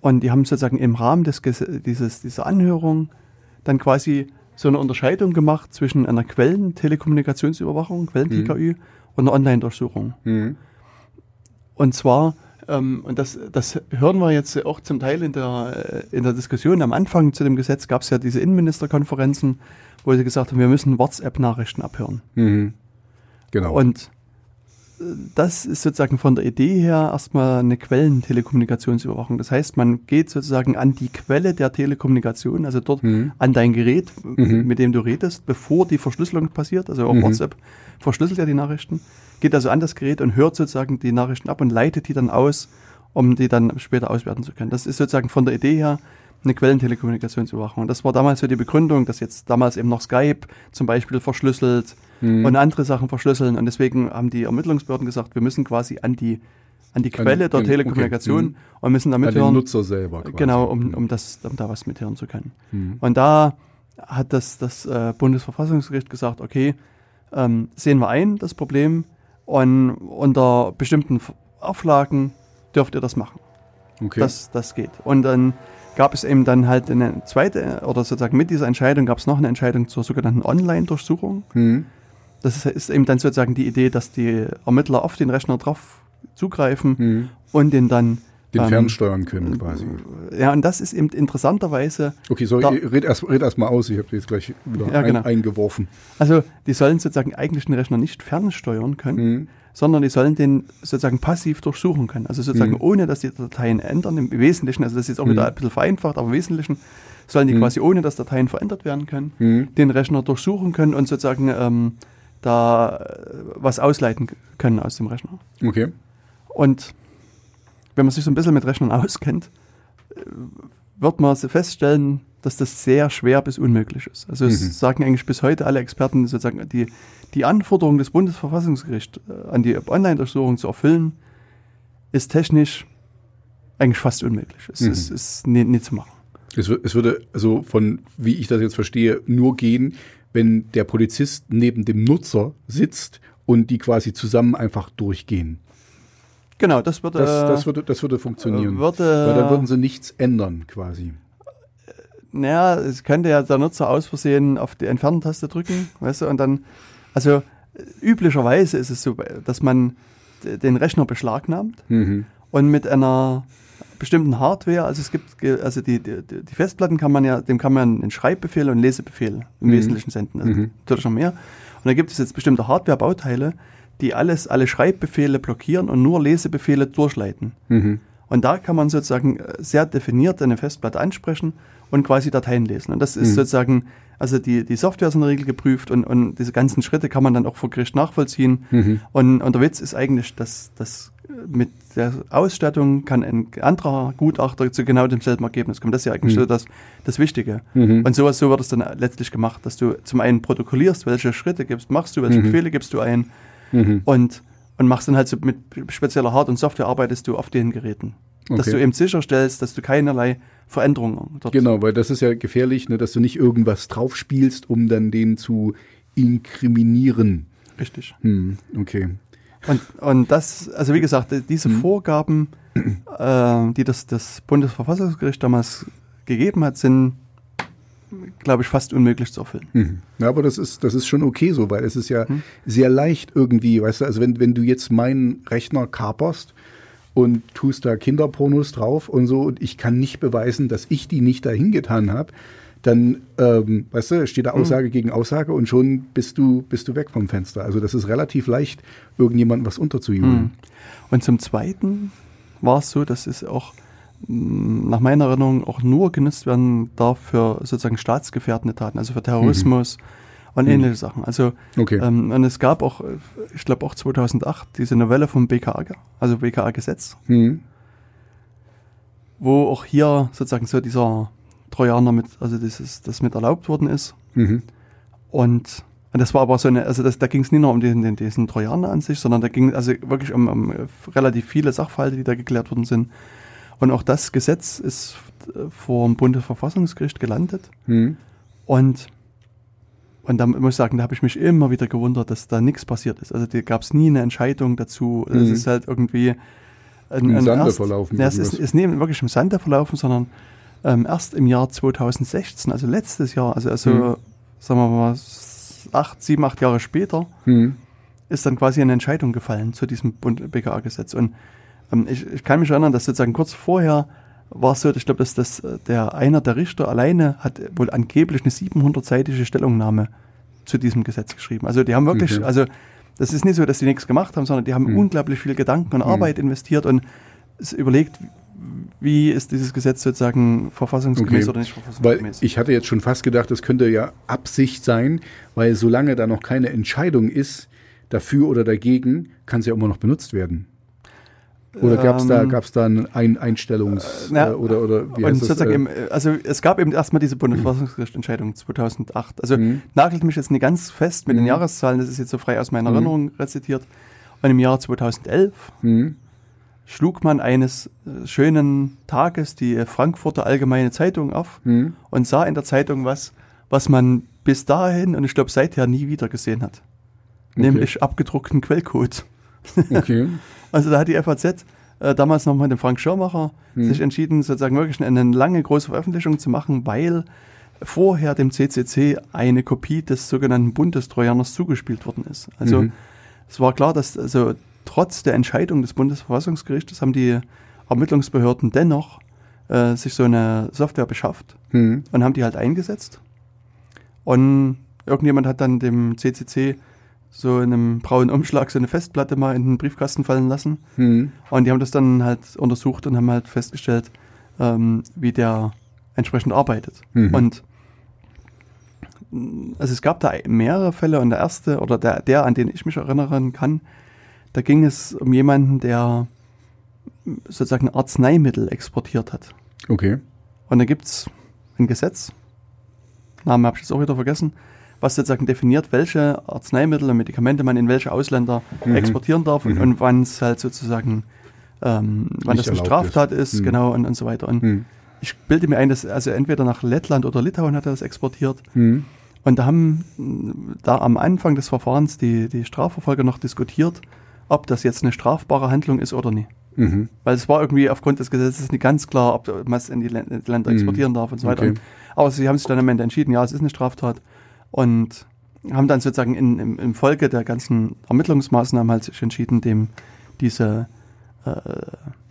[SPEAKER 1] und die haben sozusagen im Rahmen des dieses, dieser Anhörung dann quasi so eine Unterscheidung gemacht zwischen einer Quellen-Telekommunikationsüberwachung, Quellen-TKÜ und einer Online-Durchsuchung.
[SPEAKER 2] Hm.
[SPEAKER 1] Und zwar, ähm, und das, das hören wir jetzt auch zum Teil in der, äh, in der Diskussion am Anfang zu dem Gesetz, gab es ja diese Innenministerkonferenzen, wo sie gesagt haben, wir müssen WhatsApp-Nachrichten abhören.
[SPEAKER 2] Mhm. Genau.
[SPEAKER 1] Und das ist sozusagen von der Idee her erstmal eine Quellentelekommunikationsüberwachung. Das heißt, man geht sozusagen an die Quelle der Telekommunikation, also dort
[SPEAKER 2] Mhm.
[SPEAKER 1] an dein Gerät,
[SPEAKER 2] Mhm.
[SPEAKER 1] mit dem du redest, bevor die Verschlüsselung passiert. Also auch
[SPEAKER 2] Mhm.
[SPEAKER 1] WhatsApp verschlüsselt ja die Nachrichten, geht also an das Gerät und hört sozusagen die Nachrichten ab und leitet die dann aus, um die dann später auswerten zu können. Das ist sozusagen von der Idee her eine Quellentelekommunikationsüberwachung. Und das war damals so die Begründung, dass jetzt damals eben noch Skype zum Beispiel verschlüsselt
[SPEAKER 2] Mhm.
[SPEAKER 1] und andere Sachen verschlüsseln. Und deswegen haben die Ermittlungsbehörden gesagt, wir müssen quasi an die, an die
[SPEAKER 2] An
[SPEAKER 1] Quelle der
[SPEAKER 2] den-
[SPEAKER 1] Telekommunikation
[SPEAKER 2] okay. Mhm.
[SPEAKER 1] und müssen da
[SPEAKER 2] An den
[SPEAKER 1] mithören.
[SPEAKER 2] Nutzer selber. Quasi.
[SPEAKER 1] Genau, um, um, das, um da was mithören zu können.
[SPEAKER 2] Mhm.
[SPEAKER 1] Und da hat das, das äh, Bundesverfassungsgericht gesagt, okay, ähm, sehen wir ein, das Problem, und unter bestimmten Auflagen dürft ihr das machen.
[SPEAKER 2] Okay.
[SPEAKER 1] Das, das geht. Und dann gab es eben dann halt eine zweite, oder sozusagen mit dieser Entscheidung gab es noch eine Entscheidung zur sogenannten Online-Durchsuchung.
[SPEAKER 2] Mhm.
[SPEAKER 1] Das ist, eben dann sozusagen die Idee, dass die Ermittler auf den Rechner drauf zugreifen
[SPEAKER 2] Mhm.
[SPEAKER 1] und den dann.
[SPEAKER 2] Den
[SPEAKER 1] ähm,
[SPEAKER 2] fernsteuern können quasi.
[SPEAKER 1] Ja, und das ist eben interessanterweise,
[SPEAKER 2] Okay, sorry,
[SPEAKER 1] Da-
[SPEAKER 2] red erst, red erst mal aus. Ich habe jetzt gleich wieder
[SPEAKER 1] Ja, genau.
[SPEAKER 2] ein, eingeworfen.
[SPEAKER 1] also die sollen sozusagen eigentlich den Rechner nicht fernsteuern können,
[SPEAKER 2] Mhm.
[SPEAKER 1] sondern die sollen den sozusagen passiv durchsuchen können. Also sozusagen
[SPEAKER 2] Mhm.
[SPEAKER 1] ohne, dass die Dateien ändern, im Wesentlichen, also das ist jetzt auch
[SPEAKER 2] Mhm.
[SPEAKER 1] wieder ein bisschen vereinfacht, aber im Wesentlichen sollen die
[SPEAKER 2] Mhm.
[SPEAKER 1] quasi ohne, dass Dateien verändert werden können,
[SPEAKER 2] Mhm.
[SPEAKER 1] den Rechner durchsuchen können und sozusagen ähm, da äh, was ausleiten können aus dem Rechner.
[SPEAKER 2] Okay.
[SPEAKER 1] Und wenn man sich so ein bisschen mit Rechnern auskennt, äh, wird man feststellen, dass das sehr schwer bis unmöglich ist. Also es
[SPEAKER 2] Mhm.
[SPEAKER 1] sagen eigentlich bis heute alle Experten sozusagen, die, die Anforderung des Bundesverfassungsgerichts äh, an die Online-Durchsuchung zu erfüllen, ist technisch eigentlich fast unmöglich. Es
[SPEAKER 2] Mhm.
[SPEAKER 1] ist, ist nie, nie zu machen.
[SPEAKER 2] Es, es würde, also von, wie ich das jetzt verstehe, nur gehen, wenn der Polizist neben dem Nutzer sitzt und die quasi zusammen einfach durchgehen.
[SPEAKER 1] Genau, das würde,
[SPEAKER 2] Das, das, würde, das würde funktionieren.
[SPEAKER 1] äh, würde
[SPEAKER 2] Weil dann würden sie nichts ändern quasi.
[SPEAKER 1] Naja, es könnte ja der Nutzer aus Versehen auf die Entfernen-Taste drücken, weißt du, und dann, also üblicherweise ist es so, dass man den Rechner beschlagnahmt
[SPEAKER 2] Mhm.
[SPEAKER 1] und mit einer bestimmten Hardware, also es gibt, also die, die, die Festplatten kann man ja, dem kann man einen Schreibbefehl und einen Lesebefehl im
[SPEAKER 2] Mhm.
[SPEAKER 1] Wesentlichen senden, also
[SPEAKER 2] Mhm.
[SPEAKER 1] natürlich noch mehr. Und da gibt es jetzt bestimmte Hardware-Bauteile, die alles, alle Schreibbefehle blockieren und nur Lesebefehle durchleiten.
[SPEAKER 2] Mhm.
[SPEAKER 1] Und da kann man sozusagen äh, sehr definiert eine Festplatte ansprechen und quasi Dateien lesen. Und das ist
[SPEAKER 2] Mhm.
[SPEAKER 1] sozusagen Also die, die Software ist in der Regel geprüft und, und diese ganzen Schritte kann man dann auch vor Gericht nachvollziehen.
[SPEAKER 2] Mhm.
[SPEAKER 1] Und, und der Witz ist eigentlich, dass, dass mit der Ausstattung kann ein anderer Gutachter zu genau demselben Ergebnis kommen. Das ist ja eigentlich
[SPEAKER 2] Mhm.
[SPEAKER 1] so das, das Wichtige.
[SPEAKER 2] Mhm.
[SPEAKER 1] Und sowas, so wird es dann letztlich gemacht, dass du zum einen protokollierst, welche Schritte gibst, machst du, welche
[SPEAKER 2] Mhm.
[SPEAKER 1] Befehle gibst du ein
[SPEAKER 2] Mhm.
[SPEAKER 1] und, und machst dann halt so mit spezieller Hard- und Software arbeitest du auf den Geräten. Dass
[SPEAKER 2] Okay.
[SPEAKER 1] du eben sicherstellst, dass du keinerlei Veränderungen dort
[SPEAKER 2] Genau, weil das ist ja gefährlich, ne, dass du nicht irgendwas draufspielst, um dann den zu inkriminieren.
[SPEAKER 1] Richtig.
[SPEAKER 2] Hm, okay.
[SPEAKER 1] Und, und das, also wie gesagt, diese
[SPEAKER 2] Mhm.
[SPEAKER 1] Vorgaben, äh, die das, das Bundesverfassungsgericht damals gegeben hat, sind, glaube ich, fast unmöglich zu erfüllen.
[SPEAKER 2] Mhm. Ja, aber das ist, das ist schon okay so, weil es ist ja
[SPEAKER 1] Hm.
[SPEAKER 2] sehr leicht irgendwie, weißt du, also wenn, wenn du jetzt meinen Rechner kaperst und tust da Kinderpornos drauf und so und ich kann nicht beweisen, dass ich die nicht dahin getan habe, dann, ähm, weißt du, steht da
[SPEAKER 1] Hm.
[SPEAKER 2] Aussage gegen Aussage und schon bist du, bist du weg vom Fenster. Also das ist relativ leicht, irgendjemandem was unterzujubeln.
[SPEAKER 1] Mhm. Und zum Zweiten war es so, dass es auch mh, nach meiner Erinnerung auch nur genutzt werden darf für sozusagen staatsgefährdende Taten, also für Terrorismus und
[SPEAKER 2] Mhm.
[SPEAKER 1] ähnliche Sachen. Also
[SPEAKER 2] Okay.
[SPEAKER 1] ähm, und es gab auch, ich glaube auch 2008, diese Novelle vom BKA, also BKA-Gesetz,
[SPEAKER 2] Hm.
[SPEAKER 1] wo auch hier sozusagen so dieser Trojaner mit, also dieses, das mit erlaubt worden ist.
[SPEAKER 2] Mhm.
[SPEAKER 1] Und, und das war aber so eine, also das, da ging es nicht nur um den, den, diesen Trojaner an sich, sondern da ging also wirklich um, um relativ viele Sachverhalte, die da geklärt worden sind. Und auch das Gesetz ist äh, vor dem Bundesverfassungsgericht gelandet.
[SPEAKER 2] Hm.
[SPEAKER 1] Und, und da muss ich sagen, da habe ich mich immer wieder gewundert, dass da nichts passiert ist. Also da gab es nie eine Entscheidung dazu. Es
[SPEAKER 2] Mhm.
[SPEAKER 1] ist halt irgendwie
[SPEAKER 2] Im Sande verlaufen,
[SPEAKER 1] Ja, es ist, ist nicht wirklich im Sande verlaufen, sondern ähm, erst im Jahr 2016, also letztes Jahr, also, also
[SPEAKER 2] Mhm.
[SPEAKER 1] sagen wir mal acht, sieben, acht Jahre später,
[SPEAKER 2] Hm.
[SPEAKER 1] ist dann quasi eine Entscheidung gefallen zu diesem BKA-Gesetz. Und ähm, ich, ich kann mich erinnern, dass sozusagen kurz vorher war es so, ich glaube, dass das äh, der einer der Richter alleine hat wohl angeblich eine 700-seitige Stellungnahme zu diesem Gesetz geschrieben. Also die haben wirklich,
[SPEAKER 2] Okay.
[SPEAKER 1] also das ist nicht so, dass die nichts gemacht haben, sondern die haben
[SPEAKER 2] Mhm.
[SPEAKER 1] unglaublich viel Gedanken und
[SPEAKER 2] Mhm.
[SPEAKER 1] Arbeit investiert und überlegt, wie ist dieses Gesetz sozusagen verfassungsgemäß
[SPEAKER 2] Okay.
[SPEAKER 1] oder nicht
[SPEAKER 2] Weil
[SPEAKER 1] verfassungsgemäß.
[SPEAKER 2] ich hatte jetzt schon fast gedacht, das könnte ja Absicht sein, weil solange da noch keine Entscheidung ist, dafür oder dagegen, kann es ja immer noch benutzt werden. Oder gab es da,
[SPEAKER 1] Ähm,
[SPEAKER 2] gab's da ein ein Einstellungs-
[SPEAKER 1] na,
[SPEAKER 2] äh, oder, oder wie heißt das?
[SPEAKER 1] sozusagen,
[SPEAKER 2] äh,
[SPEAKER 1] äh, also es gab eben erstmal diese Bundesverfassungsgerichtentscheidung 2008. Also
[SPEAKER 2] Mhm.
[SPEAKER 1] nagelt mich jetzt nicht ganz fest mit den
[SPEAKER 2] Mhm.
[SPEAKER 1] Jahreszahlen, das ist jetzt so frei aus meiner
[SPEAKER 2] Mhm.
[SPEAKER 1] Erinnerung rezitiert. Und im Jahr 2011
[SPEAKER 2] hm,
[SPEAKER 1] schlug man eines äh, schönen Tages die Frankfurter Allgemeine Zeitung auf
[SPEAKER 2] hm,
[SPEAKER 1] und sah in der Zeitung was, was man bis dahin und ich glaube seither nie wieder gesehen hat.
[SPEAKER 2] Okay.
[SPEAKER 1] Nämlich abgedruckten Quellcode.
[SPEAKER 2] okay.
[SPEAKER 1] Also da hat die FAZ äh, damals noch mit dem Frank Schirmacher
[SPEAKER 2] Hm.
[SPEAKER 1] sich entschieden, sozusagen wirklich eine lange große Veröffentlichung zu machen, weil vorher dem CCC eine Kopie des sogenannten Bundestrojaners zugespielt worden ist. Also
[SPEAKER 2] Mhm.
[SPEAKER 1] es war klar, dass also trotz der Entscheidung des Bundesverfassungsgerichtes haben die Ermittlungsbehörden dennoch äh, sich so eine Software beschafft
[SPEAKER 2] Hm,
[SPEAKER 1] und haben die halt eingesetzt. Und irgendjemand hat dann dem CCC so in einem braunen Umschlag so eine Festplatte mal in den Briefkasten fallen lassen.
[SPEAKER 2] hm,
[SPEAKER 1] Und die haben das dann halt untersucht und haben halt festgestellt, ähm, wie der entsprechend arbeitet.
[SPEAKER 2] Mhm.
[SPEAKER 1] Und also es gab da mehrere Fälle und der erste oder der, der, an den ich mich erinnern kann, da ging es um jemanden, der sozusagen Arzneimittel exportiert hat.
[SPEAKER 2] okay.
[SPEAKER 1] Und da gibt es ein Gesetz, Namen habe ich jetzt auch wieder vergessen, was sozusagen definiert, welche Arzneimittel und Medikamente man in welche Ausländer
[SPEAKER 2] Mhm.
[SPEAKER 1] exportieren darf und,
[SPEAKER 2] Mhm.
[SPEAKER 1] und wann es halt sozusagen, ähm, wann
[SPEAKER 2] Nicht
[SPEAKER 1] das eine Straftat ist,
[SPEAKER 2] Mhm.
[SPEAKER 1] genau, und, und so weiter. Und
[SPEAKER 2] Hm,
[SPEAKER 1] ich bilde mir ein, dass also entweder nach Lettland oder Litauen hat er das exportiert.
[SPEAKER 2] hm,
[SPEAKER 1] Und da haben da am Anfang des Verfahrens die, die Strafverfolger noch diskutiert, ob das jetzt eine strafbare Handlung ist oder nicht.
[SPEAKER 2] mhm,
[SPEAKER 1] Weil es war irgendwie aufgrund des Gesetzes nicht ganz klar, ob man es in die Län- Länder
[SPEAKER 2] Mhm.
[SPEAKER 1] exportieren darf und so weiter.
[SPEAKER 2] Okay.
[SPEAKER 1] Aber sie haben sich dann am Ende entschieden, ja, es ist eine Straftat. Und haben dann sozusagen in, im, im Folge der ganzen Ermittlungsmaßnahmen halt sich entschieden, dem diese äh,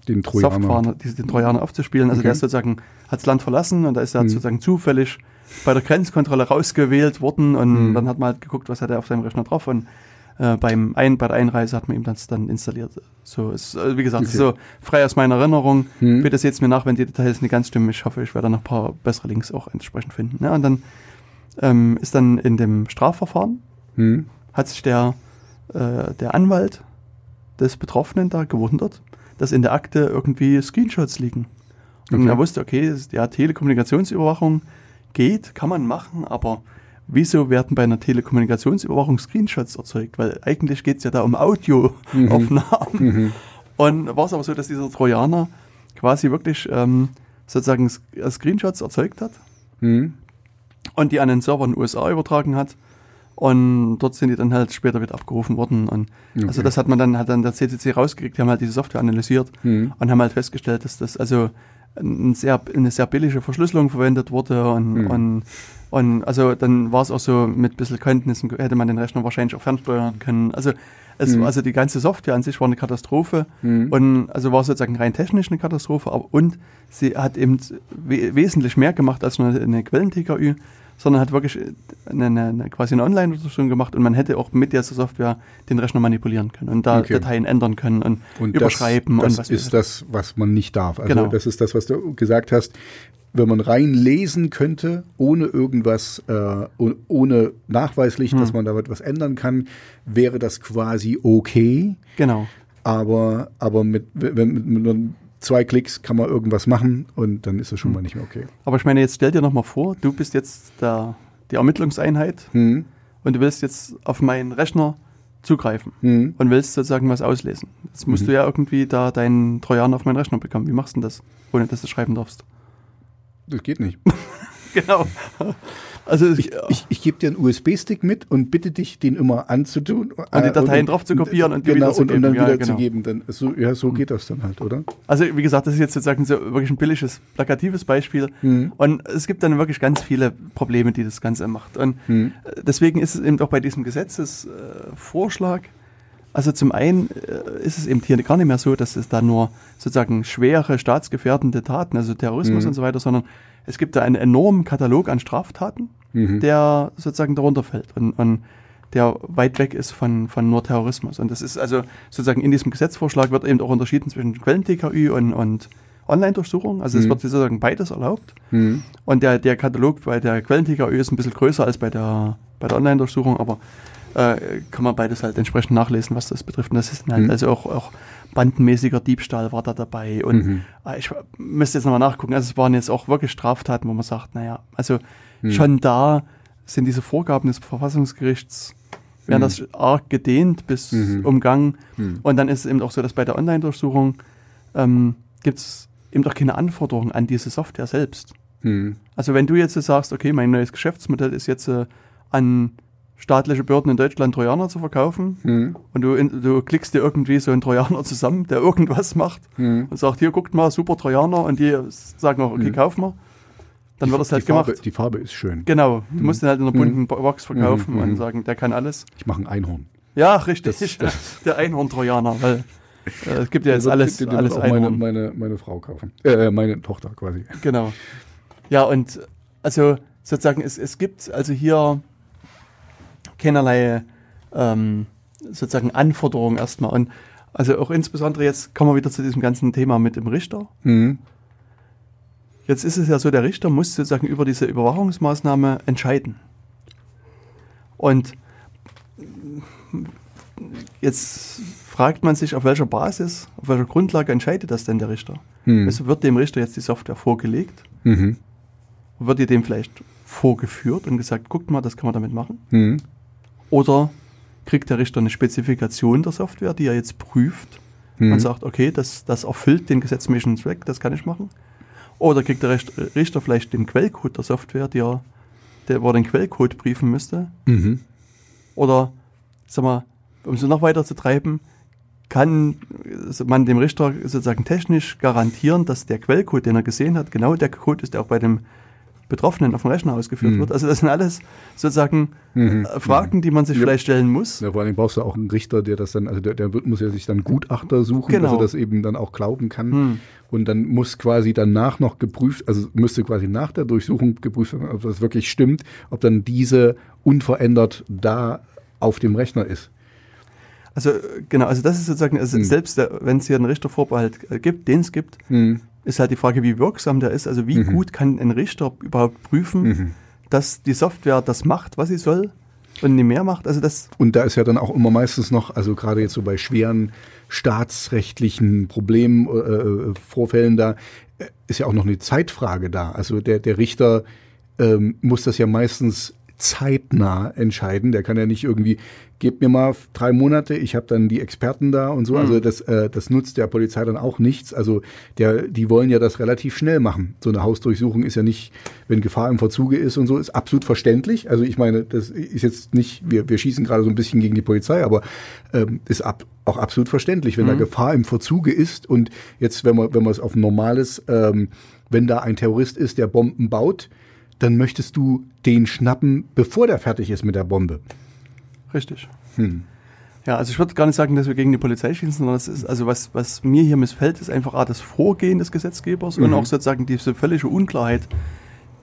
[SPEAKER 2] Den Trojaner.
[SPEAKER 1] Diese, den Trojaner aufzuspielen. Also
[SPEAKER 2] Okay.
[SPEAKER 1] der ist sozusagen, hat das Land verlassen und da ist er
[SPEAKER 2] Mhm.
[SPEAKER 1] sozusagen zufällig bei der Grenzkontrolle rausgewählt worden und
[SPEAKER 2] Mhm.
[SPEAKER 1] dann hat man halt geguckt, was hat er auf seinem Rechner drauf und äh, beim ein, bei der Einreise hat man ihm das dann installiert. So ist, äh, wie gesagt, ist so
[SPEAKER 2] Okay.
[SPEAKER 1] frei aus meiner Erinnerung.
[SPEAKER 2] Hm,
[SPEAKER 1] Bitte seht mir nach, wenn die Details nicht ganz stimmen. Ich hoffe, ich werde noch ein paar bessere Links auch entsprechend finden. Ne? Und dann ähm, ist dann in dem Strafverfahren,
[SPEAKER 2] Hm.
[SPEAKER 1] hat sich der, äh, der Anwalt des Betroffenen da gewundert, dass in der Akte irgendwie Screenshots liegen. Und
[SPEAKER 2] Okay.
[SPEAKER 1] er wusste, okay, es- ja, Telekommunikationsüberwachung geht, kann man machen, aber wieso werden bei einer Telekommunikationsüberwachung Screenshots erzeugt? Weil eigentlich geht es ja da um Audioaufnahmen.
[SPEAKER 2] Mhm.
[SPEAKER 1] Und war es aber so, dass dieser Trojaner quasi wirklich ähm, sozusagen äh, Screenshots erzeugt hat
[SPEAKER 2] Hm.
[SPEAKER 1] und die an den Server in den USA übertragen hat. Und dort sind die dann halt später wieder abgerufen worden. Und also
[SPEAKER 2] Okay.
[SPEAKER 1] das hat man dann, hat dann der CCC rausgekriegt, die haben halt diese Software analysiert
[SPEAKER 2] Hm.
[SPEAKER 1] und haben halt festgestellt, dass das also ein sehr, eine sehr billige Verschlüsselung verwendet wurde und,
[SPEAKER 2] Hm.
[SPEAKER 1] und, und also dann war es auch so mit ein bisschen Kenntnissen, hätte man den Rechner wahrscheinlich auch fernsteuern können. Also es,
[SPEAKER 2] Hm.
[SPEAKER 1] also die ganze Software an sich war eine Katastrophe
[SPEAKER 2] Hm.
[SPEAKER 1] und also war sozusagen rein technisch eine Katastrophe, aber und sie hat eben we wesentlich mehr gemacht als nur eine Quellen-TKÜ, sondern hat wirklich eine, eine, eine quasi eine Online-Unterstützung gemacht und man hätte auch mit dieser Software den Rechner manipulieren können und da
[SPEAKER 2] Okay.
[SPEAKER 1] Dateien ändern können und,
[SPEAKER 2] Und
[SPEAKER 1] überschreiben
[SPEAKER 2] das,
[SPEAKER 1] und
[SPEAKER 2] das
[SPEAKER 1] was
[SPEAKER 2] ist das, was man nicht darf. Also
[SPEAKER 1] Genau.
[SPEAKER 2] das ist das, was du gesagt hast. Wenn man rein lesen könnte, ohne irgendwas, äh, oh- ohne nachweislich,
[SPEAKER 1] Hm.
[SPEAKER 2] dass man da etwas ändern kann, wäre das quasi okay.
[SPEAKER 1] Genau.
[SPEAKER 2] Aber, aber mit, wenn, mit, mit nur zwei Klicks kann man irgendwas machen und dann ist es
[SPEAKER 1] Hm.
[SPEAKER 2] schon mal nicht mehr okay.
[SPEAKER 1] Aber ich meine, jetzt stell dir noch mal vor, du bist jetzt der, die Ermittlungseinheit
[SPEAKER 2] Hm.
[SPEAKER 1] und du willst jetzt auf meinen Rechner zugreifen
[SPEAKER 2] Hm.
[SPEAKER 1] und willst sozusagen was auslesen. Jetzt musst
[SPEAKER 2] Mhm.
[SPEAKER 1] du ja irgendwie da deinen Trojaner auf meinen Rechner bekommen. Wie machst du denn das, ohne dass du schreiben darfst?
[SPEAKER 2] Das geht nicht.
[SPEAKER 1] Genau. Also
[SPEAKER 2] Ich, ich, ich gebe dir einen USB-Stick mit und bitte dich, den immer anzutun.
[SPEAKER 1] Und die Dateien drauf zu kopieren und die
[SPEAKER 2] genau, und, und dann
[SPEAKER 1] wiederzugeben. Ja,
[SPEAKER 2] wiederzugeben. Dann, so, ja, so geht das dann halt, oder?
[SPEAKER 1] Also wie gesagt, das ist jetzt sozusagen so wirklich ein billiges, plakatives Beispiel.
[SPEAKER 2] Mhm.
[SPEAKER 1] Und es gibt dann wirklich ganz viele Probleme, die das Ganze macht. Und
[SPEAKER 2] Mhm.
[SPEAKER 1] deswegen ist es eben auch bei diesem Gesetzesvorschlag, also zum einen äh, ist es eben hier gar nicht mehr so, dass es da nur sozusagen schwere staatsgefährdende Taten, also Terrorismus
[SPEAKER 2] Mhm.
[SPEAKER 1] und so weiter, sondern es gibt da einen enormen Katalog an Straftaten,
[SPEAKER 2] Mhm.
[SPEAKER 1] der sozusagen darunter fällt und, und der weit weg ist von, von nur Terrorismus. Und das ist also sozusagen in diesem Gesetzvorschlag wird eben auch unterschieden zwischen Quellen-TKÜ und, und Online-Durchsuchung. Also es
[SPEAKER 2] Mhm.
[SPEAKER 1] wird sozusagen beides erlaubt.
[SPEAKER 2] Mhm.
[SPEAKER 1] Und der, der Katalog bei der Quellen-TKÜ ist ein bisschen größer als bei der, bei der Online-Durchsuchung, aber äh, kann man beides halt entsprechend nachlesen, was das betrifft. Und das ist halt
[SPEAKER 2] Mhm.
[SPEAKER 1] also auch, auch bandenmäßiger Diebstahl war da dabei. Und
[SPEAKER 2] Mhm.
[SPEAKER 1] äh, ich müsste jetzt nochmal nachgucken. Also es waren jetzt auch wirklich Straftaten, wo man sagt, naja, also
[SPEAKER 2] Mhm.
[SPEAKER 1] schon da sind diese Vorgaben des Verfassungsgerichts, werden
[SPEAKER 2] Mhm.
[SPEAKER 1] das arg gedehnt bis
[SPEAKER 2] Mhm.
[SPEAKER 1] umgangen.
[SPEAKER 2] Mhm.
[SPEAKER 1] Und dann ist es eben auch so, dass bei der Online-Durchsuchung ähm, gibt es eben auch keine Anforderungen an diese Software selbst. Also wenn du jetzt sagst, okay, mein neues Geschäftsmodell ist jetzt äh, an staatliche Behörden in Deutschland Trojaner zu verkaufen
[SPEAKER 2] Mhm.
[SPEAKER 1] und du, in, du klickst dir irgendwie so einen Trojaner zusammen, der irgendwas macht
[SPEAKER 2] Mhm.
[SPEAKER 1] und sagt, hier guckt mal, super Trojaner und die sagen auch, okay,
[SPEAKER 2] Mhm.
[SPEAKER 1] kauf mal, dann wird das halt
[SPEAKER 2] die Farbe,
[SPEAKER 1] gemacht.
[SPEAKER 2] Die Farbe ist schön.
[SPEAKER 1] Genau, du musst den halt in einer bunten Bo- Box verkaufen
[SPEAKER 2] Mhm,
[SPEAKER 1] und sagen, der kann alles.
[SPEAKER 2] Ich mache ein Einhorn.
[SPEAKER 1] Ja, richtig,
[SPEAKER 2] Das- das-
[SPEAKER 1] der Einhorn-Trojaner, weil äh, es gibt ja jetzt alles,
[SPEAKER 2] den
[SPEAKER 1] alles
[SPEAKER 2] auch meine,
[SPEAKER 1] Einhorn.
[SPEAKER 2] meine, meine Frau kaufen. Äh, meine Tochter quasi.
[SPEAKER 1] Genau. Ja, und also sozusagen, es, es gibt also hier keinerlei ähm, sozusagen Anforderungen erstmal. Und also auch insbesondere jetzt kommen wir wieder zu diesem ganzen Thema mit dem Richter.
[SPEAKER 2] Mhm.
[SPEAKER 1] Jetzt ist es ja so, der Richter muss sozusagen über diese Überwachungsmaßnahme entscheiden. Und jetzt fragt man sich, auf welcher Basis, auf welcher Grundlage entscheidet das denn der Richter?
[SPEAKER 2] Mhm.
[SPEAKER 1] Also wird dem Richter jetzt die Software vorgelegt?
[SPEAKER 2] Mhm.
[SPEAKER 1] Wird ihr dem vielleicht vorgeführt und gesagt, guckt mal, das kann man damit machen?
[SPEAKER 2] Mhm.
[SPEAKER 1] Oder kriegt der Richter eine Spezifikation der Software, die er jetzt prüft
[SPEAKER 2] Mhm.
[SPEAKER 1] und sagt, okay, das, das erfüllt den gesetzmäßigen Zweck, das kann ich machen? Oder kriegt der Richt- Richter vielleicht den Quellcode der Software, die er, der, wo er den Quellcode prüfen müsste?
[SPEAKER 2] Mhm.
[SPEAKER 1] Oder, sag mal, um es noch weiter zu treiben, kann äh, man dem Richter sozusagen technisch garantieren, dass der Quellcode, den er gesehen hat, genau der Code ist, der auch bei dem Betroffenen auf dem Rechner ausgeführt
[SPEAKER 2] Mhm.
[SPEAKER 1] wird. Also das sind alles sozusagen
[SPEAKER 2] Mhm.
[SPEAKER 1] äh, Fragen, die man sich
[SPEAKER 2] Ja.
[SPEAKER 1] vielleicht stellen muss.
[SPEAKER 2] Ja, vor allem brauchst du auch einen Richter, der das dann, also der, der muss ja sich dann Gutachter suchen,
[SPEAKER 1] Genau.
[SPEAKER 2] dass er das eben dann auch glauben kann.
[SPEAKER 1] Hm.
[SPEAKER 2] Und dann muss quasi danach noch geprüft, also müsste quasi nach der Durchsuchung geprüft werden, ob das wirklich stimmt, ob dann diese unverändert da auf dem Rechner ist.
[SPEAKER 1] Also äh, genau, also das ist sozusagen, also
[SPEAKER 2] Hm.
[SPEAKER 1] selbst der- wenn es hier einen Richtervorbehalt äh, gibt, den es gibt,
[SPEAKER 2] Mhm.
[SPEAKER 1] Ist halt die Frage, wie wirksam der ist. Also wie
[SPEAKER 2] Mhm.
[SPEAKER 1] gut kann ein Richter überhaupt prüfen,
[SPEAKER 2] Mhm.
[SPEAKER 1] dass die Software das macht, was sie soll und nicht mehr macht. Also das
[SPEAKER 2] Und da ist ja dann auch immer meistens noch, also gerade jetzt so bei schweren staatsrechtlichen Problemen, äh, äh, Vorfällen da, äh, ist ja auch noch eine Zeitfrage da. Also der, der Richter ähm, muss das ja meistens zeitnah entscheiden. Der kann ja nicht irgendwie, gebt mir mal drei Monate, ich habe dann die Experten da und so.
[SPEAKER 1] Mhm.
[SPEAKER 2] Also das, äh, das nutzt der Polizei dann auch nichts. Also der, die wollen ja das relativ schnell machen. So eine Hausdurchsuchung ist ja nicht, wenn Gefahr im Verzuge ist und so, ist absolut verständlich. Also ich meine, das ist jetzt nicht, wir, wir schießen gerade so ein bisschen gegen die Polizei, aber ähm, ist ab, auch absolut verständlich, wenn
[SPEAKER 1] Mhm.
[SPEAKER 2] da Gefahr im Verzuge ist und jetzt, wenn man, wenn man es auf ein normales, ähm, wenn da ein Terrorist ist, der Bomben baut, dann möchtest du den schnappen, bevor der fertig ist mit der Bombe.
[SPEAKER 1] Richtig.
[SPEAKER 2] Hm.
[SPEAKER 1] Ja, also ich würde gar nicht sagen, dass wir gegen die Polizei schießen, sondern das ist, also was, was mir hier missfällt, ist einfach A, das Vorgehen des Gesetzgebers und
[SPEAKER 2] Mhm.
[SPEAKER 1] auch sozusagen diese völlige Unklarheit,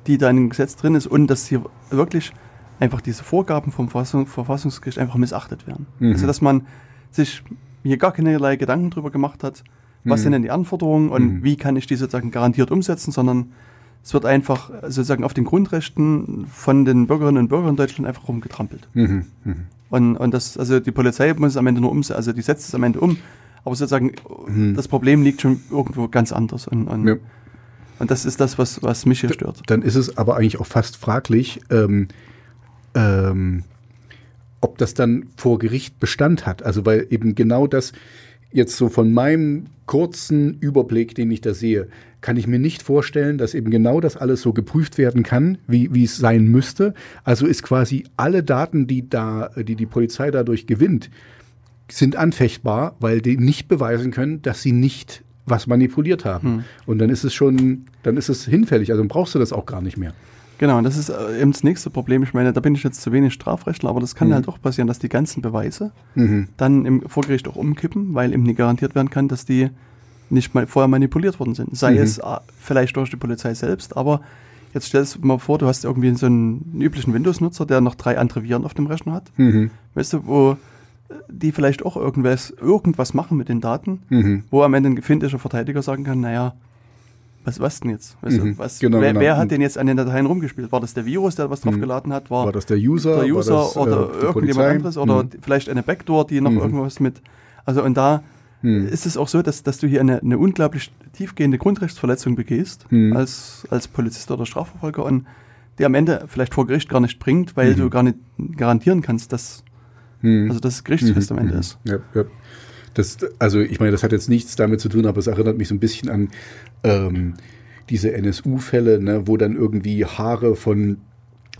[SPEAKER 1] die da in dem Gesetz drin ist und dass hier wirklich einfach diese Vorgaben vom Verfassung, Verfassungsgericht einfach missachtet werden.
[SPEAKER 2] Mhm.
[SPEAKER 1] Also dass man sich hier gar keinerlei Gedanken drüber gemacht hat, was
[SPEAKER 2] Mhm.
[SPEAKER 1] sind denn die Anforderungen und
[SPEAKER 2] Mhm.
[SPEAKER 1] wie kann ich die sozusagen garantiert umsetzen, sondern es wird einfach sozusagen auf den Grundrechten von den Bürgerinnen und Bürgern in Deutschland einfach rumgetrampelt.
[SPEAKER 2] Mhm. Mhm.
[SPEAKER 1] Und, und das, also die Polizei muss es am Ende nur umsetzen, also die setzt es am Ende um, aber sozusagen
[SPEAKER 2] Mhm.
[SPEAKER 1] das Problem liegt schon irgendwo ganz anders. Und, und,
[SPEAKER 2] Ja.
[SPEAKER 1] und das ist das, was, was mich hier stört.
[SPEAKER 2] Dann ist es aber eigentlich auch fast fraglich, ähm, ähm, ob das dann vor Gericht Bestand hat. Also weil eben genau das jetzt so von meinem kurzen Überblick, den ich da sehe, kann ich mir nicht vorstellen, dass eben genau das alles so geprüft werden kann, wie, wie es sein müsste. Also ist quasi alle Daten, die da, die die Polizei dadurch gewinnt, sind anfechtbar, weil die nicht beweisen können, dass sie nicht was manipuliert haben.
[SPEAKER 1] Hm.
[SPEAKER 2] Und dann ist es schon, dann ist es hinfällig. Also brauchst du das auch gar nicht mehr.
[SPEAKER 1] Genau, und das ist äh, eben das nächste Problem. Ich meine, da bin ich jetzt zu wenig Strafrechtler, aber das kann
[SPEAKER 2] Mhm.
[SPEAKER 1] halt auch passieren, dass die ganzen Beweise
[SPEAKER 2] Mhm.
[SPEAKER 1] dann im Vorgericht auch umkippen, weil eben nicht garantiert werden kann, dass die nicht mal vorher manipuliert worden sind. Sei
[SPEAKER 2] Mhm.
[SPEAKER 1] es äh, vielleicht durch die Polizei selbst, aber jetzt stellst du mal vor, du hast irgendwie so einen üblichen Windows-Nutzer, der noch drei andere Viren auf dem Rechner hat.
[SPEAKER 2] Mhm.
[SPEAKER 1] Weißt du, wo äh, die vielleicht auch irgendwas, irgendwas machen mit den Daten,
[SPEAKER 2] Mhm.
[SPEAKER 1] wo am Ende ein gefindlicher Verteidiger sagen kann, naja, was was denn jetzt? Weißt
[SPEAKER 2] Mhm.
[SPEAKER 1] du, was,
[SPEAKER 2] Genau,
[SPEAKER 1] wer,
[SPEAKER 2] genau.
[SPEAKER 1] wer hat
[SPEAKER 2] Und-
[SPEAKER 1] denn jetzt an den Dateien rumgespielt? War das der Virus, der was draufgeladen hat?
[SPEAKER 2] War das der User?
[SPEAKER 1] der
[SPEAKER 2] War
[SPEAKER 1] User
[SPEAKER 2] das, äh,
[SPEAKER 1] oder
[SPEAKER 2] die
[SPEAKER 1] irgendjemand anderes oder
[SPEAKER 2] Mhm.
[SPEAKER 1] vielleicht eine Backdoor, die noch
[SPEAKER 2] Mhm.
[SPEAKER 1] irgendwas mit. Also und da
[SPEAKER 2] Mhm.
[SPEAKER 1] ist es auch so, dass, dass du hier eine, eine unglaublich tiefgehende Grundrechtsverletzung begehst
[SPEAKER 2] Mhm.
[SPEAKER 1] als, als Polizist oder Strafverfolger und die am Ende vielleicht vor Gericht gar nicht bringt, weil
[SPEAKER 2] Mhm.
[SPEAKER 1] du gar nicht garantieren kannst, dass,
[SPEAKER 2] Mhm.
[SPEAKER 1] also dass es gerichtsfest
[SPEAKER 2] Mhm,
[SPEAKER 1] am Ende
[SPEAKER 2] mhm.
[SPEAKER 1] ist.
[SPEAKER 2] Ja, ja. Das, also ich meine, das hat jetzt nichts damit zu tun, aber es erinnert mich so ein bisschen an ähm, diese NSU-Fälle, ne, wo dann irgendwie Haare von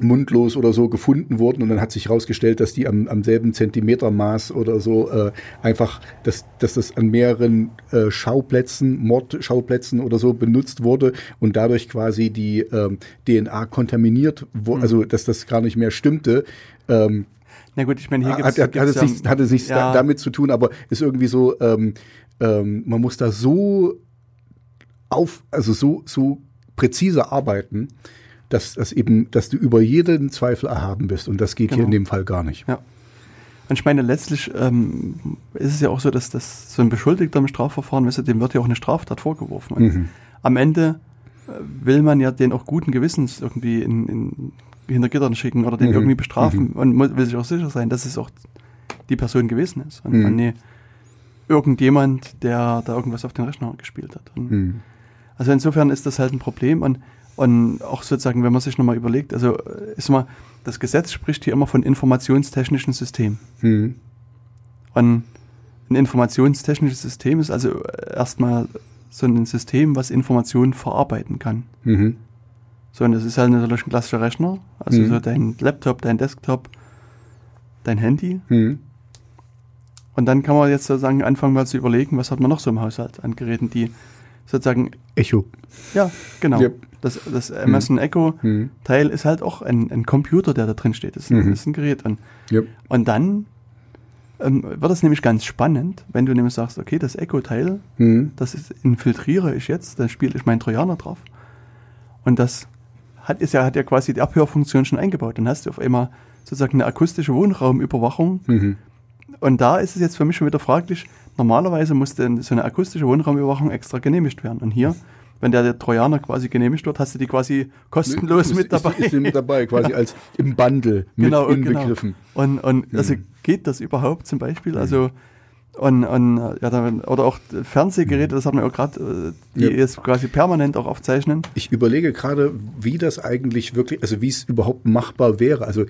[SPEAKER 2] mundlos oder so gefunden wurden und dann hat sich herausgestellt, dass die am, am selben Zentimetermaß oder so äh, einfach, dass, dass das an mehreren äh, Schauplätzen, Mordschauplätzen oder so benutzt wurde und dadurch quasi die ähm, DNA kontaminiert wurde, also dass das gar nicht mehr stimmte. Ähm,
[SPEAKER 1] Na gut, ich meine, hier
[SPEAKER 2] hat,
[SPEAKER 1] gibt's,
[SPEAKER 2] hat, hat,
[SPEAKER 1] gibt's
[SPEAKER 2] es
[SPEAKER 1] ja,
[SPEAKER 2] nicht, hat es nichts
[SPEAKER 1] ja,
[SPEAKER 2] da, damit zu tun, aber ist irgendwie so, ähm, ähm, man muss da so auf, also so, so präzise arbeiten, dass, dass eben, dass du über jeden Zweifel erhaben bist. Und das geht hier
[SPEAKER 1] Genau.
[SPEAKER 2] in dem Fall gar nicht.
[SPEAKER 1] Ja. Und ich meine, letztlich ähm, ist es ja auch so, dass das so ein Beschuldigter im Strafverfahren, weißt du, dem wird ja auch eine Straftat vorgeworfen. Und
[SPEAKER 2] Mhm.
[SPEAKER 1] am Ende äh, will man ja den auch guten Gewissens irgendwie in, in, hinter Gittern schicken oder den
[SPEAKER 2] Mhm.
[SPEAKER 1] irgendwie bestrafen und mu- will sich auch sicher sein, dass es auch die Person gewesen ist. Und,
[SPEAKER 2] Mhm.
[SPEAKER 1] und nee, irgendjemand, der da irgendwas auf den Rechner gespielt hat. Und
[SPEAKER 2] Mhm.
[SPEAKER 1] also insofern ist das halt ein Problem und, und auch sozusagen, wenn man sich nochmal überlegt, also äh, ist mal, das Gesetz spricht hier immer von informationstechnischen Systemen.
[SPEAKER 2] Mhm.
[SPEAKER 1] Und ein informationstechnisches System ist also erstmal so ein System, was Informationen verarbeiten kann.
[SPEAKER 2] Mhm.
[SPEAKER 1] So, und das ist halt natürlich ein klassischer Rechner, also
[SPEAKER 2] Mhm.
[SPEAKER 1] so dein Laptop, dein Desktop, dein Handy.
[SPEAKER 2] Mhm.
[SPEAKER 1] Und dann kann man jetzt sozusagen anfangen mal zu überlegen, was hat man noch so im Haushalt an Geräten, die sozusagen,
[SPEAKER 2] Echo.
[SPEAKER 1] ja, genau.
[SPEAKER 2] Ja.
[SPEAKER 1] Das, das Amazon Echo
[SPEAKER 2] Mhm.
[SPEAKER 1] Teil ist halt auch ein, ein Computer, der da drin steht. Das ist, ein-
[SPEAKER 2] Mhm.
[SPEAKER 1] das ist ein Gerät. Und,
[SPEAKER 2] Ja.
[SPEAKER 1] und dann ähm, wird es nämlich ganz spannend, wenn du nämlich sagst, okay, das Echo-Teil,
[SPEAKER 2] Mhm.
[SPEAKER 1] das ist, infiltriere ich jetzt, dann spiele ich meinen Trojaner drauf. Und das hat, ist ja, hat ja quasi die Abhörfunktion schon eingebaut. Dann hast du auf einmal sozusagen eine akustische Wohnraumüberwachung.
[SPEAKER 2] Mhm.
[SPEAKER 1] Und da ist es jetzt für mich schon wieder fraglich, normalerweise muss denn so eine akustische Wohnraumüberwachung extra genehmigt werden. Und hier wenn der, der Trojaner quasi genehmigt wird, hast du die quasi kostenlos
[SPEAKER 2] Ist-
[SPEAKER 1] mit dabei.
[SPEAKER 2] Ist, ist, ist mit dabei, quasi als im Bundle mit
[SPEAKER 1] genau, und
[SPEAKER 2] inbegriffen.
[SPEAKER 1] Genau. Und, und also geht das überhaupt zum Beispiel? Also und, und ja, dann, oder auch Fernsehgeräte, das hat man ja auch gerade, äh, die
[SPEAKER 2] Ja.
[SPEAKER 1] jetzt quasi permanent auch aufzeichnen.
[SPEAKER 2] Ich überlege gerade, wie das eigentlich wirklich, also wie es überhaupt machbar wäre. Also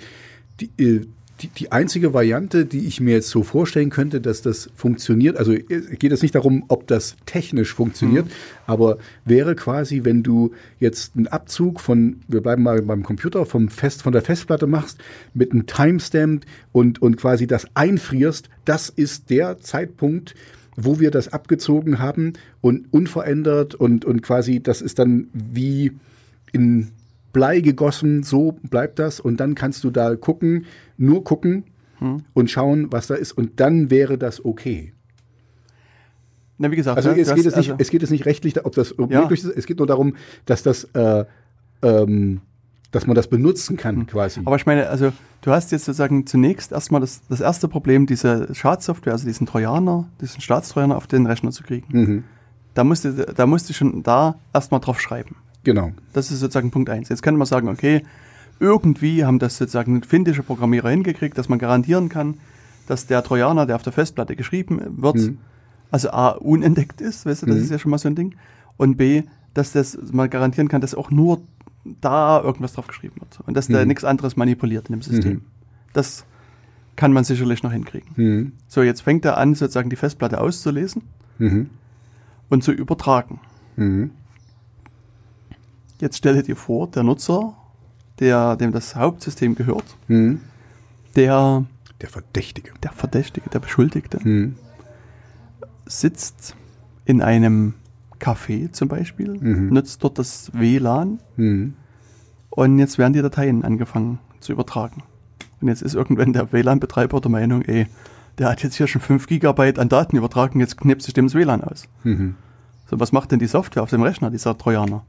[SPEAKER 2] die, äh, die, die einzige Variante, die ich mir jetzt so vorstellen könnte, dass das funktioniert, also äh, geht es nicht darum, ob das technisch funktioniert, aber wäre quasi, wenn du jetzt einen Abzug von, wir bleiben mal beim Computer, vom Fest, von der Festplatte machst, mit einem Timestamp und, und quasi das einfrierst, das ist der Zeitpunkt, wo wir das abgezogen haben und unverändert und, und quasi, das ist dann wie in Blei gegossen, so bleibt das und dann kannst du da gucken, nur gucken und schauen, was da ist und dann wäre das okay.
[SPEAKER 1] Na, wie gesagt,
[SPEAKER 2] Also
[SPEAKER 1] du
[SPEAKER 2] es
[SPEAKER 1] hast-
[SPEAKER 2] geht, es, nicht,
[SPEAKER 1] also-
[SPEAKER 2] es geht es nicht rechtlich, ob das
[SPEAKER 1] Ja.
[SPEAKER 2] möglich ist, es geht nur darum, dass das äh, ähm, dass man das benutzen kann quasi.
[SPEAKER 1] Aber ich meine, also du hast jetzt sozusagen zunächst erstmal das, das erste Problem, diese Schadsoftware, also diesen Trojaner, diesen Staatstrojaner auf den Rechner zu kriegen.
[SPEAKER 2] mhm.
[SPEAKER 1] Da musste, da musste ich schon da erstmal drauf schreiben.
[SPEAKER 2] Genau.
[SPEAKER 1] Das ist sozusagen Punkt eins. Jetzt könnte man sagen, okay, irgendwie haben das sozusagen finnische Programmierer hingekriegt, dass man garantieren kann, dass der Trojaner, der auf der Festplatte geschrieben wird,
[SPEAKER 2] Mhm.
[SPEAKER 1] also A, unentdeckt ist, weißt du, das
[SPEAKER 2] Mhm.
[SPEAKER 1] ist ja schon mal so ein Ding, und B, dass das man garantieren kann, dass auch nur da irgendwas drauf geschrieben wird und dass da
[SPEAKER 2] Mhm.
[SPEAKER 1] nichts anderes manipuliert in dem System.
[SPEAKER 2] Mhm.
[SPEAKER 1] Das kann man sicherlich noch hinkriegen.
[SPEAKER 2] Mhm.
[SPEAKER 1] So, jetzt fängt er an, sozusagen die Festplatte auszulesen
[SPEAKER 2] Mhm.
[SPEAKER 1] und zu übertragen. Jetzt stelle dir vor, der Nutzer, der, dem das Hauptsystem gehört,
[SPEAKER 2] Mhm.
[SPEAKER 1] der,
[SPEAKER 2] Der Verdächtige.
[SPEAKER 1] der Verdächtige, der Beschuldigte,
[SPEAKER 2] Mhm.
[SPEAKER 1] sitzt in einem Café zum Beispiel,
[SPEAKER 2] Mhm.
[SPEAKER 1] nutzt dort das WLAN
[SPEAKER 2] Mhm.
[SPEAKER 1] und jetzt werden die Dateien angefangen zu übertragen. Und jetzt ist irgendwann der WLAN-Betreiber der Meinung, ey, der hat jetzt hier schon 5 Gigabyte an Daten übertragen, jetzt knipst sich dem das WLAN aus.
[SPEAKER 2] Mhm.
[SPEAKER 1] So, was macht denn die Software auf dem Rechner, dieser Trojaner?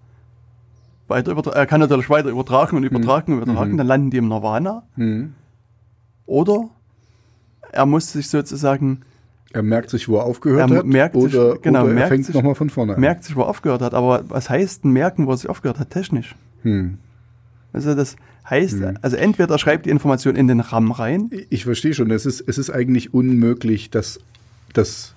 [SPEAKER 1] Weiter er kann natürlich weiter übertragen und übertragen und übertragen,
[SPEAKER 2] Mhm.
[SPEAKER 1] dann landen die im Nirvana.
[SPEAKER 2] Mhm.
[SPEAKER 1] Oder er muss sich sozusagen,
[SPEAKER 2] Er merkt sich, wo er aufgehört
[SPEAKER 1] Er
[SPEAKER 2] hat,
[SPEAKER 1] merkt sich-
[SPEAKER 2] oder,
[SPEAKER 1] genau,
[SPEAKER 2] oder er
[SPEAKER 1] merkt
[SPEAKER 2] fängt
[SPEAKER 1] sich-
[SPEAKER 2] nochmal von vorne an.
[SPEAKER 1] merkt sich, wo er aufgehört hat. Aber was heißt denn merken, wo er sich aufgehört hat, technisch?
[SPEAKER 2] Hm.
[SPEAKER 1] Also das heißt,
[SPEAKER 2] Mhm.
[SPEAKER 1] also entweder er schreibt die Information in den RAM rein,
[SPEAKER 2] Ich- Ich verstehe schon, es ist, es ist eigentlich unmöglich, das, das,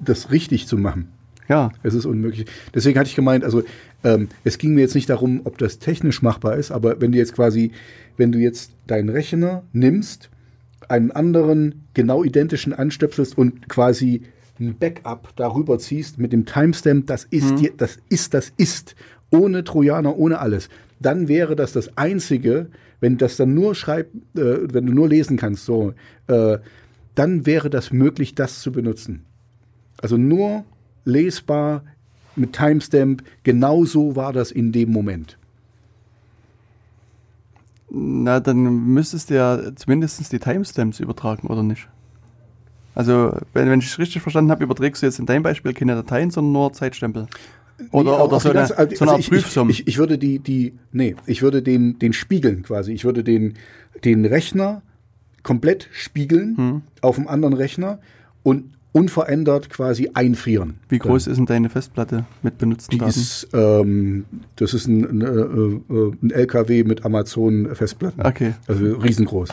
[SPEAKER 2] das richtig zu machen.
[SPEAKER 1] Ja,
[SPEAKER 2] Es ist unmöglich. Deswegen hatte ich gemeint, also ähm, es ging mir jetzt nicht darum, ob das technisch machbar ist, aber wenn du jetzt quasi, wenn du jetzt deinen Rechner nimmst, einen anderen genau identischen anstöpselst und quasi ein Backup darüber ziehst mit dem Timestamp, das ist, dir, das ist, das ist, ohne Trojaner, ohne alles, dann wäre das das Einzige, wenn das dann nur schreibt, äh, wenn du nur lesen kannst, so, äh, dann wäre das möglich, das zu benutzen. Also nur lesbar mit Timestamp, genau so war das in dem Moment.
[SPEAKER 1] na dann müsstest du ja zumindest die Timestamps übertragen, oder nicht? Also, wenn, wenn ich es richtig verstanden habe, überträgst du jetzt in deinem Beispiel keine Dateien, sondern nur Zeitstempel. Oder,
[SPEAKER 2] Nee,
[SPEAKER 1] oder so, eine,
[SPEAKER 2] ganze- also
[SPEAKER 1] so eine Art
[SPEAKER 2] ich,
[SPEAKER 1] Prüfsumme.
[SPEAKER 2] Ich, ich, ich würde die, die, nee, ich würde den, den spiegeln quasi. Ich würde den, den Rechner komplett spiegeln
[SPEAKER 1] Hm.
[SPEAKER 2] auf einem anderen Rechner und unverändert quasi einfrieren.
[SPEAKER 1] Wie groß ist denn deine Festplatte mit benutzten
[SPEAKER 2] Die
[SPEAKER 1] Daten?
[SPEAKER 2] ist, ähm, das ist ein, ein, äh, äh, ein LKW mit Amazon-Festplatten.
[SPEAKER 1] Okay.
[SPEAKER 2] Also riesengroß.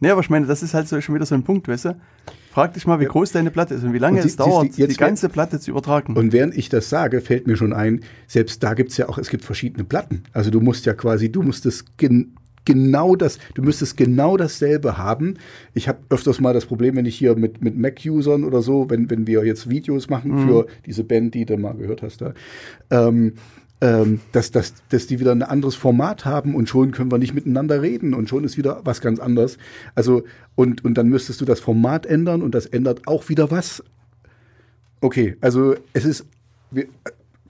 [SPEAKER 1] Nee, aber ich meine, das ist halt so, schon wieder so ein Punkt, weißt du? Frag dich mal, wie groß deine Platte ist und wie lange
[SPEAKER 2] Und
[SPEAKER 1] es
[SPEAKER 2] sie- du,
[SPEAKER 1] dauert, die
[SPEAKER 2] jetzt
[SPEAKER 1] ganze Platte zu übertragen.
[SPEAKER 2] Und während ich das sage, fällt mir schon ein, selbst da gibt's ja auch, es gibt verschiedene Platten. Also du musst ja quasi, du musst es gen genau das, du müsstest genau dasselbe haben. Ich habe öfters mal das Problem, wenn ich hier mit, mit Mac-Usern oder so, wenn, wenn wir jetzt Videos machen für diese Band, die du mal gehört hast da, ähm, ähm, dass, dass, dass die wieder ein anderes Format haben und schon können wir nicht miteinander reden und schon ist wieder was ganz anderes. Also, und, und dann müsstest du das Format ändern und das ändert auch wieder was. Okay, also es ist, wir,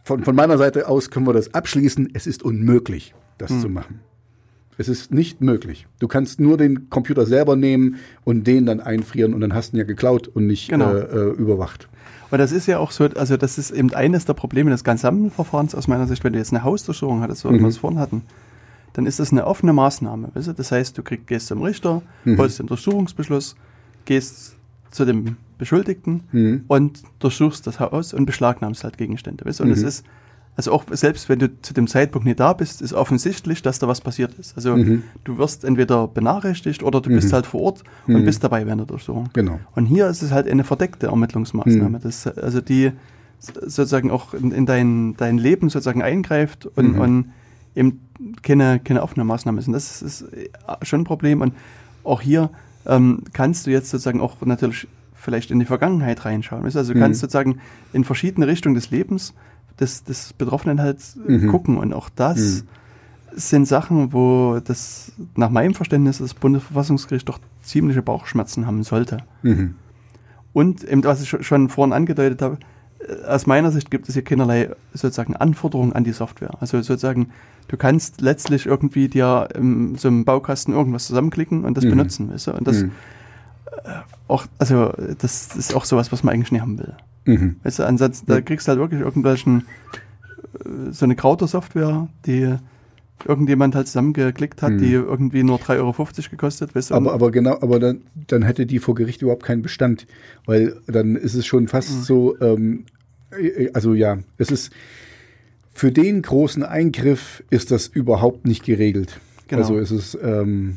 [SPEAKER 2] von, von meiner Seite aus können wir das abschließen. Es ist unmöglich, das
[SPEAKER 1] Hm.
[SPEAKER 2] zu machen. Es ist nicht möglich. Du kannst nur den Computer selber nehmen und den dann einfrieren und dann hast du ihn ja geklaut und nicht
[SPEAKER 1] Genau.
[SPEAKER 2] äh, äh, überwacht.
[SPEAKER 1] Und das ist ja auch so, also das ist eben eines der Probleme des Gesamtverfahrens aus meiner Sicht, wenn du jetzt eine Hausdurchsuchung hattest, so wie
[SPEAKER 2] Mhm.
[SPEAKER 1] wir es vorhin hatten, dann ist das eine offene Maßnahme. Weißt du? Das heißt, du krieg, gehst zum Richter,
[SPEAKER 2] Mhm.
[SPEAKER 1] holst den Durchsuchungsbeschluss, gehst zu dem Beschuldigten
[SPEAKER 2] Mhm.
[SPEAKER 1] und durchsuchst das Haus und beschlagnahmst halt Gegenstände. Weißt? Und es
[SPEAKER 2] Mhm.
[SPEAKER 1] ist, also auch selbst wenn du zu dem Zeitpunkt nicht da bist, ist offensichtlich, dass da was passiert ist. Also
[SPEAKER 2] Mhm.
[SPEAKER 1] du wirst entweder benachrichtigt oder du bist
[SPEAKER 2] Mhm.
[SPEAKER 1] halt vor Ort und
[SPEAKER 2] Mhm.
[SPEAKER 1] bist dabei während der Durchsuchung.
[SPEAKER 2] Genau.
[SPEAKER 1] Und hier ist es halt eine verdeckte Ermittlungsmaßnahme,
[SPEAKER 2] Mhm.
[SPEAKER 1] das, also die sozusagen auch in, in dein, dein Leben sozusagen eingreift und,
[SPEAKER 2] Mhm.
[SPEAKER 1] und eben keine, keine offene Maßnahme ist. Und das ist äh, schon ein Problem. Und auch hier ähm, kannst du jetzt sozusagen auch natürlich vielleicht in die Vergangenheit reinschauen. Also du
[SPEAKER 2] Mhm.
[SPEAKER 1] kannst sozusagen in verschiedene Richtungen des Lebens des, des Betroffenen halt äh,
[SPEAKER 2] Mhm.
[SPEAKER 1] gucken. Und auch das sind Sachen, wo das nach meinem Verständnis das Bundesverfassungsgericht doch ziemliche Bauchschmerzen haben sollte.
[SPEAKER 2] Mhm.
[SPEAKER 1] Und eben, was ich scho- schon vorhin angedeutet habe, äh, aus meiner Sicht gibt es hier keinerlei sozusagen Anforderungen an die Software. Also sozusagen, du kannst letztlich irgendwie dir im, so im Baukasten irgendwas zusammenklicken und das
[SPEAKER 2] Mhm.
[SPEAKER 1] benutzen, weißt du? Und das
[SPEAKER 2] Mhm.
[SPEAKER 1] Auch, also das ist auch sowas, was man eigentlich nicht haben will.
[SPEAKER 2] Mhm.
[SPEAKER 1] Weißt du, ansonsten, da kriegst du halt wirklich irgendwelchen, äh, so eine Krauter-Software, die irgendjemand halt zusammengeklickt hat,
[SPEAKER 2] Mhm.
[SPEAKER 1] die irgendwie nur 3,50 Euro gekostet, weißt du?
[SPEAKER 2] Aber, aber genau, aber dann, dann hätte die vor Gericht überhaupt keinen Bestand, weil dann ist es schon fast
[SPEAKER 1] Mhm.
[SPEAKER 2] so, ähm, äh, also ja, es ist für den großen Eingriff ist das überhaupt nicht geregelt.
[SPEAKER 1] Genau.
[SPEAKER 2] Also es ist ähm,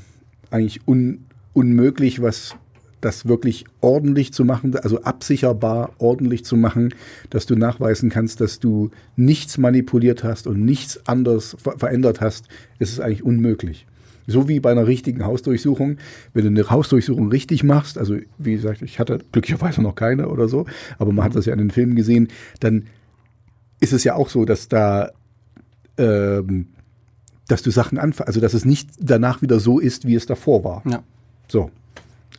[SPEAKER 2] eigentlich un, unmöglich, was das wirklich ordentlich zu machen, also absicherbar ordentlich zu machen, dass du nachweisen kannst, dass du nichts manipuliert hast und nichts anders ver verändert hast, ist es eigentlich unmöglich. So wie bei einer richtigen Hausdurchsuchung. Wenn du eine Hausdurchsuchung richtig machst, also wie gesagt, ich hatte glücklicherweise noch keine oder so, aber man hat das ja in den Filmen gesehen, dann ist es ja auch so, dass da ähm, dass du Sachen anfängst, also dass es nicht danach wieder so ist, wie es davor war.
[SPEAKER 1] ja.
[SPEAKER 2] So.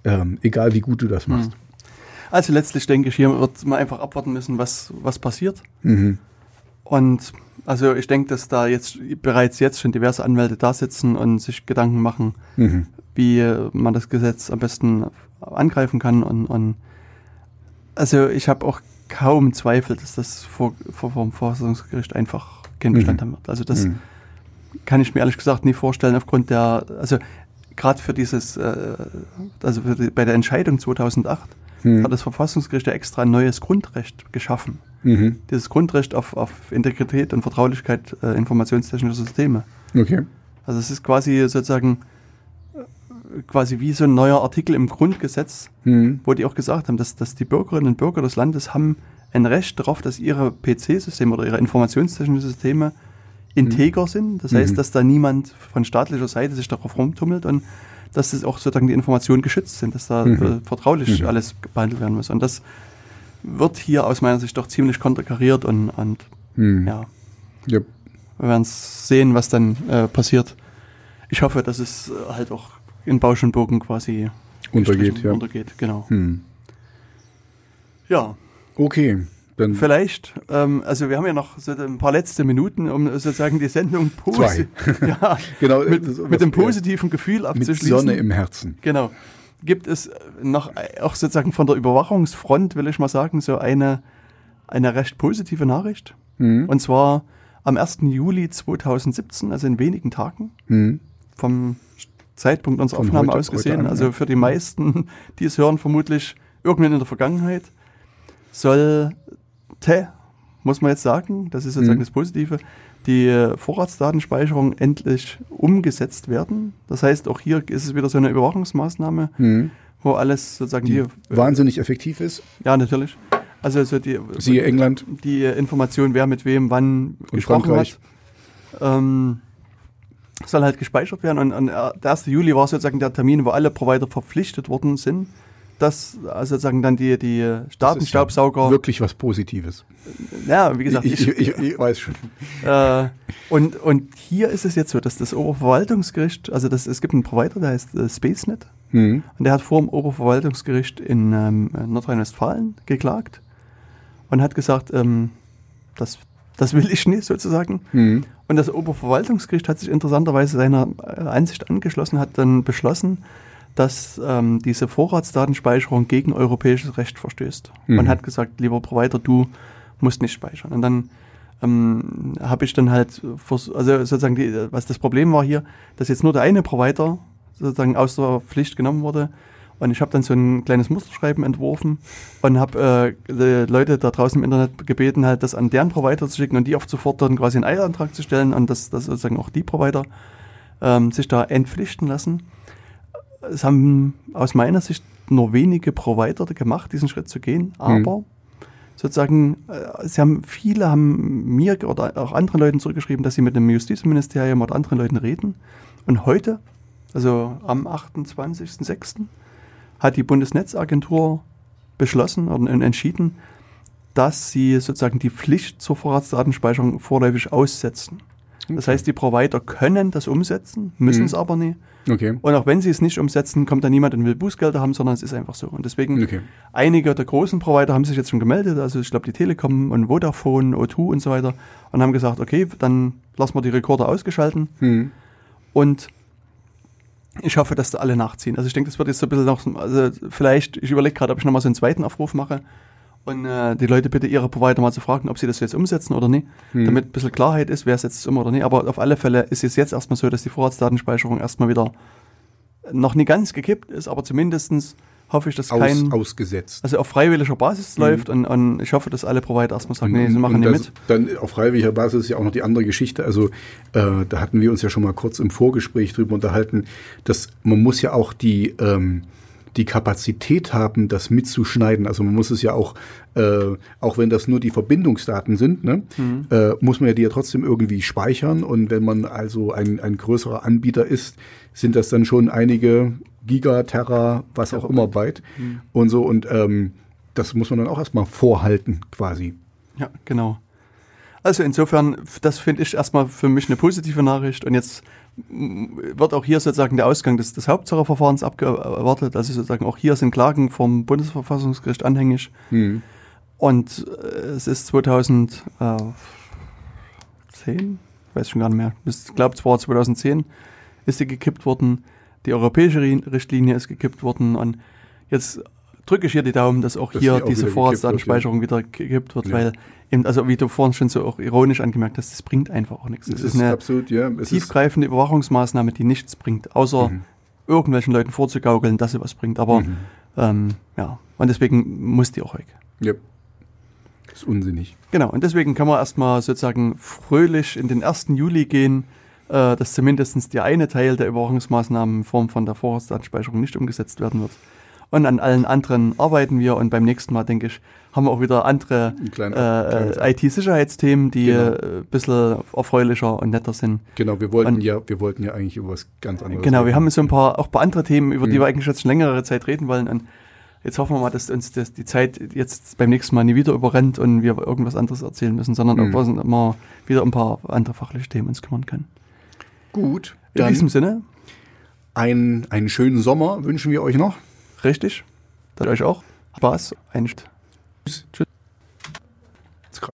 [SPEAKER 2] Ähm, egal wie gut du das machst.
[SPEAKER 1] Also letztlich denke ich, hier wird man einfach abwarten müssen, was, was passiert.
[SPEAKER 2] Mhm.
[SPEAKER 1] Und also ich denke, dass da jetzt bereits jetzt schon diverse Anwälte da sitzen und sich Gedanken machen,
[SPEAKER 2] Mhm.
[SPEAKER 1] wie man das Gesetz am besten angreifen kann. Und, und also ich habe auch kaum Zweifel, dass das vor, vor vom Verfassungsgericht einfach keinen Bestand
[SPEAKER 2] Mhm.
[SPEAKER 1] haben wird. Also das
[SPEAKER 2] Mhm.
[SPEAKER 1] kann ich mir ehrlich gesagt nie vorstellen aufgrund der, also gerade für dieses, äh, also für die, bei der Entscheidung 2008
[SPEAKER 2] Mhm.
[SPEAKER 1] hat das Verfassungsgericht ja extra ein neues Grundrecht geschaffen.
[SPEAKER 2] Mhm.
[SPEAKER 1] Dieses Grundrecht auf, auf Integrität und Vertraulichkeit äh, informationstechnischer Systeme.
[SPEAKER 2] Okay.
[SPEAKER 1] Also es ist quasi sozusagen äh, quasi wie so ein neuer Artikel im Grundgesetz,
[SPEAKER 2] Mhm.
[SPEAKER 1] wo die auch gesagt haben, dass, dass die Bürgerinnen und Bürger des Landes haben ein Recht darauf, dass ihre PC-Systeme oder ihre informationstechnischen Systeme integer sind. Das heißt,
[SPEAKER 2] Mhm.
[SPEAKER 1] dass da niemand von staatlicher Seite sich darauf rumtummelt und dass das auch sozusagen die Informationen geschützt sind, dass da
[SPEAKER 2] Mhm.
[SPEAKER 1] äh, vertraulich
[SPEAKER 2] Mhm.
[SPEAKER 1] alles behandelt werden muss. Und das wird hier aus meiner Sicht doch ziemlich konterkariert und, und
[SPEAKER 2] Mhm.
[SPEAKER 1] ja,
[SPEAKER 2] Ja.
[SPEAKER 1] wir werden sehen, was dann äh, passiert. Ich hoffe, dass es äh, halt auch in Bausch und Bogen quasi
[SPEAKER 2] Untergeht, ja.
[SPEAKER 1] untergeht, genau.
[SPEAKER 2] Mhm.
[SPEAKER 1] Ja,
[SPEAKER 2] Okay. Dann
[SPEAKER 1] vielleicht, ähm, also wir haben ja noch so ein paar letzte Minuten, um sozusagen die Sendung posi ja,
[SPEAKER 2] genau
[SPEAKER 1] mit,
[SPEAKER 2] das-
[SPEAKER 1] mit dem positiven Gefühl
[SPEAKER 2] mit
[SPEAKER 1] abzuschließen.
[SPEAKER 2] Sonne im Herzen.
[SPEAKER 1] Genau. Gibt es noch äh, auch sozusagen von der Überwachungsfront, will ich mal sagen, so eine, eine recht positive Nachricht.
[SPEAKER 2] Mhm.
[SPEAKER 1] Und zwar am 1. Juli 2017, also in wenigen Tagen,
[SPEAKER 2] Mhm.
[SPEAKER 1] vom Zeitpunkt unserer
[SPEAKER 2] Von
[SPEAKER 1] Aufnahme
[SPEAKER 2] heute-
[SPEAKER 1] aus gesehen,
[SPEAKER 2] an,
[SPEAKER 1] also für die meisten, die es hören, vermutlich irgendwann in der Vergangenheit, soll muss man jetzt sagen, das ist sozusagen
[SPEAKER 2] Mhm.
[SPEAKER 1] das Positive, die äh, Vorratsdatenspeicherung endlich umgesetzt werden. Das heißt, auch hier ist es wieder so eine Überwachungsmaßnahme,
[SPEAKER 2] Mhm.
[SPEAKER 1] wo alles sozusagen
[SPEAKER 2] Die
[SPEAKER 1] hier,
[SPEAKER 2] wahnsinnig effektiv ist.
[SPEAKER 1] ja natürlich, also so die,
[SPEAKER 2] Siehe England.
[SPEAKER 1] die Information, wer mit wem wann gesprochen
[SPEAKER 2] Frankreich.
[SPEAKER 1] hat, ähm, soll halt gespeichert werden. Und, und äh, der 1. Juli war sozusagen der Termin, wo alle Provider verpflichtet worden sind, dass also sozusagen dann die, die Datenstaubsauger,
[SPEAKER 2] ja Wirklich was Positives.
[SPEAKER 1] ja, wie gesagt,
[SPEAKER 2] ich, ich, ich, ich weiß schon.
[SPEAKER 1] äh, und, und hier ist es jetzt so, dass das Oberverwaltungsgericht, also das, es gibt einen Provider, der heißt äh, SpaceNet,
[SPEAKER 2] Mhm.
[SPEAKER 1] und der hat vor dem Oberverwaltungsgericht in ähm, Nordrhein-Westfalen geklagt und hat gesagt, ähm, das, das will ich nicht sozusagen.
[SPEAKER 2] Mhm.
[SPEAKER 1] Und das Oberverwaltungsgericht hat sich interessanterweise seiner äh, Ansicht angeschlossen, hat dann beschlossen, dass ähm, diese Vorratsdatenspeicherung gegen europäisches Recht verstößt.
[SPEAKER 2] Mhm.
[SPEAKER 1] Man hat gesagt, lieber Provider, du musst nicht speichern. Und dann ähm, habe ich dann halt, also sozusagen, die, was das Problem war hier, dass jetzt nur der eine Provider sozusagen aus der Pflicht genommen wurde Und ich habe dann so ein kleines Musterschreiben entworfen und habe äh, Leute da draußen im Internet gebeten, halt das an deren Provider zu schicken und die oft sofort dann quasi einen Eilantrag zu stellen und dass, dass sozusagen auch die Provider ähm, sich da entpflichten lassen. Es haben aus meiner Sicht nur wenige Provider gemacht, diesen Schritt zu gehen, aber mhm. sozusagen, äh, sie haben, viele haben mir oder auch anderen Leuten zurückgeschrieben, dass sie mit dem Justizministerium oder anderen Leuten reden. Und heute, also am 28.06., hat die Bundesnetzagentur beschlossen und entschieden, dass sie sozusagen die Pflicht zur Vorratsdatenspeicherung vorläufig aussetzen. Okay. Das heißt, die Provider können das umsetzen, müssen mhm. es aber nicht. Okay. Und auch wenn sie es nicht umsetzen, kommt da niemand und will Bußgelder haben, sondern es ist einfach so. Und deswegen, okay. einige der großen Provider haben sich jetzt schon gemeldet, also ich glaube die Telekom und Vodafone, O2 und so weiter, und haben gesagt, okay, dann lassen wir die Rekorder ausgeschalten. Mhm. Und ich hoffe, dass da alle nachziehen. Also ich denke, das wird jetzt so ein bisschen noch, also vielleicht, ich überlege gerade, ob ich nochmal so einen zweiten Aufruf mache und äh, die Leute bitte ihre Provider mal zu fragen, ob sie das jetzt umsetzen oder nicht, hm. damit ein bisschen Klarheit ist, wer setzt es um oder nicht. Aber auf alle Fälle ist es jetzt erstmal so, dass die Vorratsdatenspeicherung erstmal wieder noch nicht ganz gekippt ist, aber zumindestens hoffe ich, dass
[SPEAKER 2] Aus,
[SPEAKER 1] kein.
[SPEAKER 2] Ausgesetzt.
[SPEAKER 1] Also auf freiwilliger Basis mhm. läuft und, und, ich hoffe, dass alle Provider erstmal sagen, nee, sie machen nicht mit.
[SPEAKER 2] Dann auf freiwilliger Basis ist ja auch noch die andere Geschichte. Also äh, da hatten wir uns ja schon mal kurz im Vorgespräch drüber unterhalten, dass man muss ja auch die. Ähm, die Kapazität haben, das mitzuschneiden. Also man muss es ja auch, äh, auch wenn das nur die Verbindungsdaten sind, ne, mhm. äh, muss man ja die ja trotzdem irgendwie speichern. Und wenn man also ein, ein größerer Anbieter ist, sind das dann schon einige Giga, Terra, was auch immer Byte mhm. und so. Und ähm, das muss man dann auch erstmal vorhalten, quasi.
[SPEAKER 1] Ja, genau. Also insofern, das finde ich erstmal für mich eine positive Nachricht. Und jetzt wird auch hier sozusagen der Ausgang des, des Hauptsacheverfahrens abgewartet. Also sozusagen auch hier sind Klagen vom Bundesverfassungsgericht anhängig. Mhm. Und äh, es ist 2010, ich weiß schon gar nicht mehr, ich glaube es war 2010, ist sie gekippt worden. Die europäische Richtlinie ist gekippt worden. Und jetzt drücke ich hier die Daumen, dass auch dass hier auch diese Vorratsdatenspeicherung ja. wieder gekippt wird, ja. weil eben, also wie du vorhin schon so auch ironisch angemerkt hast, das bringt einfach auch nichts. Es ist, ist eine absolut, ja, tiefgreifende Überwachungsmaßnahme, die nichts bringt, außer mhm. irgendwelchen Leuten vorzugaukeln, dass sie was bringt. Aber mhm. ähm, ja, und deswegen muss die auch weg. Ja.
[SPEAKER 2] Das ist unsinnig.
[SPEAKER 1] Genau, und deswegen kann man erstmal sozusagen fröhlich in den 1. Juli gehen, äh, dass zumindest der eine Teil der Überwachungsmaßnahmen in Form von der Vorratsdatenspeicherung nicht umgesetzt werden wird. Und an allen anderen arbeiten wir und beim nächsten Mal, denke ich, haben wir auch wieder andere äh, äh, IT-Sicherheitsthemen, die genau. Äh, ein bisschen erfreulicher und netter sind.
[SPEAKER 2] Genau, wir wollten und, ja, wir wollten ja eigentlich über was ganz anderes
[SPEAKER 1] Genau, reden. wir haben so ein paar, auch ein paar andere Themen, über mhm. die wir eigentlich jetzt schon längere Zeit reden wollen. Und jetzt hoffen wir mal, dass uns das, die Zeit jetzt beim nächsten Mal nie wieder überrennt und wir irgendwas anderes erzählen müssen, sondern mhm. auch mal wieder ein paar andere fachliche Themen uns kümmern können.
[SPEAKER 2] Gut.
[SPEAKER 1] In diesem Sinne.
[SPEAKER 2] Ein, einen schönen Sommer wünschen wir euch noch.
[SPEAKER 1] Richtig. Dann euch auch. Spaß. Ein Tschüss.